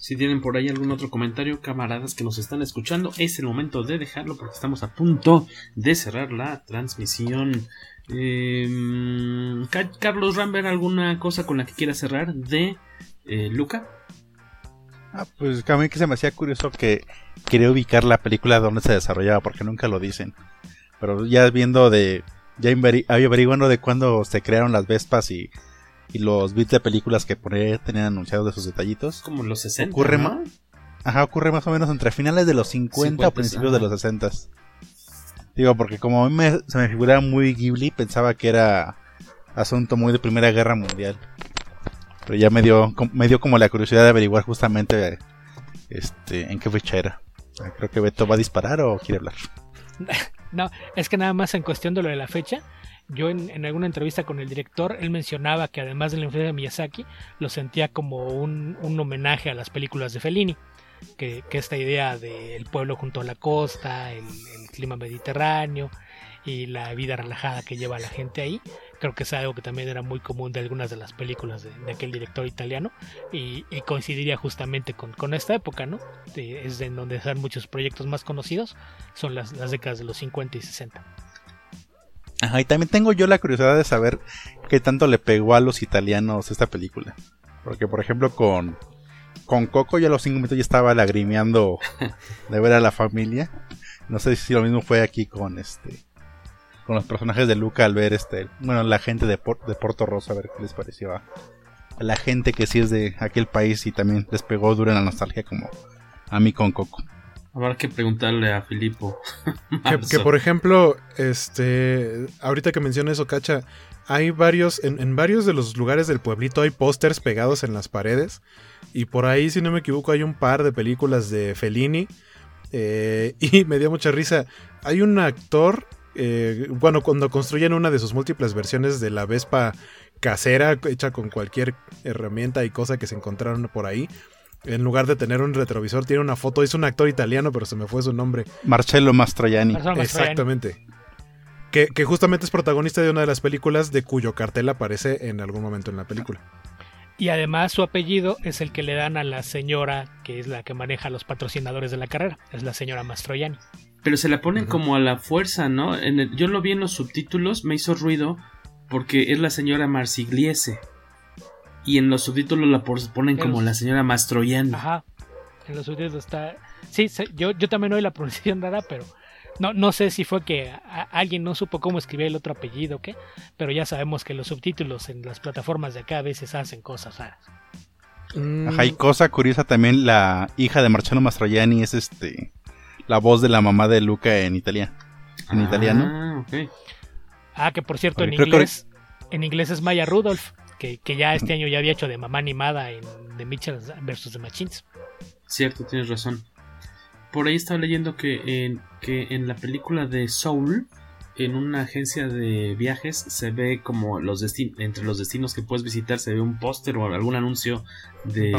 Si tienen por ahí algún otro comentario, camaradas que nos están escuchando, es el momento de dejarlo porque estamos a punto de cerrar la transmisión. Em, Carlos Rambert, ¿alguna cosa con la que quiera cerrar de eh, Luca? Ah, pues a mí que se me hacía curioso que quería ubicar la película donde se desarrollaba porque nunca lo dicen. Pero ya viendo de, ya averiguando de cuándo se crearon las Vespas y y los bits de películas que por ahí tenían anunciados de sus detallitos. Como los 60. Ocurre, más, ajá, ocurre más o menos entre finales de los 50, o principios de los 60. Digo, porque como a mí se me figuraba muy Ghibli, pensaba que era asunto muy de Primera Guerra Mundial. Pero ya me dio, me dio como la curiosidad de averiguar justamente este, en qué fecha era. Creo que Beto va a disparar o quiere hablar. No, es que nada más en cuestión de lo de la fecha, yo en, alguna entrevista con el director, él mencionaba que además de la influencia de Miyazaki, lo sentía como un, homenaje a las películas de Fellini. Que, esta idea del pueblo junto a la costa, el, clima mediterráneo y la vida relajada que lleva la gente ahí, creo que es algo que también era muy común de algunas de las películas de, aquel director italiano y, coincidiría justamente con, esta época, ¿no? es de donde están muchos proyectos más conocidos, son las, las décadas de los 50 y 60 y también tengo yo la curiosidad de saber qué tanto le pegó a los italianos esta película. Porque, por ejemplo, con, con Coco ya a los 5 minutos ya estaba lagrimeando de ver a la familia. No sé si lo mismo fue aquí con este con los personajes de Luca al ver este, bueno, la gente de, de Porto Rosso a ver qué les pareció a, la gente que sí es de aquel país y también les pegó duro en la nostalgia como a mí con Coco. Habrá que preguntarle a Filipo. que, por ejemplo, este, ahorita que mencionas eso, Cacha, hay varios, en, varios de los lugares del pueblito hay pósters pegados en las paredes. Y por ahí, si no me equivoco, hay un par de películas de Fellini. Eh, y me dio mucha risa. Hay un actor, eh, bueno, cuando construyen una de sus múltiples versiones de la Vespa casera, hecha con cualquier herramienta y cosa que se encontraron por ahí en lugar de tener un retrovisor, tiene una foto. Es un actor italiano, pero se me fue su nombre. Marcello Mastroianni. Exactamente. Que, que, justamente es protagonista de una de las películas de cuyo cartel aparece en algún momento en la película. Y además su apellido es el que le dan a la señora que es la que maneja los patrocinadores de la carrera, es la señora Mastroianni. Pero se la ponen como a la fuerza, ¿no? En yo lo vi en los subtítulos, me hizo ruido porque es la señora Marsigliese. Y en los subtítulos la ponen como la señora Mastroianni. Ajá. En los subtítulos está. Sí, yo, yo también oí la pronunciación rara, pero no, no sé si fue que alguien no supo cómo escribir el otro apellido o qué, pero ya sabemos que los subtítulos en las plataformas de acá a veces hacen cosas raras. Mm. Ajá, y cosa curiosa también, la hija de Marcello Mastroianni es este la voz de la mamá de Luca en Italia. En ah, italiano. Ah, que por cierto, en inglés, en inglés es Maya Rudolph, que, que, ya este año ya había hecho de mamá animada en The Mitchell vs. The Machines. Cierto, tienes razón. Por ahí estaba leyendo que en, que en la película de Soul, en una agencia de viajes, se ve como los entre los destinos que puedes visitar, se ve un póster o algún anuncio de,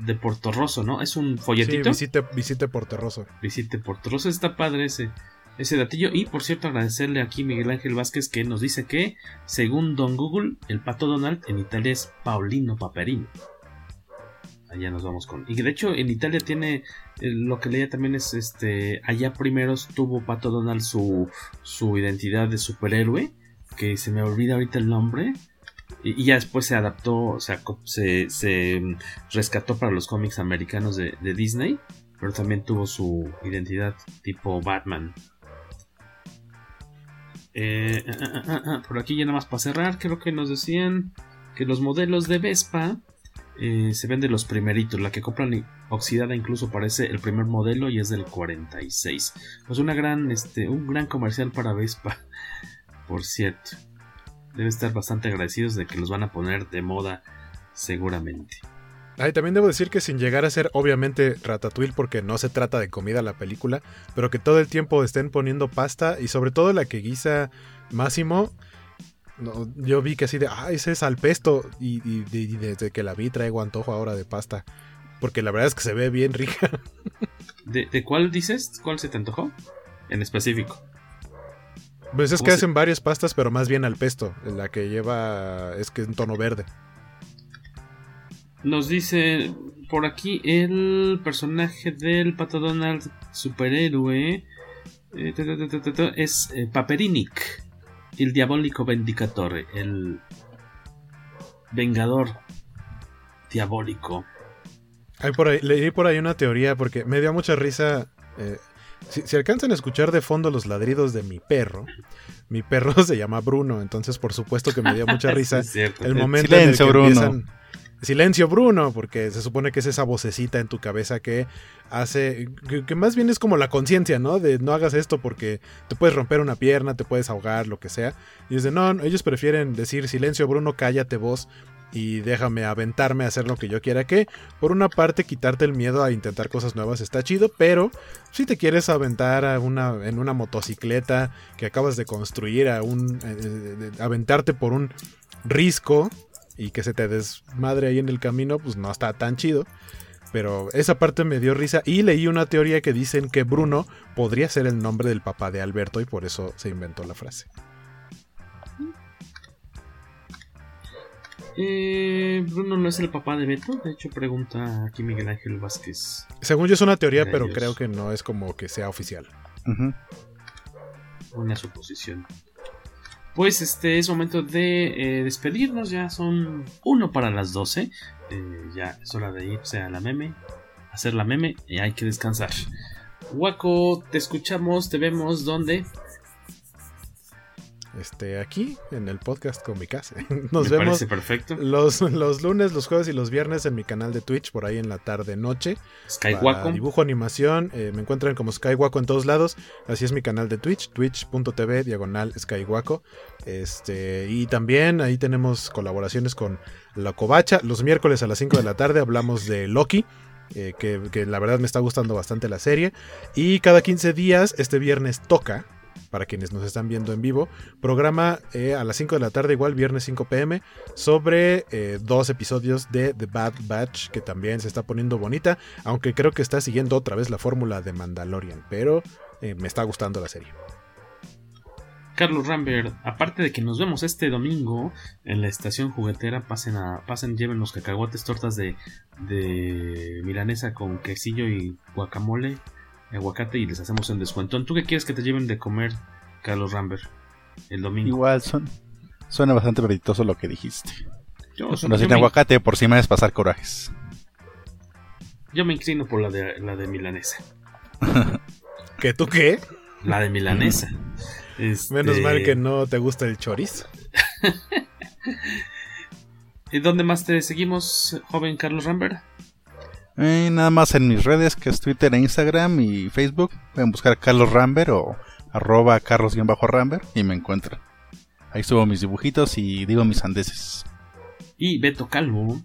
de Porto Rosso, ¿no? Es un folletito. Sí, visite, visite Porto Rosso. Visite Porto Rosso, está padre ese, ese datillo. Y por cierto, agradecerle aquí a Miguel Ángel Vázquez que nos dice que, según Don Google, el pato Donald en Italia es Paulino Paperino allá nos vamos con. Y de hecho en Italia tiene, eh, lo que leía también es, este, allá primero tuvo Pato Donald su, su identidad de superhéroe, que se me olvida ahorita el nombre. Y, ya después se adaptó, o sea, se, se mm, rescató para los cómics americanos de, Disney, pero también tuvo su identidad tipo Batman. Eh, ah, ah, ah, por aquí ya nada más para cerrar, creo que nos decían que los modelos de Vespa eh, se vende los primeritos. La que compran oxidada incluso parece el primer modelo y es del 46. Pues una gran, este, un gran comercial para Vespa, por cierto. Debe estar bastante agradecidos de que los van a poner de moda seguramente. Ay, también debo decir que sin llegar a ser obviamente ratatouille porque no se trata de comida la película, pero que todo el tiempo estén poniendo pasta y sobre todo la que guisa Máximo yo vi que así de, ah, ese es al pesto. Y, desde que la vi traigo antojo ahora de pasta. Porque la verdad es que se ve bien rica. ¿De, cuál dices? ¿Cuál se te antojó? En específico. Pues es que hacen varias pastas, pero más bien al pesto. La que lleva es que es un tono verde. Nos dice por aquí el personaje del Pato Donald superhéroe eh, es eh, Paperinic el diabólico Vendicatore, el vengador diabólico. Hay por ahí, leí por ahí una teoría porque me dio mucha risa. Eh, si, alcanzan a escuchar de fondo los ladridos de mi perro, mi perro se llama Bruno, entonces por supuesto que me dio mucha risa el momento en el que Bruno. Silencio, Bruno, porque se supone que es esa vocecita en tu cabeza que hace, que, más bien es como la conciencia, ¿no? De no hagas esto porque te puedes romper una pierna, te puedes ahogar, lo que sea. Y de, no, ellos prefieren decir, silencio, Bruno, cállate vos y déjame aventarme a hacer lo que yo quiera que por una parte quitarte el miedo a intentar cosas nuevas está chido pero si te quieres aventar a una, en una motocicleta que acabas de construir a un eh, eh, aventarte por un risco y que se te desmadre ahí en el camino, pues no está tan chido. Pero esa parte me dio risa y leí una teoría que dicen que Bruno podría ser el nombre del papá de Alberto y por eso se inventó la frase. Eh, Bruno no es el papá de Beto, de hecho pregunta aquí Miguel Ángel Vázquez. Según yo es una teoría, pero creo que no es como que sea oficial. Una suposición pues este es momento de eh, despedirnos. Ya son uno para las 12. Eh, ya es hora de irse a la meme, hacer la meme y hay que descansar. Waco, te escuchamos, te vemos, ¿dónde? Este, aquí en el podcast con mi casa. Nos vemos perfecto. Los, los lunes, los jueves y los viernes en mi canal de Twitch, por ahí en la tarde noche. Skywaco. Dibujo, animación. Eh, me encuentran como Skywaco en todos lados. Así es mi canal de Twitch, twitch.tv diagonal Skywaco. Este, y también ahí tenemos colaboraciones con La Covacha. Los miércoles a las 5 de la tarde hablamos de Loki. Eh, que, que la verdad me está gustando bastante la serie. Y cada 15 días, este viernes toca para quienes nos están viendo en vivo. Programa eh, a las 5 de la tarde, igual viernes 5 pm, sobre eh, dos episodios de The Bad Batch, que también se está poniendo bonita, aunque creo que está siguiendo otra vez la fórmula de Mandalorian, pero eh, me está gustando la serie. Carlos Rambert, aparte de que nos vemos este domingo en la estación juguetera, pasen a, pasen, lleven los cacahuates, tortas de, de milanesa con quesillo y guacamole, aguacate y les hacemos un descuento. ¿Tú qué quieres que te lleven de comer, Carlos Rambert, el domingo? Igual son, suena bastante verditoso lo que dijiste. Yo, no sin aguacate por si me es pasar corajes. Yo me inclino por la de, la de milanesa. ¿Qué tú qué? La de milanesa. Este... Menos mal que no te gusta el chorizo. ¿Y dónde más te seguimos, joven Carlos Rambert? Eh, nada más en mis redes, que es Twitter, e Instagram y Facebook. Pueden buscar Carlos Rambert o arroba carlos-rambert y me encuentran. Ahí subo mis dibujitos y digo mis andeses. Y Beto Calvo.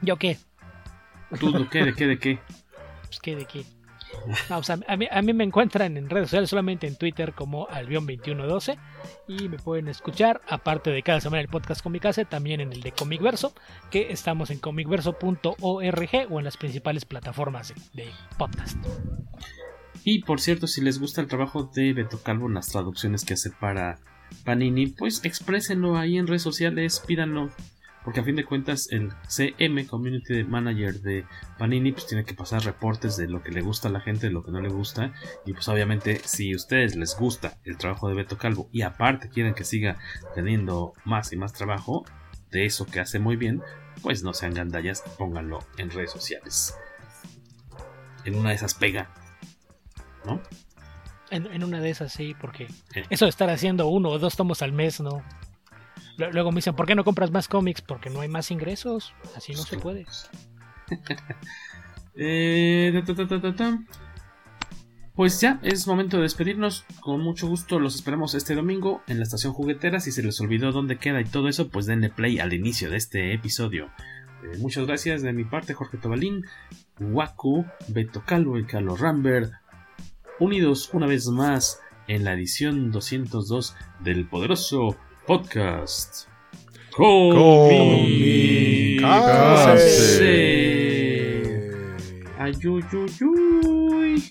¿Yo qué? ¿Tú de qué? ¿De qué? ¿De qué? Pues qué, de qué. A, mí, me encuentran en redes sociales solamente en Twitter como Albion2112 y me pueden escuchar, aparte de cada semana el podcast Comicase, también en el de Comicverso, que estamos en comicverso.org o en las principales plataformas de, podcast. Y por cierto, si les gusta el trabajo de Beto Calvo, las traducciones que hace para Panini, pues exprésenlo ahí en redes sociales, pídanlo porque a fin de cuentas el CM, Community Manager de Panini, pues tiene que pasar reportes de lo que le gusta a la gente, de lo que no le gusta. Y pues obviamente si a ustedes les gusta el trabajo de Beto Calvo y aparte quieren que siga teniendo más y más trabajo de eso que hace muy bien, pues no sean gandallas, pónganlo en redes sociales. En una de esas pega, ¿no? En, en una de esas sí, porque eh. eso de estar haciendo uno o dos tomos al mes, ¿no? Luego me dicen, ¿por qué no compras más cómics? Porque no hay más ingresos. Así no se puede. eh, pues ya, es momento de despedirnos. Con mucho gusto los esperamos este domingo en la estación juguetera. Si se les olvidó dónde queda y todo eso, pues denle play al inicio de este episodio. Eh, muchas gracias de mi parte, Jorge Tobalín, Waku, Beto Calvo y Carlos Rambert. Unidos una vez más en la edición 202 del poderoso Podcast. Comicase. Ayuyuyuy.